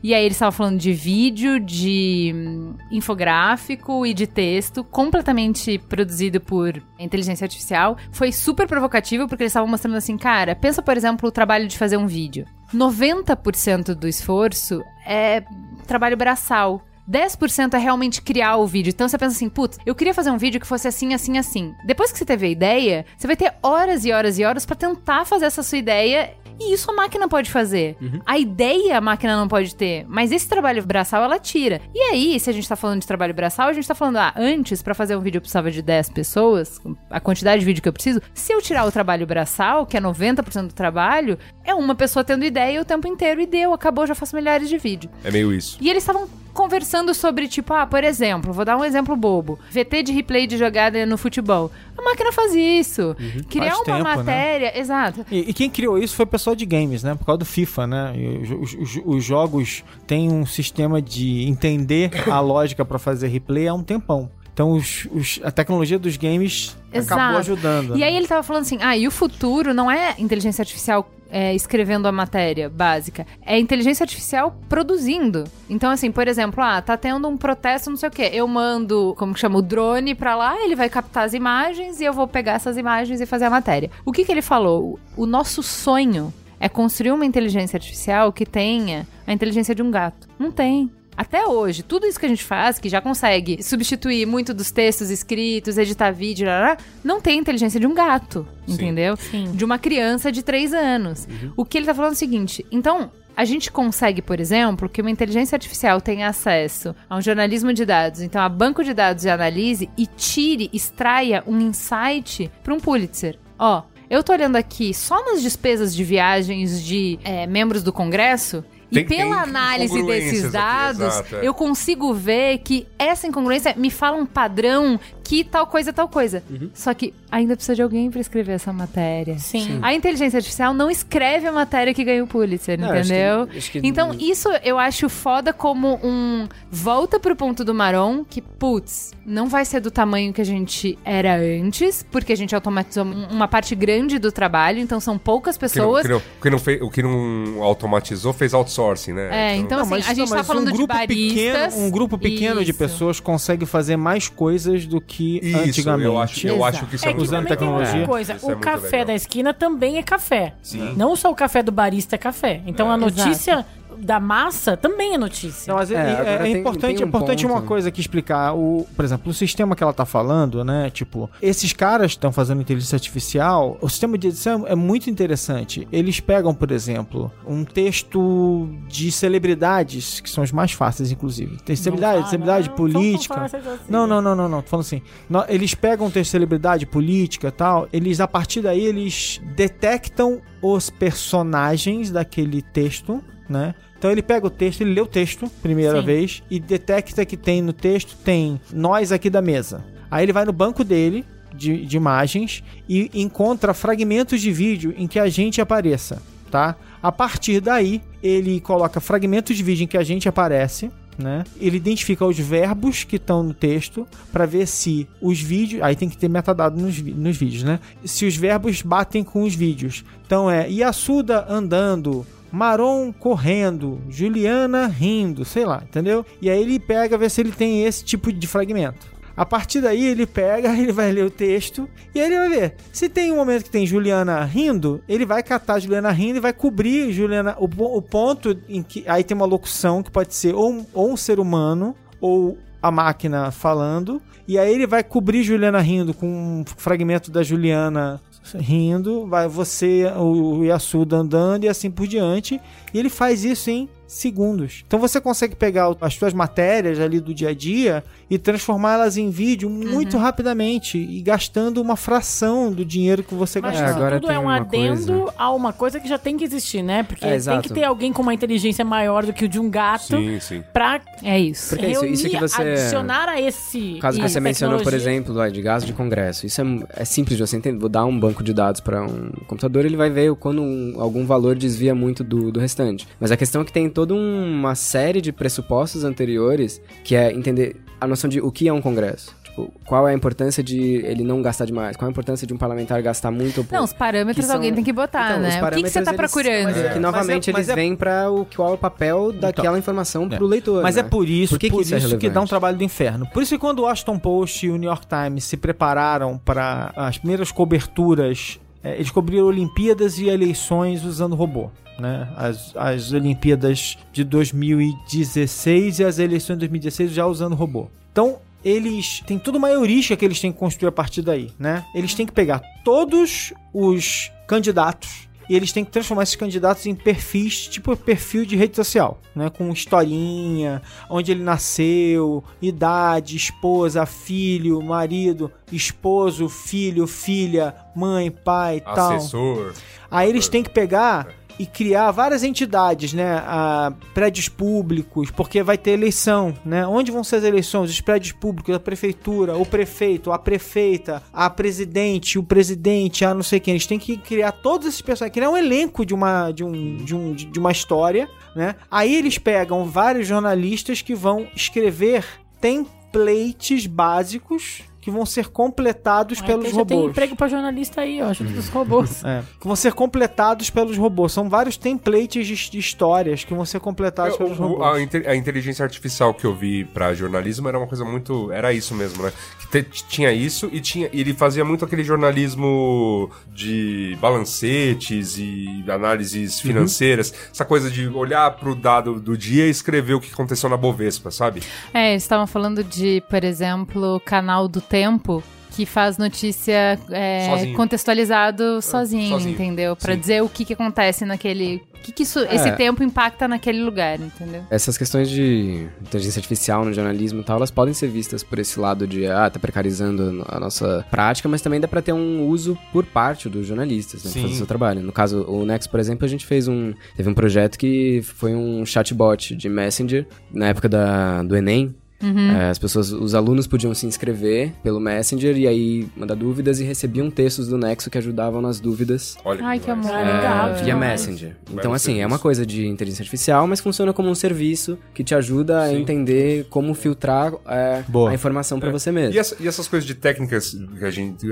E aí eles estavam falando de vídeo, de hum, infográfico e de texto, completamente produzido por inteligência artificial. Foi super provocativo, porque eles estavam mostrando assim, cara, pensa, por exemplo, o trabalho de fazer um vídeo. 90% do esforço é trabalho braçal. 10% é realmente criar o vídeo. Então você pensa assim, putz, eu queria fazer um vídeo que fosse assim, assim, assim. Depois que você teve a ideia, você vai ter horas e horas e horas pra tentar fazer essa sua ideia. E isso a máquina pode fazer. A ideia a máquina não pode ter, mas esse trabalho braçal ela tira. E aí, se a gente tá falando de trabalho braçal, a gente tá falando, ah, antes pra fazer um vídeo eu precisava de 10 pessoas, a quantidade de vídeo que eu preciso. Se eu tirar o trabalho braçal, que é 90% do trabalho, é uma pessoa tendo ideia o tempo inteiro e deu, acabou, já faço milhares de vídeos. É meio isso. E eles estavam conversando sobre, tipo, ah, por exemplo, vou dar um exemplo bobo. VT de replay de jogada no futebol. A máquina faz isso. Criar Faz uma tempo, né? matéria. Exato. E, e quem criou isso foi o pessoal de games, né? Por causa do FIFA, né? Os, os- os jogos têm um sistema de entender a lógica pra fazer replay há um tempão. Então os- os- a tecnologia dos games Exato. acabou ajudando. E né? aí ele tava falando assim, ah, e o futuro não é inteligência artificial é, escrevendo a matéria básica. É inteligência artificial produzindo. Então, assim, por exemplo, ah, tá tendo um protesto, não sei o quê. Eu mando, como que chama, o drone pra lá, ele vai captar as imagens e eu vou pegar essas imagens e fazer a matéria. O que que ele falou? O nosso sonho é construir uma inteligência artificial que tenha a inteligência de um gato. Não tem. Até hoje, tudo isso que a gente faz, que já consegue substituir muito dos textos escritos, editar vídeo, lá, lá, não tem a inteligência de um gato, Sim. entendeu? Sim. De uma criança de 3 anos. O que ele tá falando é o seguinte: então. A gente consegue, por exemplo, que uma inteligência artificial tenha acesso a um jornalismo de dados, então a banco de dados e analise e tire, extraia um insight para um Pulitzer. Ó, eu tô olhando aqui só nas despesas de viagens de é, membros do Congresso. Tem- e pela tem análise desses aqui, dados, exato, é. eu consigo ver que essa incongruência me fala um padrão que tal coisa, tal coisa. Só que ainda precisa de alguém para escrever essa matéria. Sim. A inteligência artificial não escreve a matéria que ganha o Pulitzer, Não, acho entendeu? que- acho que- Então, isso eu acho foda como um volta pro ponto do Maron, que, putz, não vai ser do tamanho que a gente era antes, porque a gente automatizou um- uma parte grande do trabalho, então são poucas não- pessoas. o que não- o que não fez- o que não automatizou fez outsourcing, né? É, então, Não, assim, mas- a gente não, tá falando um de grupo baristas. pequeno, um grupo pequeno de Isso. pessoas consegue fazer mais coisas do que Isso, antigamente. eu acho, eu Exato. acho que isso é, É que muito usando tecnologia. coisa. Isso é o muito café legal. da esquina também é café. Sim. Não só o café do barista é café. Então É. a notícia da massa também é notícia. Não, mas é, É, é- agora é tem- importante, tem um importante uma ponto. coisa aqui explicar. O, por exemplo, o sistema que ela tá falando, né? Tipo, esses caras que estão fazendo inteligência artificial, o sistema de edição é muito interessante. Eles pegam, por exemplo, um texto de celebridades, que são os mais fáceis, inclusive. Tem celebridade, fala, celebridade não, política. são fáceis assim. Não, não, não, não, não. Tô falando assim. Eles pegam um texto de celebridade política e tal. Eles, a partir daí, eles detectam os personagens daquele texto, né? Então ele pega o texto, ele lê o texto primeira Sim. vez e detecta que tem no texto tem nós aqui da mesa. Aí ele vai no banco dele de, de imagens e encontra fragmentos de vídeo em que a gente apareça, tá? A partir daí ele coloca fragmentos de vídeo em que a gente aparece né? Ele identifica os verbos que estão no texto para ver se os vídeos, aí tem que ter metadado nos, nos vídeos, né? Se os verbos batem com os vídeos. Então é Yasuda andando, Maron correndo, Juliana rindo, sei lá, entendeu? E aí ele pega ver se ele tem esse tipo de fragmento. A partir daí ele pega, ele vai ler o texto e aí ele vai ver. Se tem um momento que tem Juliana rindo, ele vai catar Juliana rindo e vai cobrir Juliana o, o ponto em que aí tem uma locução que pode ser ou ou um ser humano ou a máquina falando e aí ele vai cobrir Juliana rindo com um fragmento da Juliana rindo, vai você o Yasuda andando e assim por diante. E ele faz isso em segundos. Então você consegue pegar as suas matérias ali do dia a dia e transformá-las em vídeo muito rapidamente e gastando uma fração do dinheiro que você Mas É, gastar. isso agora tudo é um uma adendo coisa. a uma coisa que já tem que existir, né? Porque É, tem que ter alguém com uma inteligência maior do que o de um gato Sim, sim. pra É isso. Porque isso- reunir, isso que você- adicionar a esse O caso que você mencionou, por exemplo, de gasto de congresso. Isso é, é simples de você entender. Vou dar um banco de dados para um computador, ele vai ver quando um- algum valor desvia muito do, do restante. Mas a questão é que tem toda uma série de pressupostos anteriores que é entender a noção de o que é um congresso. Tipo, qual é a importância de ele não gastar demais? Qual é a importância de um parlamentar gastar muito ou pouco? Não, os parâmetros Que são- alguém tem que botar, Então, né? O que, que você tá eles- procurando? Mas é que novamente Mas é- mas eles é- vêm para o qual é o papel daquela informação pro leitor. Mas né? é por isso, Por que, que isso, é que dá um trabalho do inferno. Por isso que quando o Washington Post e o New York Times se prepararam para as primeiras coberturas, eles cobriram Olimpíadas e eleições usando robô. Né? As, as Olimpíadas de 2016 e as eleições de 2016 já usando robô. Então, eles têm toda uma heurística que eles têm que construir a partir daí, né? Eles têm que pegar todos os candidatos e eles têm que transformar esses candidatos em perfis, tipo perfil de rede social, né? Com historinha, onde ele nasceu, idade, esposa, filho, marido, esposo, filho, filha, mãe, pai, tal. Assessor. Aí eles têm que pegar e criar várias entidades, né? Ah, prédios públicos, porque vai ter eleição, né? Onde vão ser as eleições? Os prédios públicos, a prefeitura, o prefeito, a prefeita, a presidente, o presidente, a não sei quem. Eles têm que criar todos esses personagens, criar um elenco de uma, de um, de um, de uma história, né? Aí eles pegam vários jornalistas que vão escrever templates básicos que vão ser completados pelos já tem robôs. emprego pra jornalista aí, ó, junto dos robôs. É, que vão ser completados pelos robôs. São vários templates de, histórias que vão ser completados Eu- pelos o- robôs. a, inte- a inteligência artificial que eu vi pra jornalismo era uma coisa muito. Era isso mesmo, né? Que te- tinha isso e tinha. e ele fazia muito aquele jornalismo de balancetes e análises financeiras. Essa coisa de olhar pro dado do dia e escrever o que aconteceu na Bovespa, sabe? É, eles estavam falando de, por exemplo, o canal do Tempo, que faz notícia é, Sozinho. contextualizado sozinho, sozinho. entendeu? Pra Sim. dizer o que, que acontece naquele. O que, que isso, É. esse tempo impacta naquele lugar, entendeu? Essas questões de inteligência artificial no jornalismo e tal, elas podem ser vistas por esse lado de, ah, tá precarizando a nossa prática, mas também dá pra ter um uso por parte dos jornalistas, né, Sim. fazer o seu trabalho. No caso, o Next, por exemplo, a gente fez um, teve um projeto que foi um chatbot de Messenger, na época da, do Enem, É, as pessoas, os alunos podiam se inscrever pelo Messenger e aí mandar dúvidas e recebiam textos do Nexo que ajudavam nas dúvidas Olha Ai, que amor. Legal, é, via. Messenger. Então, assim, é uma coisa de inteligência artificial, mas funciona como um serviço que te ajuda a Sim. entender como filtrar é, Boa. a informação pra você mesmo. E, essa- e essas coisas de técnicas que a gente.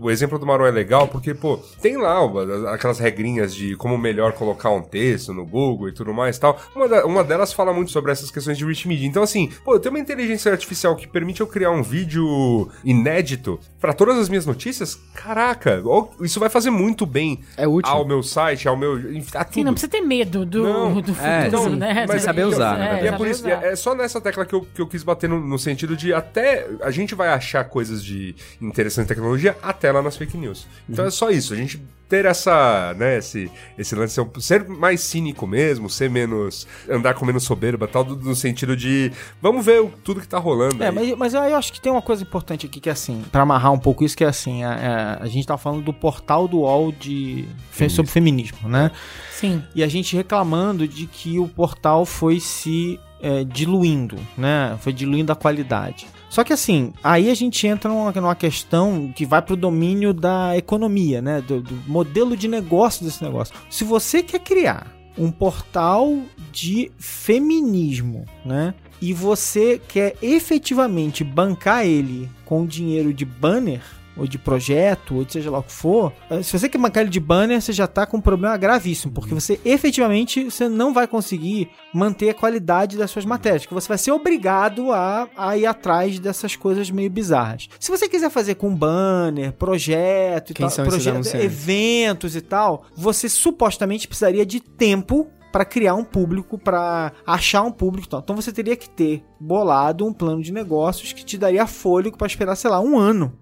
O exemplo do Marão é legal porque, pô, tem lá aquelas regrinhas de como melhor colocar um texto no Google e tudo mais e tal. Uma, da- uma delas fala muito sobre essas questões de rich media. Então, assim, pô, eu tenho uma inteligência artificial que permite eu criar um vídeo inédito pra todas as minhas notícias. Caraca, isso vai fazer muito bem É útil. ao meu site, ao meu. enfim, A tudo. Sim, não precisa ter medo do, Não, do futuro, é, sim. né? Mas saber então, usar, é. E é por saber isso, usar. é, é só nessa tecla que eu, que eu quis bater no, no sentido de até a gente vai achar coisas de interessante em tecnologia até lá nas fake news. Então é só isso, a gente ter essa, né, esse, esse lance, ser um- ser mais cínico mesmo, ser menos, andar com menos soberba, tal, do- no sentido de vamos ver o- tudo que tá rolando É, aí. mas, mas aí eu acho que tem uma coisa importante aqui que é assim, pra amarrar um pouco isso, que é assim, a, a, a gente tá falando do portal do UOL de, fe- sobre feminismo, né? Sim. E a gente reclamando de que o portal foi se é, diluindo, né? Foi diluindo a qualidade. Só que assim, aí a gente entra numa, numa questão que vai pro domínio da economia, né? Do, do modelo de negócio desse negócio. Se você quer criar um portal de feminismo, né? E você quer efetivamente bancar ele com dinheiro de banner, ou de projeto, ou de seja lá o que for, eh, se você quer bancar ele de banner, você já tá com um problema gravíssimo, porque você efetivamente você não vai conseguir manter a qualidade das suas matérias, que você vai ser obrigado a, a ir atrás dessas coisas meio bizarras. Se você quiser fazer com banner, projeto e Quem tal, projeto, eventos e tal, você supostamente precisaria de tempo para criar um público, para achar um público e tal. Então você teria que ter bolado um plano de negócios que te daria fôlego para esperar, sei lá, um ano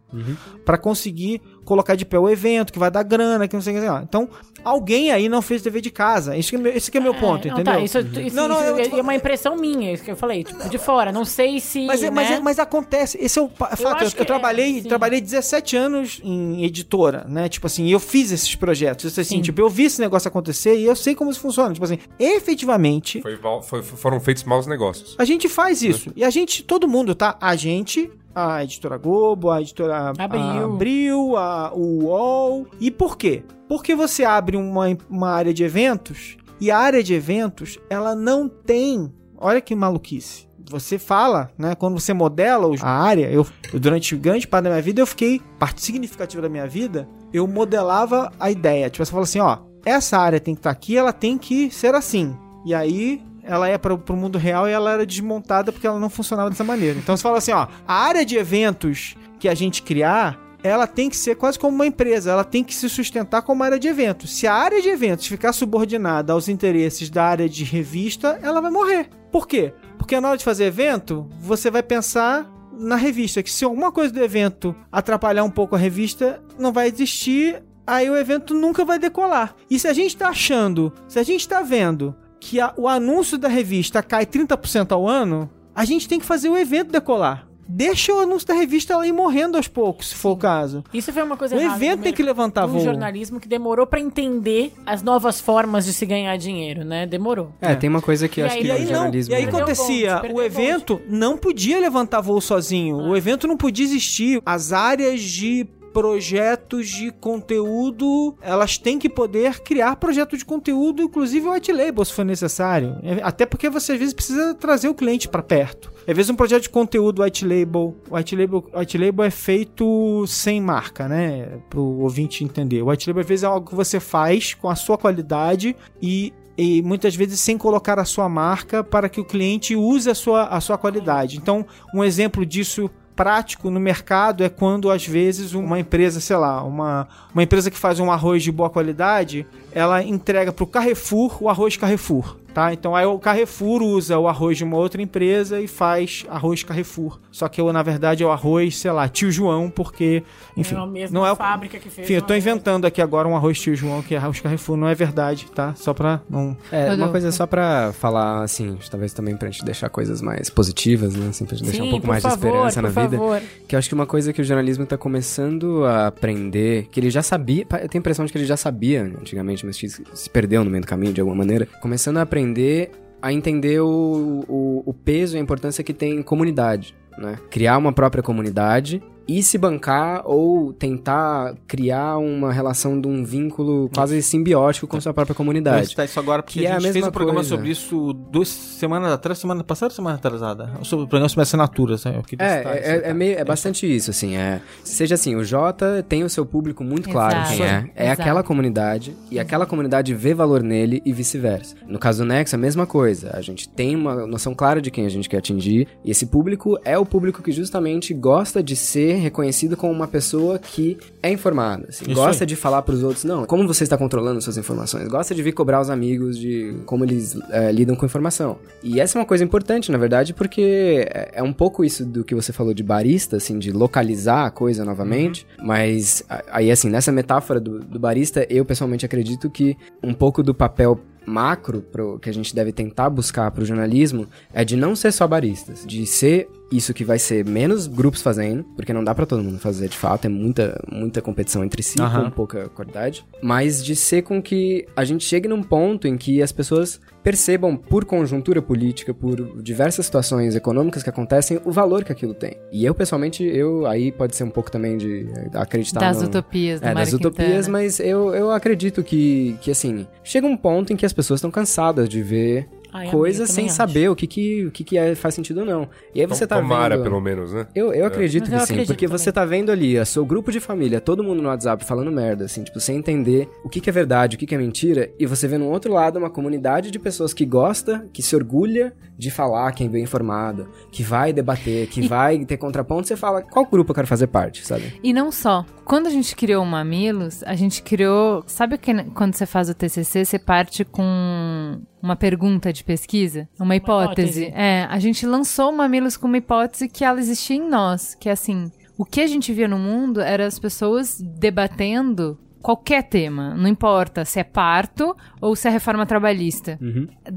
para conseguir colocar de pé o evento, que vai dar grana, que não sei o que. lá. Então, alguém aí não fez dever de casa. Esse que é, meu- esse que é meu ponto, É, não, entendeu? Tá, isso, isso, Não, não, isso eu- é uma impressão minha, isso que eu falei, tipo, de fora. Não sei se. Mas, é- mas, né? é- mas acontece, esse é o fato. Eu, acho que eu é, trabalhei, sim. trabalhei 17 anos em editora, né? Tipo assim, eu fiz esses projetos. Assim, Sim. tipo, eu vi esse negócio acontecer e eu sei como isso funciona. Tipo assim, efetivamente, Foi mal- foi- foram feitos maus negócios. a gente faz isso. E a gente, todo mundo, tá? A gente, a editora Globo, a editora Abril. a Abril, a, o UOL. E por quê? Porque você abre uma, uma área de eventos e a área de eventos, ela não tem. Olha que maluquice. Você fala, né? Quando você modela a área, eu, durante grande parte da minha vida, eu fiquei, parte significativa da minha vida, eu modelava a ideia. Tipo, você fala assim, ó, essa área tem que estar aqui, ela tem que ser assim. E aí ela é para o mundo real e ela era desmontada porque ela não funcionava dessa maneira. Então você fala assim, ó, a área de eventos que a gente criar, ela tem que ser quase como uma empresa, ela tem que se sustentar como área de eventos. Se a área de eventos ficar subordinada aos interesses da área de revista, ela vai morrer. Por quê? Porque na hora de fazer evento, você vai pensar na revista, que se alguma coisa do evento atrapalhar um pouco a revista, não vai existir, aí o evento nunca vai decolar. E se a gente tá achando, se a gente tá vendo que a- o anúncio da revista cai 30% ao ano, a gente tem que fazer o evento decolar. Deixa o anúncio da revista ela ir morrendo aos poucos, se for o caso. Isso foi uma coisa O evento tem que levantar voo. jornalismo que demorou pra entender as novas formas de se ganhar dinheiro, né? Demorou. É, tem uma coisa que E eu acho aí- que E aí, não, jornalismo... e aí o acontecia, bonde, o o evento não podia levantar voo sozinho. O evento não podia existir. As áreas de projetos de conteúdo, elas têm que poder criar projeto de conteúdo, inclusive white label, se for necessário. É, Até porque você às vezes precisa trazer o cliente para perto. Às vezes um projeto de conteúdo white label, white label, white label é feito sem marca, né? Pro ouvinte entender. O white label às vezes é algo que você faz com a sua qualidade e e muitas vezes sem colocar a sua marca para que o cliente use a sua, a sua qualidade. Então, um exemplo disso prático no mercado é quando às vezes uma empresa, sei lá, uma, uma empresa que faz um arroz de boa qualidade, ela entrega para o Carrefour o arroz Carrefour. Tá? Então aí o Carrefour usa o arroz de uma outra empresa e faz arroz Carrefour. Só que eu, na verdade, é o arroz, sei lá, tio João, porque, enfim, é a mesma não é o- fábrica que fez. enfim, eu tô uma- inventando aqui agora um arroz tio João que é arroz Carrefour, não é verdade, tá? Só pra não É, uma coisa só pra falar, assim, talvez também pra gente deixar coisas mais positivas, né? Assim, pra gente deixar Sim, um pouco mais favor, de esperança na por vida. favor. Que eu acho que uma coisa que o jornalismo tá começando a aprender, que ele já sabia, eu tenho a impressão de que ele já sabia antigamente, mas se perdeu no meio do caminho de alguma maneira, começando a aprender a entender o, o, o peso e a importância que tem comunidade, né? Criar uma própria comunidade e se bancar ou tentar criar uma relação de um vínculo quase simbiótico com sua própria Vou comunidade. citar isso agora, porque Que é a a gente fez mesma um programa coisa. sobre isso duas semanas atrás, semana passada ou semana atrasada? Sobre o programa sobre assinaturas, né? É, é, é, tá? é meio, é bastante isso, assim, é... Seja assim, o Jota tem o seu público muito claro Exato. quem é. É Exato. aquela comunidade, e aquela comunidade vê valor nele e vice-versa. No caso do Nexo, a mesma coisa. A gente tem uma noção clara de quem a gente quer atingir, e esse público é o público que justamente gosta de ser reconhecido como uma pessoa que é informada, assim, gosta aí. de falar pros outros, não, como você está controlando suas informações, gosta de vir cobrar os amigos de como eles é, lidam com informação. E essa é uma coisa importante, na verdade, porque é é um pouco isso do que você falou de barista, assim, de localizar a coisa novamente, mas a- aí, assim, nessa metáfora do, do barista, eu pessoalmente acredito que um pouco do papel macro pro, que a gente deve tentar buscar pro jornalismo é de não ser só baristas, de ser isso que vai ser menos grupos fazendo, porque não dá pra todo mundo fazer de fato, é muita, muita competição entre si Aham. com pouca qualidade, mas de ser com que a gente chegue num ponto em que as pessoas percebam por conjuntura política, por diversas situações econômicas que acontecem, o valor que aquilo tem. E eu pessoalmente, eu aí pode ser um pouco também de acreditar das no- utopias do é, das utopias, mas eu, eu acredito que, que, assim, chega um ponto em que as pessoas estão cansadas de ver Ai, coisas amiga, sem saber o que que, o que, que é, faz sentido ou não. E aí você tá Tomara, vendo... pelo menos, né? Eu, eu acredito Mas que eu sim, acredito porque também. você tá vendo ali, a seu grupo de família, todo mundo no WhatsApp falando merda, assim, tipo, sem entender o que, que é verdade, o que, que é mentira, e você vê no outro lado uma comunidade de pessoas que gosta, que se orgulha de falar quem bem informado, que vai debater, que E- vai ter contraponto, você fala, qual grupo eu quero fazer parte, sabe? E não só. Quando a gente criou o Mamilos, a gente criou. Sabe que quando você faz o TCC, você parte com uma pergunta de pesquisa? Uma hipótese. hipótese. É, a gente lançou o Mamilos com uma hipótese que ela existia em nós. Que é assim: o que a gente via no mundo era as pessoas debatendo. Qualquer tema, não importa se é parto ou se é reforma trabalhista.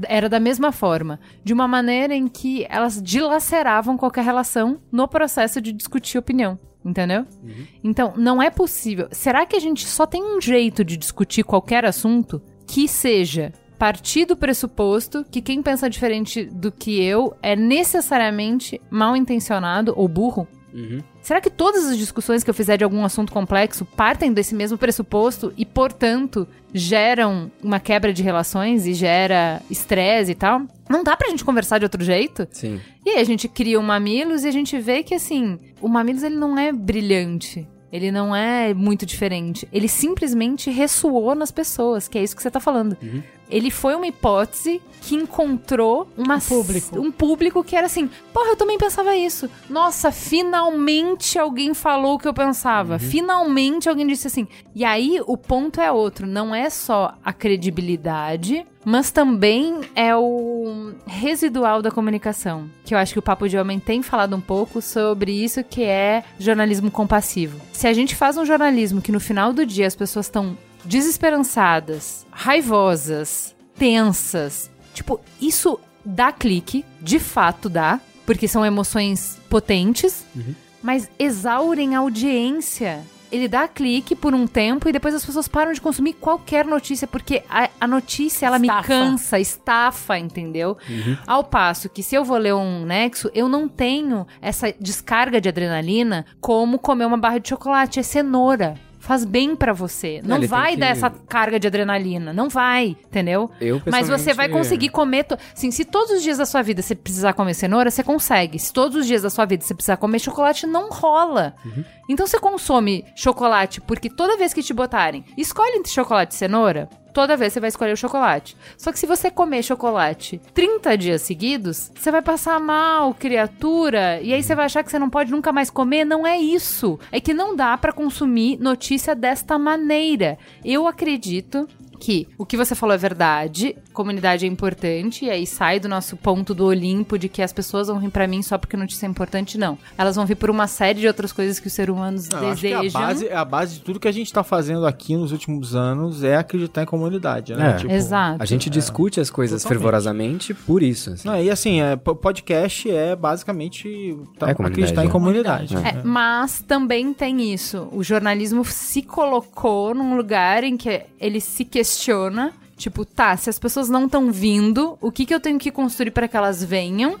Era da mesma forma. De uma maneira em que elas dilaceravam qualquer relação no processo de discutir opinião. Entendeu? Então, não é possível. Será que a gente só tem um jeito de discutir qualquer assunto que seja partir do pressuposto que quem pensa diferente do que eu é necessariamente mal intencionado ou burro? Será que todas as discussões que eu fizer de algum assunto complexo partem desse mesmo pressuposto e, portanto, geram uma quebra de relações e gera estresse e tal? Não dá pra gente conversar de outro jeito? Sim. E aí a gente cria o Mamilos e a gente vê que, assim, o Mamilos ele não é brilhante. Ele não é muito diferente. Ele simplesmente ressoou nas pessoas, que é isso que você tá falando. Ele foi uma hipótese que encontrou uma, Um público. um público que era assim: porra, eu também pensava isso. Nossa, finalmente alguém falou o que eu pensava. Finalmente alguém disse assim. E aí o ponto é outro: não é só a credibilidade, mas também é o residual da comunicação. Que eu acho que o Papo de Homem tem falado um pouco sobre isso que é jornalismo compassivo. Se a gente faz um jornalismo que no final do dia as pessoas estão desesperançadas, raivosas, tensas, tipo, isso dá clique, de fato dá, porque são emoções potentes, mas exaurem a audiência. ele dá clique por um tempo e depois as pessoas param de consumir qualquer notícia, porque a, a notícia, ela me Estafa. cansa, estafa, entendeu? Ao passo que se eu vou ler um Nexo, eu não tenho essa descarga de adrenalina como comer uma barra de chocolate, é cenoura. Faz bem pra você. Não ele tem vai que- dar essa carga de adrenalina. Não vai, entendeu? Eu, Mas você vai conseguir comer. To... Assim, se todos os dias da sua vida você precisar comer cenoura, você consegue. Se todos os dias da sua vida você precisar comer chocolate, não rola. Uhum. Então você consome chocolate porque toda vez que te botarem, escolhe entre chocolate e cenoura. Toda vez você vai escolher o chocolate. Só que se você comer chocolate 30 dias seguidos, você vai passar mal, criatura. E aí você vai achar que você não pode nunca mais comer. Não é isso. É que não dá pra consumir notícia desta maneira. Eu acredito que o que você falou é verdade, comunidade é importante, e aí sai do nosso ponto do Olimpo de que as pessoas vão vir pra mim só porque notícia é importante, não. Elas vão vir por uma série de outras coisas que os seres humanos eu acho que desejam. a base, a base de tudo que a gente tá fazendo aqui nos últimos anos é acreditar em comunidade, né? É. Exato. A gente discute as coisas Totalmente. fervorosamente por isso. assim. Não, e assim, é, po- podcast é basicamente tá, É acreditar em né? comunidade. É, mas também tem isso. O jornalismo se colocou num lugar em que ele se questiona. Tipo, tá, se as pessoas não estão vindo, o que, que eu tenho que construir para que elas venham?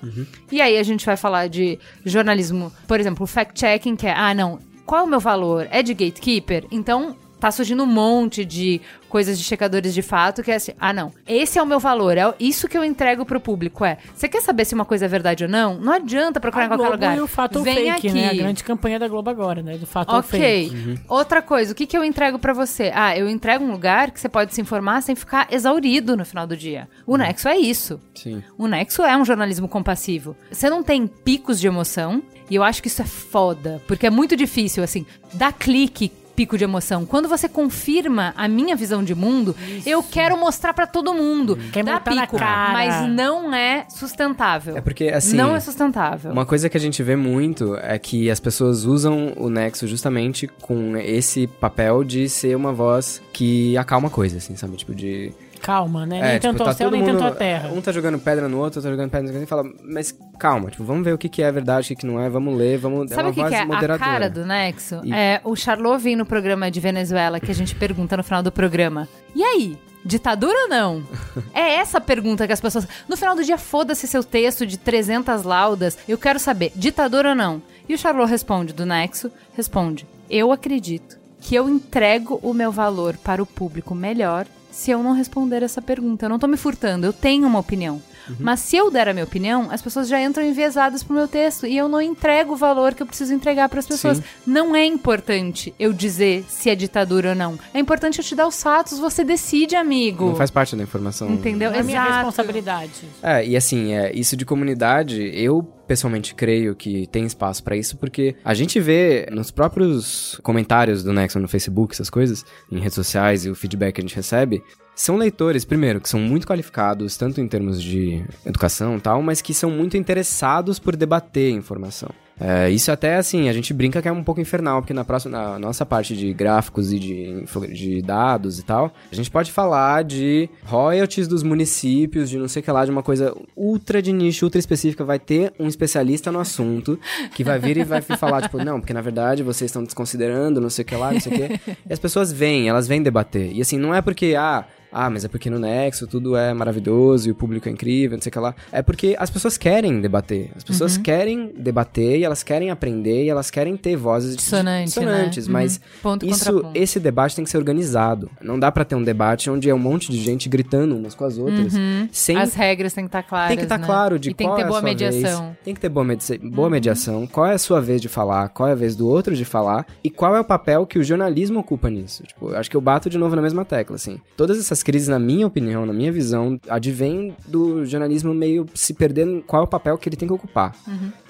E aí a gente vai falar de jornalismo, por exemplo, fact-checking, que é, ah, não, qual é o meu valor? É de gatekeeper? Então, tá surgindo um monte de coisas de checadores de fato que é assim, ah, não, esse é o meu valor, é isso que eu entrego pro público. É, você quer saber se uma coisa é verdade ou não? Não adianta procurar A em qualquer Globo lugar. e o fato ou Vem fake, aqui. né? A grande campanha da Globo agora, né? Do fato ou fake. Ok. Outra coisa, o que, que eu entrego pra você? Ah, eu entrego um lugar que você pode se informar sem ficar exaurido no final do dia. O Nexo é isso. Sim. O Nexo é um jornalismo compassivo. Você não tem picos de emoção, e eu acho que isso é foda, porque é muito difícil, assim, dar clique. Pico de emoção. Quando você confirma a minha visão de mundo, eu quero mostrar pra todo mundo. Quer Dá pico, cara. mas não é sustentável. É porque, assim, não é sustentável. Uma coisa que a gente vê muito é que as pessoas usam o Nexo justamente com esse papel de ser uma voz que acalma coisa, assim, sabe? Tipo, de. Calma, né? É, nem tipo, tanto tá ao céu, nem mundo- tanto à terra. Um tá jogando pedra no outro, outro tá jogando pedra no outro, e fala, mas calma, tipo, vamos ver o que, que é verdade, o que, que não é, vamos ler, vamos. Sabe é o que, uma que voz é a moderadora. cara do Nexo? E- É o Charlot vem no programa de Venezuela que a gente pergunta no final do programa. E aí? Ditadura ou não? é essa a pergunta que as pessoas. No final do dia, foda-se seu texto de 300 laudas. Eu quero saber, ditadura ou não? E o Charlot responde do Nexo: responde, eu acredito que eu entrego o meu valor para o público melhor se eu não responder essa pergunta. Eu não tô me furtando, eu tenho uma opinião. Mas se eu der a minha opinião, as pessoas já entram enviesadas pro meu texto e eu não entrego o valor que eu preciso entregar para as pessoas. Sim. Não é importante eu dizer se é ditadura ou não. É importante eu te dar os fatos, você decide, amigo. Não faz parte da informação. Entendeu? É minha responsabilidade. É, e assim, é, isso de comunidade, eu pessoalmente creio que tem espaço pra isso, porque a gente vê nos próprios comentários do Nexon no Facebook, essas coisas, em redes sociais e o feedback que a gente recebe, são leitores, primeiro, que são muito qualificados, tanto em termos de educação e tal, mas que são muito interessados por debater informação. É, isso até, assim, a gente brinca que é um pouco infernal, porque na, próxima, na nossa parte de gráficos e de, de dados e tal, a gente pode falar de royalties dos municípios, de não sei o que lá, de uma coisa ultra de nicho, ultra específica. Vai ter um especialista no assunto que vai vir e vai falar, tipo, não, porque na verdade vocês estão desconsiderando, não sei o que lá, não sei o que. E as pessoas vêm, elas vêm debater. E assim, não é porque, ah, ah, mas é porque no Nexo tudo é maravilhoso e o público é incrível, não sei o que lá. É porque as pessoas querem debater. As pessoas querem debater e elas querem aprender e elas querem ter vozes Dissonante, dissonantes. né? Mas Uhum. Isso, esse debate tem que ser organizado. Não dá pra ter um debate onde é um monte de gente gritando umas com as outras. Sem As regras têm que estar claras. tem que estar né? claro de E qual é a sua mediação. vez. Tem que ter boa, medici- boa mediação. Qual é a sua vez de falar, qual é a vez do outro de falar e qual é o papel que o jornalismo ocupa nisso. Tipo, eu acho que eu bato de novo na mesma tecla, assim. Todas essas crises, na minha opinião, na minha visão, advêm do jornalismo meio se perdendo qual é o papel que ele tem que ocupar.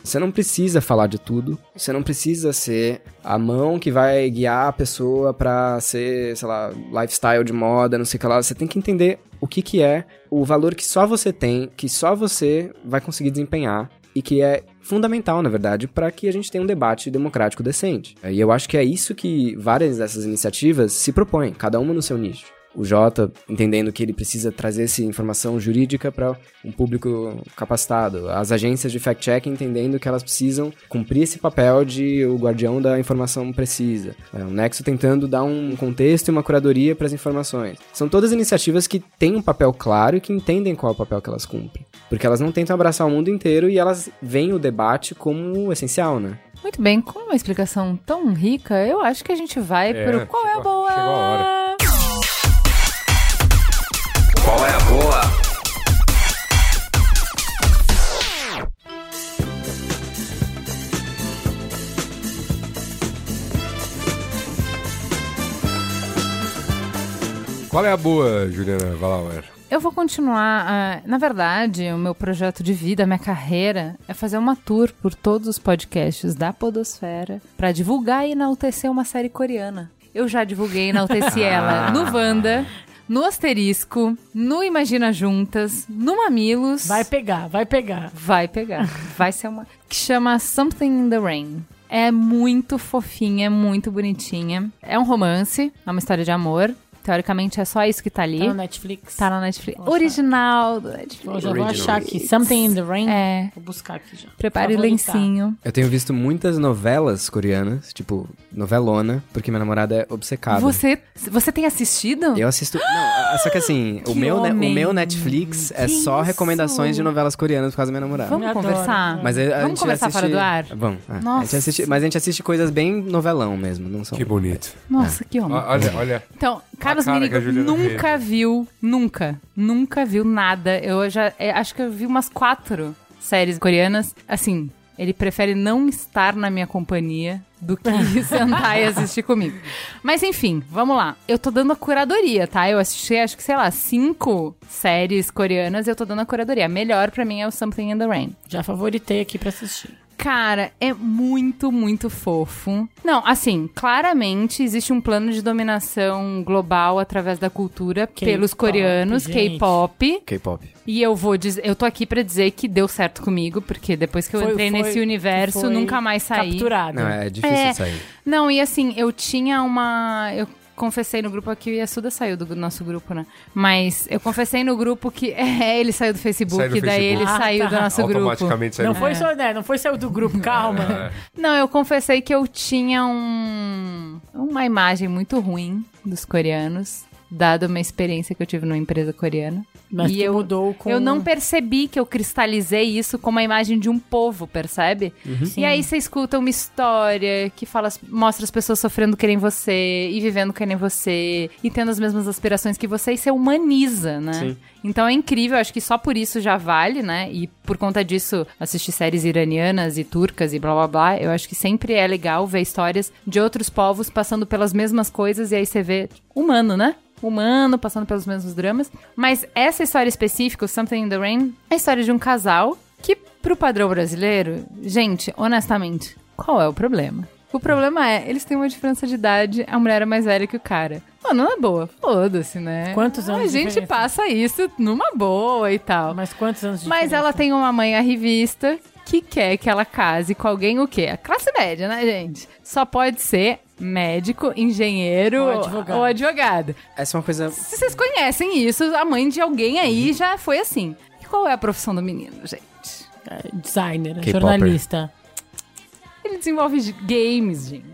Você não precisa falar de tudo. Você não precisa ser a mão que vai guiar a pessoa pra ser, sei lá, lifestyle de moda, não sei o que lá. Você tem que entender o que que é o valor que só você tem, que só você vai conseguir desempenhar e que é fundamental, na verdade, para que a gente tenha um debate democrático decente. E eu acho que é isso que várias dessas iniciativas se propõem, cada uma no seu nicho. O Jota entendendo que ele precisa trazer essa informação jurídica para um público capacitado, as agências de fact-check entendendo que elas precisam cumprir esse papel de o guardião da informação precisa, é, o Nexo tentando dar um contexto e uma curadoria para as informações. São todas iniciativas que têm um papel claro e que entendem qual é o papel que elas cumprem, porque elas não tentam abraçar o mundo inteiro e elas veem o debate como essencial, né? Muito bem, com uma explicação tão rica, eu acho que a gente vai É, pro qual é a boa. chegou a hora. Qual é a boa, Juliana Valauer? Eu vou continuar. ah, na verdade, o meu projeto de vida, a minha carreira, é fazer uma tour por todos os podcasts da Podosfera pra divulgar e enaltecer uma série coreana. Eu já divulguei e enalteci ela no Wanda, no Asterisco, no Imagina Juntas, no Mamilos. Vai pegar, vai pegar. Vai pegar. Vai ser uma. Que chama Something in the Rain. É muito fofinha, muito bonitinha. É um romance, é uma história de amor. Teoricamente é só isso que tá ali. Tá no Netflix. Tá na Netflix. Vou achar. Original do Netflix. Eu já vou Original. achar aqui. Something in the Rain. É. Vou buscar aqui já. Prepare o lencinho. Eu tenho visto muitas novelas coreanas, tipo novelona, porque minha namorada é obcecada. Você, você tem assistido? Eu assisto. Não, só que assim, o Que meu, ne- homem. o meu Netflix é Que só isso? recomendações de novelas coreanas por causa da minha namorada. Vamos conversar? Mas a, a Vamos gente conversar assiste... fora do ar? Vamos. é. A Nossa. gente assiste... Mas a gente assiste coisas bem novelão mesmo, não são. Que bonito. Nossa, que homem. Olha, olha. Então, Carlos cara nunca viu, nunca, nunca viu nada. Eu já é, acho que eu vi umas quatro séries coreanas. Assim, ele prefere não estar na minha companhia do que sentar e assistir comigo. Mas enfim, vamos lá. Eu tô dando a curadoria, tá? Eu assisti, acho que, sei lá, cinco séries coreanas e eu tô dando a curadoria. A melhor pra mim é o Something in the Rain. Já favoritei aqui pra assistir. Cara, é muito, muito fofo. Não, assim, claramente existe um plano de dominação global através da cultura pelos coreanos. K-pop. K-pop. E eu vou dizer, eu tô aqui pra dizer que deu certo comigo, porque depois que eu Foi- entrei foi- nesse universo, foi nunca mais saí. Capturado. Não, é difícil É. de sair. Não, e assim, eu tinha uma. Eu confessei no grupo aqui, e a Suda saiu do nosso grupo, né? Mas eu confessei no grupo que. É, ele saiu do Facebook, Saiu do daí Facebook. ele Ah, saiu tá. do nosso grupo. Automaticamente saiu. Não foi só, né? Não foi saiu do grupo, calma. Não, eu confessei que eu tinha um uma imagem muito ruim dos coreanos, dada uma experiência que eu tive numa empresa coreana. Mas e eu, mudou com... eu não percebi que eu cristalizei isso como a imagem de um povo, percebe? E aí você escuta uma história que fala, mostra as pessoas sofrendo que nem você e vivendo que nem você e tendo as mesmas aspirações que você e você humaniza, né? Sim. Então é incrível, acho que só por isso já vale, né? E por conta disso, assistir séries iranianas e turcas e blá blá blá, eu acho que sempre é legal ver histórias de outros povos passando pelas mesmas coisas e aí você vê humano, né? Humano, passando pelos mesmos dramas. Mas essa história específica, Something in the Rain, é a história de um casal que, pro padrão brasileiro, gente, honestamente, qual é o problema? O problema é, eles têm uma diferença de idade, a mulher é mais velha que o cara. Mano, não é boa. Foda-se, né? Quantos anos A de gente diferença? passa isso numa boa e tal. Mas quantos anos de Mas diferença? ela tem uma mãe arrivista que quer que ela case com alguém o quê? A classe média, né, gente? Só pode ser médico, engenheiro Ou advogado. ou advogado. Essa é uma coisa. Se vocês conhecem isso, a mãe de alguém aí já foi assim. E qual é a profissão do menino, gente? É, Designer, jornalista. Ele desenvolve games, gente.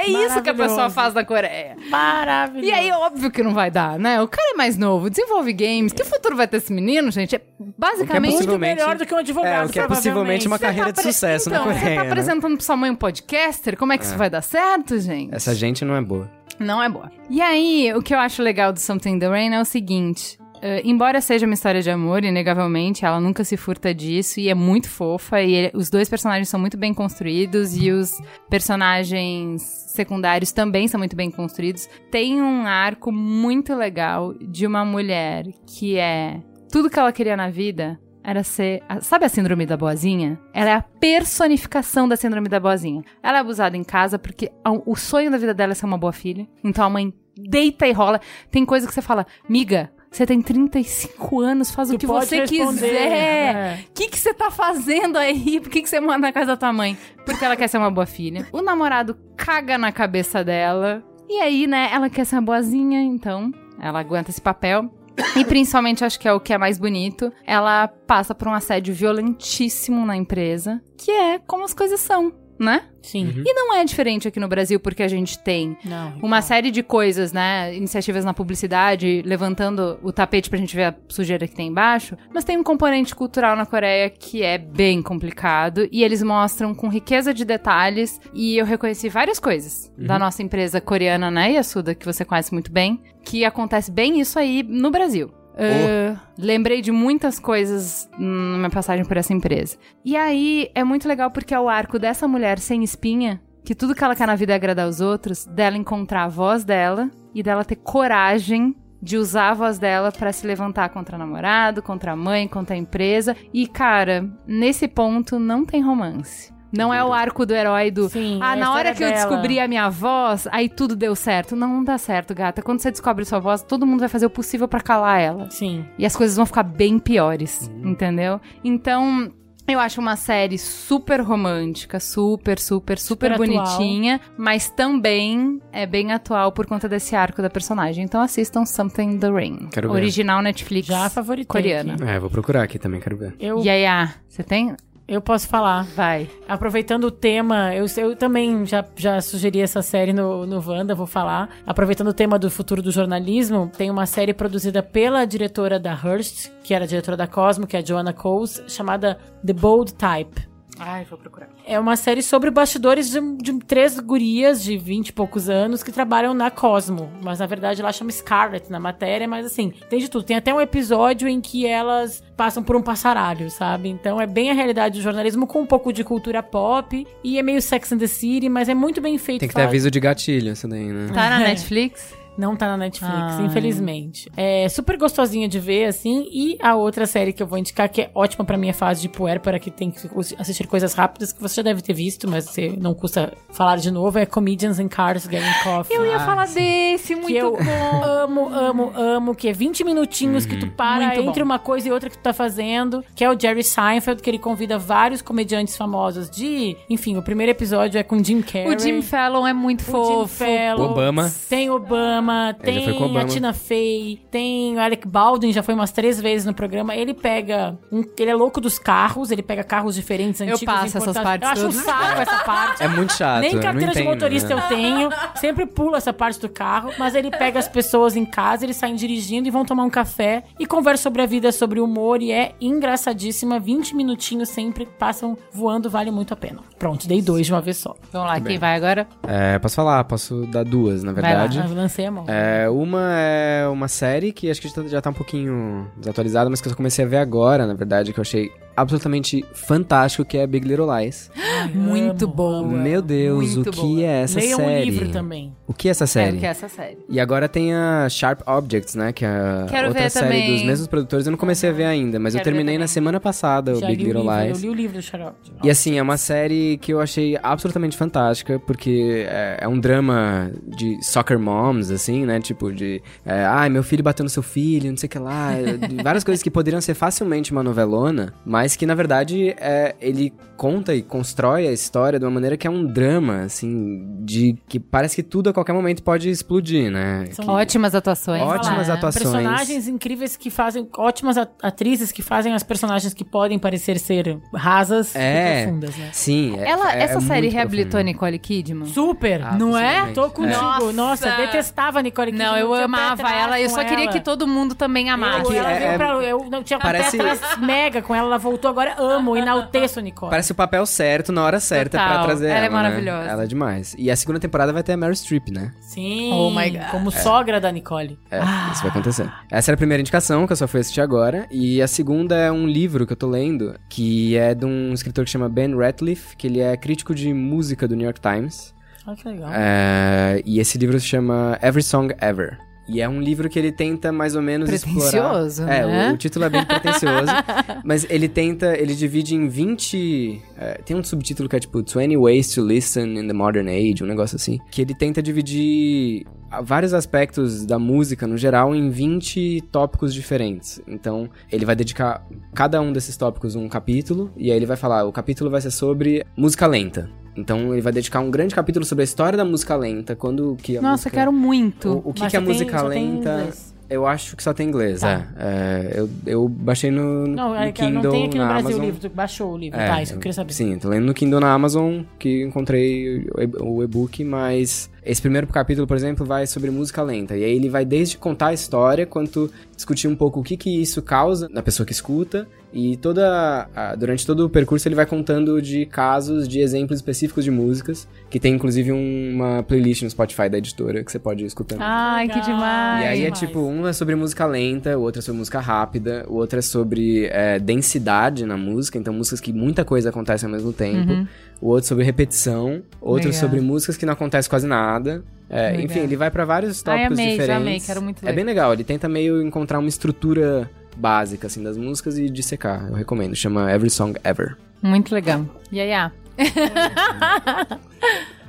É isso que a pessoa faz na Coreia. Maravilhoso. E aí, óbvio que não vai dar, né? O cara é mais novo, desenvolve games. Que futuro vai ter esse menino, gente? É basicamente. É Muito melhor do que um advogado, É, o que é possivelmente uma carreira de apre- sucesso então, na Você Coreia. tá né? apresentando pra sua mãe um podcaster? Como é que isso vai dar certo, gente? Essa gente não é boa. Não é boa. E aí, o que eu acho legal do Something in the Rain é o seguinte. Eh, embora seja uma história de amor, inegavelmente, ela nunca se furta disso e é muito fofa. E ele- os dois personagens são muito bem construídos e os personagens secundários também são muito bem construídos. Tem um arco muito legal de uma mulher que é tudo que ela queria na vida era ser. a- Sabe a síndrome da boazinha? Ela é a personificação da síndrome da boazinha. Ela é abusada em casa porque a- o sonho da vida dela é ser uma boa filha. Então a mãe deita e rola. Tem coisa que você fala, miga. Você tem 35 anos, faz o Tu que pode você quiser. é. O que que você tá fazendo aí? Por que que você manda na casa da tua mãe? Porque ela quer ser uma boa filha. O namorado caga na cabeça dela. E aí, né, ela quer ser uma boazinha, então Ela aguenta esse papel. E principalmente, acho que é o que é mais bonito, ela passa por um assédio violentíssimo na empresa, que é como as coisas são, né? Sim. E não é diferente aqui no Brasil, porque a gente tem Não. uma série de coisas, né? Iniciativas na publicidade, levantando o tapete pra gente ver a sujeira que tem embaixo. Mas tem um componente cultural na Coreia que é bem complicado. E eles mostram com riqueza de detalhes. E eu reconheci várias coisas da nossa empresa coreana, né, Yasuda, que você conhece muito bem. Que acontece bem isso aí no Brasil. Uh, lembrei de muitas coisas na minha passagem por essa empresa. E aí é muito legal porque é o arco dessa mulher sem espinha, que tudo que ela quer na vida é agradar os outros, dela encontrar a voz dela e dela ter coragem de usar a voz dela pra se levantar contra o namorado, contra a mãe, contra a empresa. E cara, nesse ponto não tem romance. Não é o arco do herói do. Sim, ah, é na hora que eu dela. descobri a minha voz, aí tudo deu certo. Não, não dá certo, gata. Quando você descobre sua voz, todo mundo vai fazer o possível pra calar ela. Sim. E as coisas vão ficar bem piores, entendeu? Então, eu acho uma série super romântica, super, super, super, Super atual. bonitinha, mas também é bem atual por conta desse arco da personagem. Então assistam Something in the Rain. Quero ver. Original Netflix. Já favoritei Coreana. aqui. É, vou procurar aqui também, quero ver. Eu, E aí, ah, você tem? Eu posso falar. Vai. Aproveitando o tema, eu, eu também já, já sugeri essa série no, no Wanda, vou falar. Aproveitando o tema do futuro do jornalismo, tem uma série produzida pela diretora da Hearst, que era a diretora da Cosmo, que é a Joanna Coles, chamada The Bold Type. Ai, vou procurar. É uma série sobre bastidores de, de três gurias de 20 e poucos anos que trabalham na Cosmo. Mas na verdade ela chama Scarlett na matéria, mas assim, tem de tudo. Tem até um episódio em que elas passam por um passaralho, sabe? Então é bem a realidade do jornalismo com um pouco de cultura pop. E é meio Sex and the City, mas é muito bem feito. Tem que ter Fala- aviso de gatilho, isso daí, né? Tá na É. Netflix? Não tá na Netflix, Ai. infelizmente. É super gostosinha de ver, assim. E a outra série que eu vou indicar, que é ótima pra minha fase de puérpera, que tem que assistir coisas rápidas, que você já deve ter visto, mas você não custa falar de novo, é Comedians in Cars Getting Coffee. Eu ia falar desse, muito que eu bom. amo, amo, amo, que é 20 minutinhos que tu para Muito entre bom. uma coisa e outra que tu tá fazendo, que é o Jerry Seinfeld, que ele convida vários comediantes famosos de... Enfim, o primeiro episódio é com Jim Carrey. O Jim Fallon é muito O Jim fofo. Fallon. Obama. Tem Obama, Foi tem Obama. a Tina Fey, tem o Alec Baldwin, já foi umas três vezes no programa. Ele pega. um- ele é louco dos carros, ele pega carros diferentes, antigos. passo essas partes Eu acho um saco essa parte. É muito chato. Nem eu carteira de entendo, motorista né? eu tenho. Sempre pulo essa parte do carro. Mas ele pega as pessoas em casa, eles saem dirigindo e vão tomar um café e conversa sobre a vida, sobre o humor. E é engraçadíssima. 20 minutinhos sempre passam voando, vale muito a pena. Pronto, dei dois de uma vez só. Vamos lá, quem vai agora? É, posso falar, posso dar duas, na lá. verdade. Ah, lancei a É, uma é uma série que acho que já tá- já tá um pouquinho desatualizada, mas que eu comecei a ver agora, na verdade, que eu achei absolutamente fantástico, que é Big Little Lies. Muito amo, boa. amo. Meu Deus, muito o que boa. é essa Leiam série? um livro também. O que é essa É, série? que é essa série. E agora tem a Sharp Objects, né? Que é a Quero outra ver série também. dos mesmos produtores. Eu não comecei a ver ainda, mas eu Quero ver terminei na semana passada o Já Big li o Little livro, Lies. Eu li o livro do Xarope. E assim, é uma série que eu achei absolutamente fantástica, porque é, é um drama de soccer moms, assim, né? Tipo, de. É, Ai, meu filho bateu no seu filho, não sei o que lá. várias coisas que poderiam ser facilmente uma novelona, mas que na verdade é, ele conta e constrói a história de uma maneira que é um drama, assim, de que parece que tudo a qualquer momento pode explodir, né? São Que- Ótimas atuações. Ótimas né? atuações. Personagens incríveis que fazem. Ótimas a- atrizes que fazem as personagens que podem parecer ser rasas É. e profundas, né? Sim, é, Ela, é- essa é série reabilitou. Nicole Kidman? Super, Ah, não é? Tô contigo. Nossa. Nossa, detestava a Nicole Kidman. Não, eu amava ela. Eu só queria ela. que todo mundo também amasse. Eu, ela é- veio é- pra, eu não tinha Parece- pé atrás mega com ela, ela voltou agora, amo, enalteço a Nicole. Parece o papel certo na hora certa Total. pra trazer Ela ela. é né? maravilhosa. Ela é demais. E a segunda temporada vai ter a Meryl Streep, né? Sim, Oh my God. como sogra da Nicole. É, isso vai acontecer. Essa era a primeira indicação, que eu só fui assistir agora. E a segunda é um livro que eu tô lendo, que é de um escritor que chama Ben Ratliff, que ele é crítico de música do New York Times. Olha que legal. É, e esse livro se chama Every Song Ever. E é um livro que ele tenta mais ou menos Pretencioso, explorar... É, né? o, o título é bem pretencioso. mas ele tenta... Ele divide em 20... é, tem um subtítulo que é tipo 20 Ways to Listen in the Modern Age, um negócio assim. Que ele tenta dividir ah, vários aspectos da música no geral em 20 tópicos diferentes. Então, ele vai dedicar cada um desses tópicos um capítulo. E aí ele vai falar, o capítulo vai ser sobre música lenta. Então ele vai dedicar um grande capítulo sobre a história da música lenta, quando que a Nossa, música... quero muito. O, o que, que a tem- música lenta... Eu acho que só tem inglês, Tá. é. É, eu, eu baixei no, Não, no é que Kindle, não tem aqui no Brasil Amazon. o livro, tu baixou o livro, É, tá? Isso eu queria saber. Sim, tô lendo no Kindle na Amazon que encontrei o e-book, mas esse primeiro capítulo, por exemplo, vai sobre música lenta. E aí ele vai desde contar a história, quanto discutir um pouco o que que isso causa na pessoa que escuta. E toda a- durante todo o percurso ele vai contando de casos, de exemplos específicos de músicas, que tem inclusive um- uma playlist no Spotify da editora que você pode ir escutando. Ai, que demais. E aí é tipo, um é sobre música lenta, o outro é sobre música rápida, o outro é sobre é, densidade na música, então músicas que muita coisa acontece ao mesmo tempo. O outro sobre repetição, outro Legal. sobre músicas que não acontece quase nada. É, enfim, ele vai pra vários Ai, tópicos amei, já diferentes. amei, quero muito É ler. bem legal, ele tenta meio encontrar uma estrutura básica assim das músicas e dissecar. Eu recomendo, chama Every Song Ever. Muito legal. Yaya,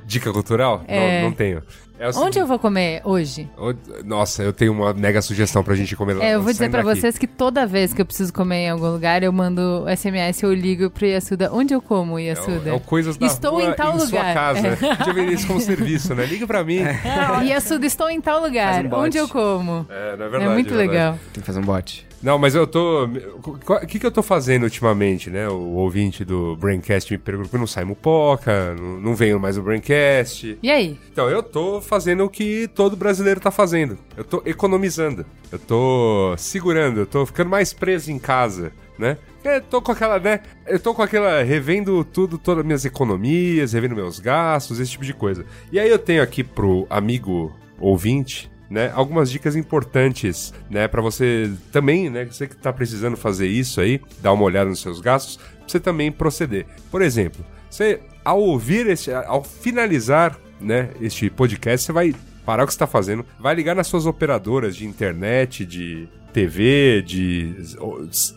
Dica cultural? É. Não, não tenho. É onde seguinte- eu vou comer hoje? Nossa, eu tenho uma mega sugestão pra gente comer lá. É, eu vou dizer pra daqui. vocês que toda vez que eu preciso comer em algum lugar, eu mando SMS, eu ligo pro Yasuda. Onde eu como, É o, Yasuda? é o Coisas da Estou Rua em tal sua lugar. casa. É. Podia vender isso como serviço, né? Liga pra mim. É, Yasuda, estou em tal lugar. Um. Onde eu como? não é É, verdade. muito é verdade. legal. Tem que fazer um bot. Não, mas eu tô. O que, que eu tô fazendo ultimamente, né? O ouvinte do Braincast me perguntou: não sai mupoca, não, não venho mais o Braincast. E aí? Então, eu tô fazendo o que todo brasileiro tá fazendo. Eu tô economizando. Eu tô segurando, eu tô ficando mais preso em casa, né? Eu tô com aquela, né? Eu tô com aquela. revendo tudo, todas as minhas economias, revendo meus gastos, esse tipo de coisa. E aí eu tenho aqui pro amigo ouvinte. Né, algumas dicas importantes, né, para você também, né, você que tá precisando fazer isso aí, dar uma olhada nos seus gastos, pra você também proceder. Por exemplo, você ao ouvir este, ao finalizar, né, este podcast, você vai parar o que está fazendo, vai ligar nas suas operadoras de internet, de TV, de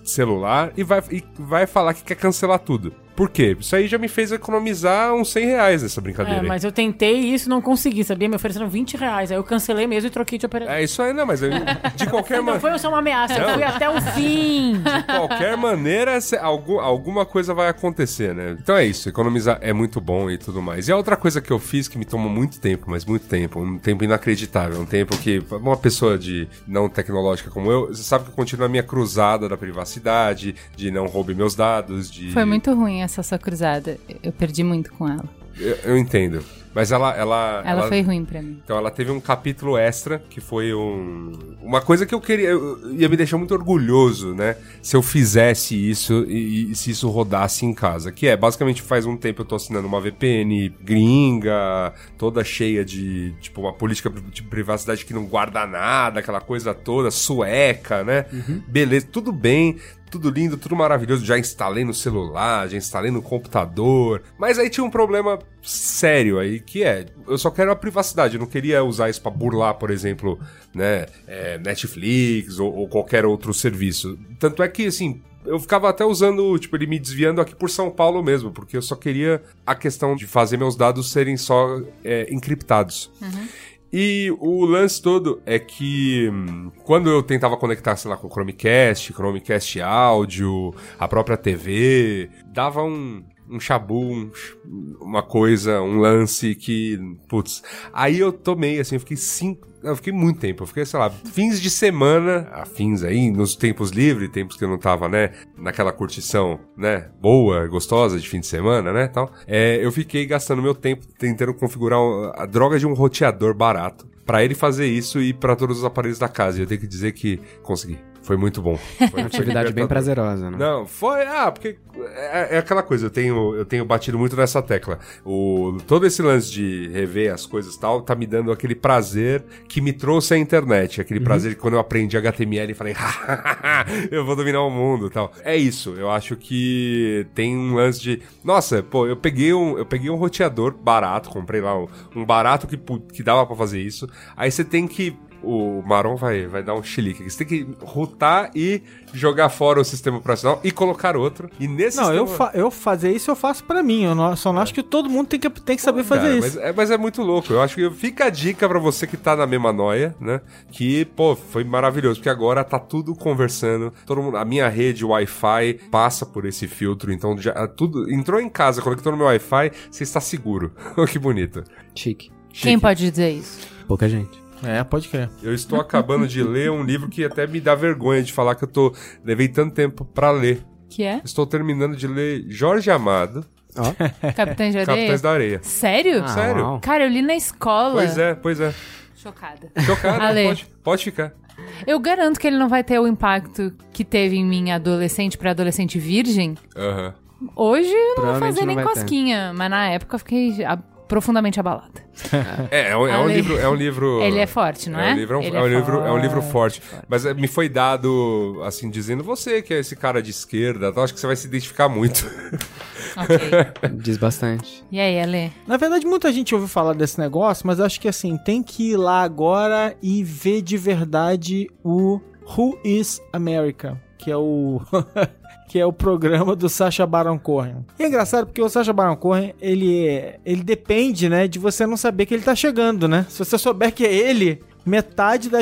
celular e vai, e vai falar que quer cancelar tudo. Por quê? Isso aí já me fez economizar uns 100 reais nessa brincadeira. É, aí. mas eu tentei isso e não consegui, sabia? Me ofereceram 20 reais. Aí eu cancelei mesmo e troquei de operador. É isso aí, não, mas eu- de qualquer Não maneira. foi só uma ameaça, eu Não. fui até o fim. De qualquer maneira, cê- algu- alguma coisa vai acontecer, né? Então é isso, economizar é muito bom e tudo mais. E a outra coisa que eu fiz que me tomou muito tempo, mas muito tempo, um tempo inacreditável, um tempo que uma pessoa de não tecnológica como eu, você sabe que eu continuo a minha cruzada da privacidade, de não roube meus dados, de Foi muito ruim essa sua cruzada. Eu perdi muito com ela. eu, eu entendo. Mas ela ela Ela, foi ruim pra mim. Então ela teve um capítulo extra que foi um uma coisa que eu queria eu- ia me deixar muito orgulhoso, né? Se eu fizesse isso e, e se isso rodasse em casa, que é basicamente faz um tempo eu tô assinando uma VPN gringa, toda cheia de tipo uma política de privacidade que não guarda nada, aquela coisa toda sueca, né? Beleza, tudo bem. Tudo lindo, tudo maravilhoso. Já instalei no celular, já instalei no computador. Mas aí tinha um problema sério aí, que é, eu só quero a privacidade. Eu não queria usar isso pra burlar, por exemplo, né, é, Netflix ou, ou qualquer outro serviço. Tanto é que, assim, eu ficava até usando, tipo, ele me desviando aqui por São Paulo mesmo, porque eu só queria a questão de fazer meus dados serem só é, encriptados. E o lance todo é que hum, quando eu tentava conectar, sei lá, com o Chromecast, Chromecast áudio, a própria TV, dava um, um chabu, um uma coisa, um lance que, putz. Aí eu tomei, assim, eu fiquei cinco. Eu fiquei muito tempo, eu fiquei, sei lá, fins de semana, afins aí, nos tempos livres, tempos que eu não tava, né, naquela curtição, né, boa, gostosa de fim de semana, né, tal. É, eu fiquei gastando meu tempo tentando configurar a droga de um roteador barato pra ele fazer isso e pra todos os aparelhos da casa. E eu tenho que dizer que consegui. Foi muito bom. Foi Uma atividade bem prazerosa, né? Não, foi. Ah, porque é, é aquela coisa, eu tenho, eu tenho batido muito nessa tecla. O, todo esse lance de rever as coisas e tal, tá me dando aquele prazer que me trouxe a internet. Aquele prazer que quando eu aprendi HTML e falei, eu vou dominar o mundo e tal. É isso, eu acho que tem um lance de. Nossa, pô, eu peguei um, eu peguei um roteador barato, comprei lá um, um barato que, que dava pra fazer isso. Aí você tem que o Maron vai, vai dar um chilique. Você tem que rotar e jogar fora o sistema operacional e colocar outro. E nesse Não, eu, sistema... fa eu fazer isso eu faço pra mim. Eu não- só não acho que todo mundo tem que, tem que saber fazer Cara, isso. Mas é, mas é muito louco. Eu acho que fica a dica pra você que tá na mesma noia, né? Que, pô, foi maravilhoso. Porque agora tá tudo conversando. Todo mundo, a minha rede Wi-Fi passa por esse filtro. Então, já, tudo. Entrou em casa, conectou no meu Wi-Fi, você está seguro. Oh, que bonito. Chique. Quem pode dizer isso? Pouca gente. É, pode crer. Eu estou acabando de ler um livro que até me dá vergonha de falar que eu tô. Levei tanto tempo pra ler. Que é? Estou terminando de ler Jorge Amado, Capitães de Areia? Capitães da Areia. Sério? Ah, Sério? uau. Cara, eu li na escola. Pois é, pois é. Chocada. Chocado, Ale. pode, pode ficar. Eu garanto que ele não vai ter o impacto que teve em mim adolescente pra adolescente virgem. Aham. Hoje eu não vou fazer não nem vai ter. cosquinha, mas na época eu fiquei profundamente abalada. É, é um, é um livro. É um livro. Ele é forte, não é? um livro, é um, é um livro, é um livro forte, forte. Mas é, me foi dado, assim, dizendo você que é esse cara de esquerda, então acho que você vai se identificar muito. Ok. Diz bastante. E aí, Ale? Na verdade, muita gente ouviu falar desse negócio, mas acho que assim, tem que ir lá agora e ver de verdade o Who is America, que é o que é o programa do Sacha Baron Cohen. E é engraçado porque o Sacha Baron Cohen, ele ele depende, né, de você não saber que ele tá chegando, né? Se você souber que é ele, metade da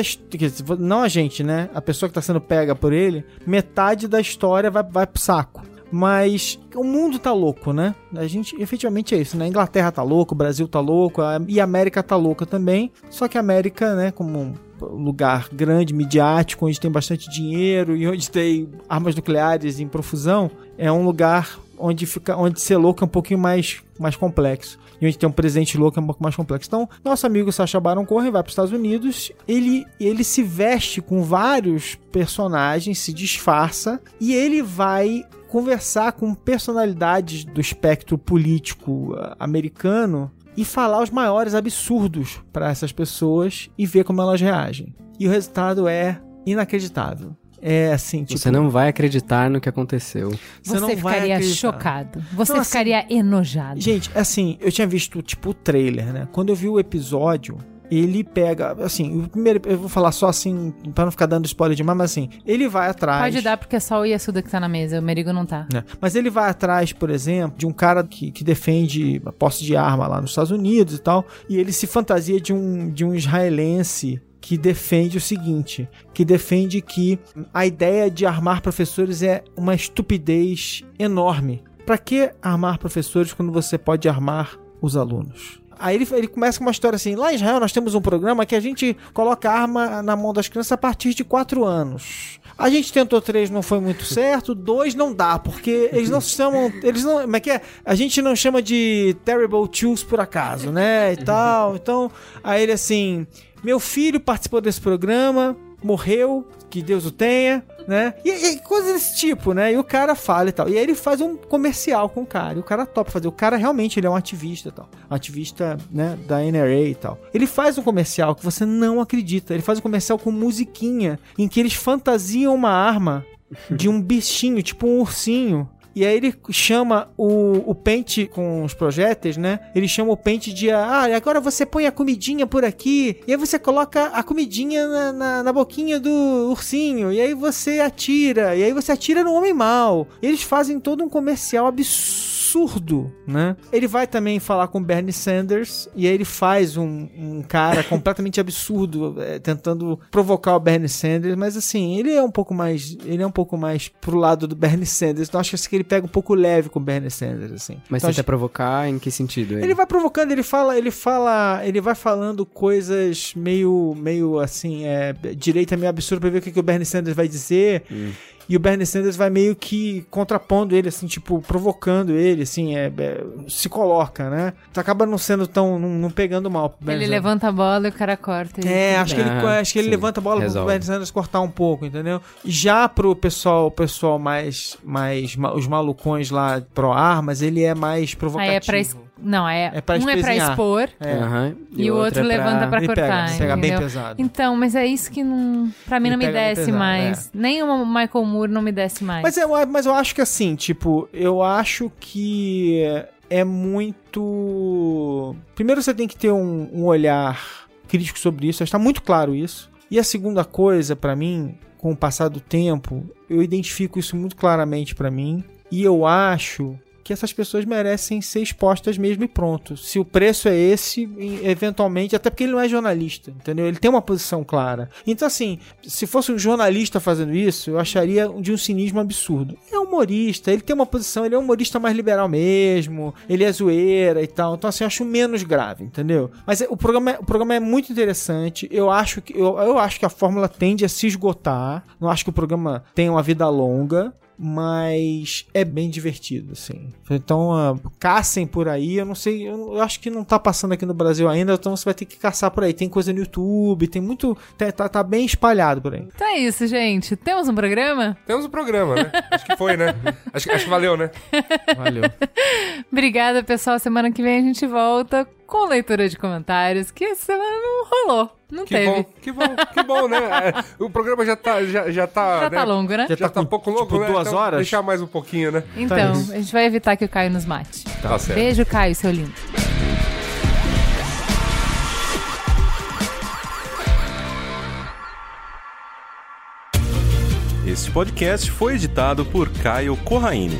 não a gente, né? A pessoa que tá sendo pega por ele, metade da história vai, vai pro saco. Mas o mundo tá louco, né? A gente, efetivamente é isso, né? A Inglaterra tá louco, o Brasil tá louco, a- e a América tá louca também. Só que a América, né, como lugar grande, midiático, onde tem bastante dinheiro e onde tem armas nucleares em profusão, é um lugar onde fica onde ser louco é um pouquinho mais, mais complexo. E onde tem um presidente louco é um pouco mais complexo. Então, nosso amigo Sacha Baron Cohen vai para os Estados Unidos, ele, ele se veste com vários personagens, se disfarça, e ele vai conversar com personalidades do espectro político ah, americano e falar os maiores absurdos para essas pessoas e ver como elas reagem. E o resultado é inacreditável. É assim, tipo, Você não vai acreditar no que aconteceu. Você Você, não vai ficaria acreditar. chocado. Você Não, assim, ficaria enojado. Gente, assim, eu tinha visto, tipo, o trailer, né? Quando eu vi o episódio, ele pega, assim, o primeiro, eu vou falar só assim, pra não ficar dando spoiler demais, mas assim, ele vai atrás. Pode dar porque é só o Yasuda que tá na mesa, o Merigo não tá. né? Mas ele vai atrás, por exemplo, de um cara que, que defende a posse de arma lá nos Estados Unidos e tal, e ele se fantasia de um, de um israelense que defende o seguinte, que defende que a ideia de armar professores é uma estupidez enorme. Pra que armar professores quando você pode armar os alunos? Aí ele, ele começa com uma história assim: lá em Israel nós temos um programa que a gente coloca arma na mão das crianças a partir de 4 anos. A gente tentou três, não foi muito certo. Dois não dá, porque eles não se chamam. Eles não. Como é que é? A gente não chama de Terrible Twos por acaso, né? E tal. Então, aí ele assim: Meu filho participou desse programa, morreu, que Deus o tenha, né? E, e coisas desse tipo, né? E o cara fala e tal. E aí ele faz um comercial com o cara. E o cara topa fazer. O cara realmente ele é um ativista e tal. Ativista, né, da NRA e tal. Ele faz um comercial que você não acredita. Ele faz um comercial com musiquinha em que eles fantasiam uma arma de um bichinho, tipo um ursinho. E aí ele chama o, o pente com os projéteis, né? Ele chama o pente de ah, agora você põe a comidinha por aqui, e aí você coloca a comidinha na, na, na boquinha do ursinho, e aí você atira, e aí você atira no homem mal. Eles fazem todo um comercial absurdo, né? Ele vai também falar com Bernie Sanders, e aí ele faz um, um cara completamente absurdo, é, tentando provocar o Bernie Sanders, mas assim, ele é um pouco mais. Ele é um pouco mais pro lado do Bernie Sanders. Então acho que ele pega um pouco leve com o Bernie Sanders, assim. Mas então, tenta provocar em que sentido? ele vai provocando, ele fala, ele fala, ele vai falando coisas meio, meio assim, é, direita meio absurda pra ver o que, que o Bernie Sanders vai dizer. E o Bernie Sanders vai meio que contrapondo ele, assim, tipo, provocando ele, assim, é, é, se coloca, né? Então acaba não sendo tão, não, não pegando mal pro Bernie Ele Sanders. levanta a bola e o cara corta. e- É, acho que ele, Ah, acho que ele sim, levanta a bola pro resolve. Bernie Sanders cortar um pouco, entendeu? E já pro pessoal, o pessoal mais, mais ma- os malucões lá pro armas, ele é mais provocativo. Aí é pra. Não, é, É pra um é pra espezinhar. expor É. Aham. e, o outro, é levanta pra Ele cortar. pega, pega bem pesado. Então, mas é isso que não. Pra mim Ele não me desce pesado, mais. Nem o Michael Moore não me desce mais. Mas eu, mas eu acho que assim, tipo, eu acho que é muito. Primeiro você tem que ter um, um olhar crítico sobre isso, está muito claro isso. E a segunda coisa, pra mim, com o passar do tempo, eu identifico isso muito claramente pra mim. E eu acho que essas pessoas merecem ser expostas mesmo e pronto. Se o preço é esse, eventualmente, até porque ele não é jornalista, entendeu? Ele tem uma posição clara. Então, assim, se fosse um jornalista fazendo isso, eu acharia de um cinismo absurdo. É humorista, ele tem uma posição, ele é um humorista mais liberal mesmo, ele é zoeira e tal. Então, assim, eu acho menos grave, entendeu? Mas é, o programa, é, o programa é muito interessante. Eu acho que eu, eu acho que a fórmula tende a se esgotar. Não acho que o programa tenha uma vida longa mas é bem divertido, assim. Então, uh, caçem por aí, eu não sei, eu, eu, acho que não tá passando aqui no Brasil ainda, então você vai ter que caçar por aí. Tem coisa no YouTube, tem muito, tá, tá, tá bem espalhado por aí. Então é isso, gente. Temos um programa? Temos um programa, né? acho que foi, né? Acho, acho que valeu, né? Valeu. Obrigada, pessoal. Semana que vem a gente volta com leitura de comentários, que essa semana não rolou. Não que teve. Bom, que bom, que bom, né? É, o programa já tá. Já, já tá, Já né? tá longo, né? Já Já tá tá um pouco longo, tipo, né? duas Então, horas? Deixar mais um pouquinho, né? Então, isso. a gente vai evitar que o Caio nos mate. Tá certo. Beijo, Caio, seu lindo. Este podcast foi editado por Caio Corraine.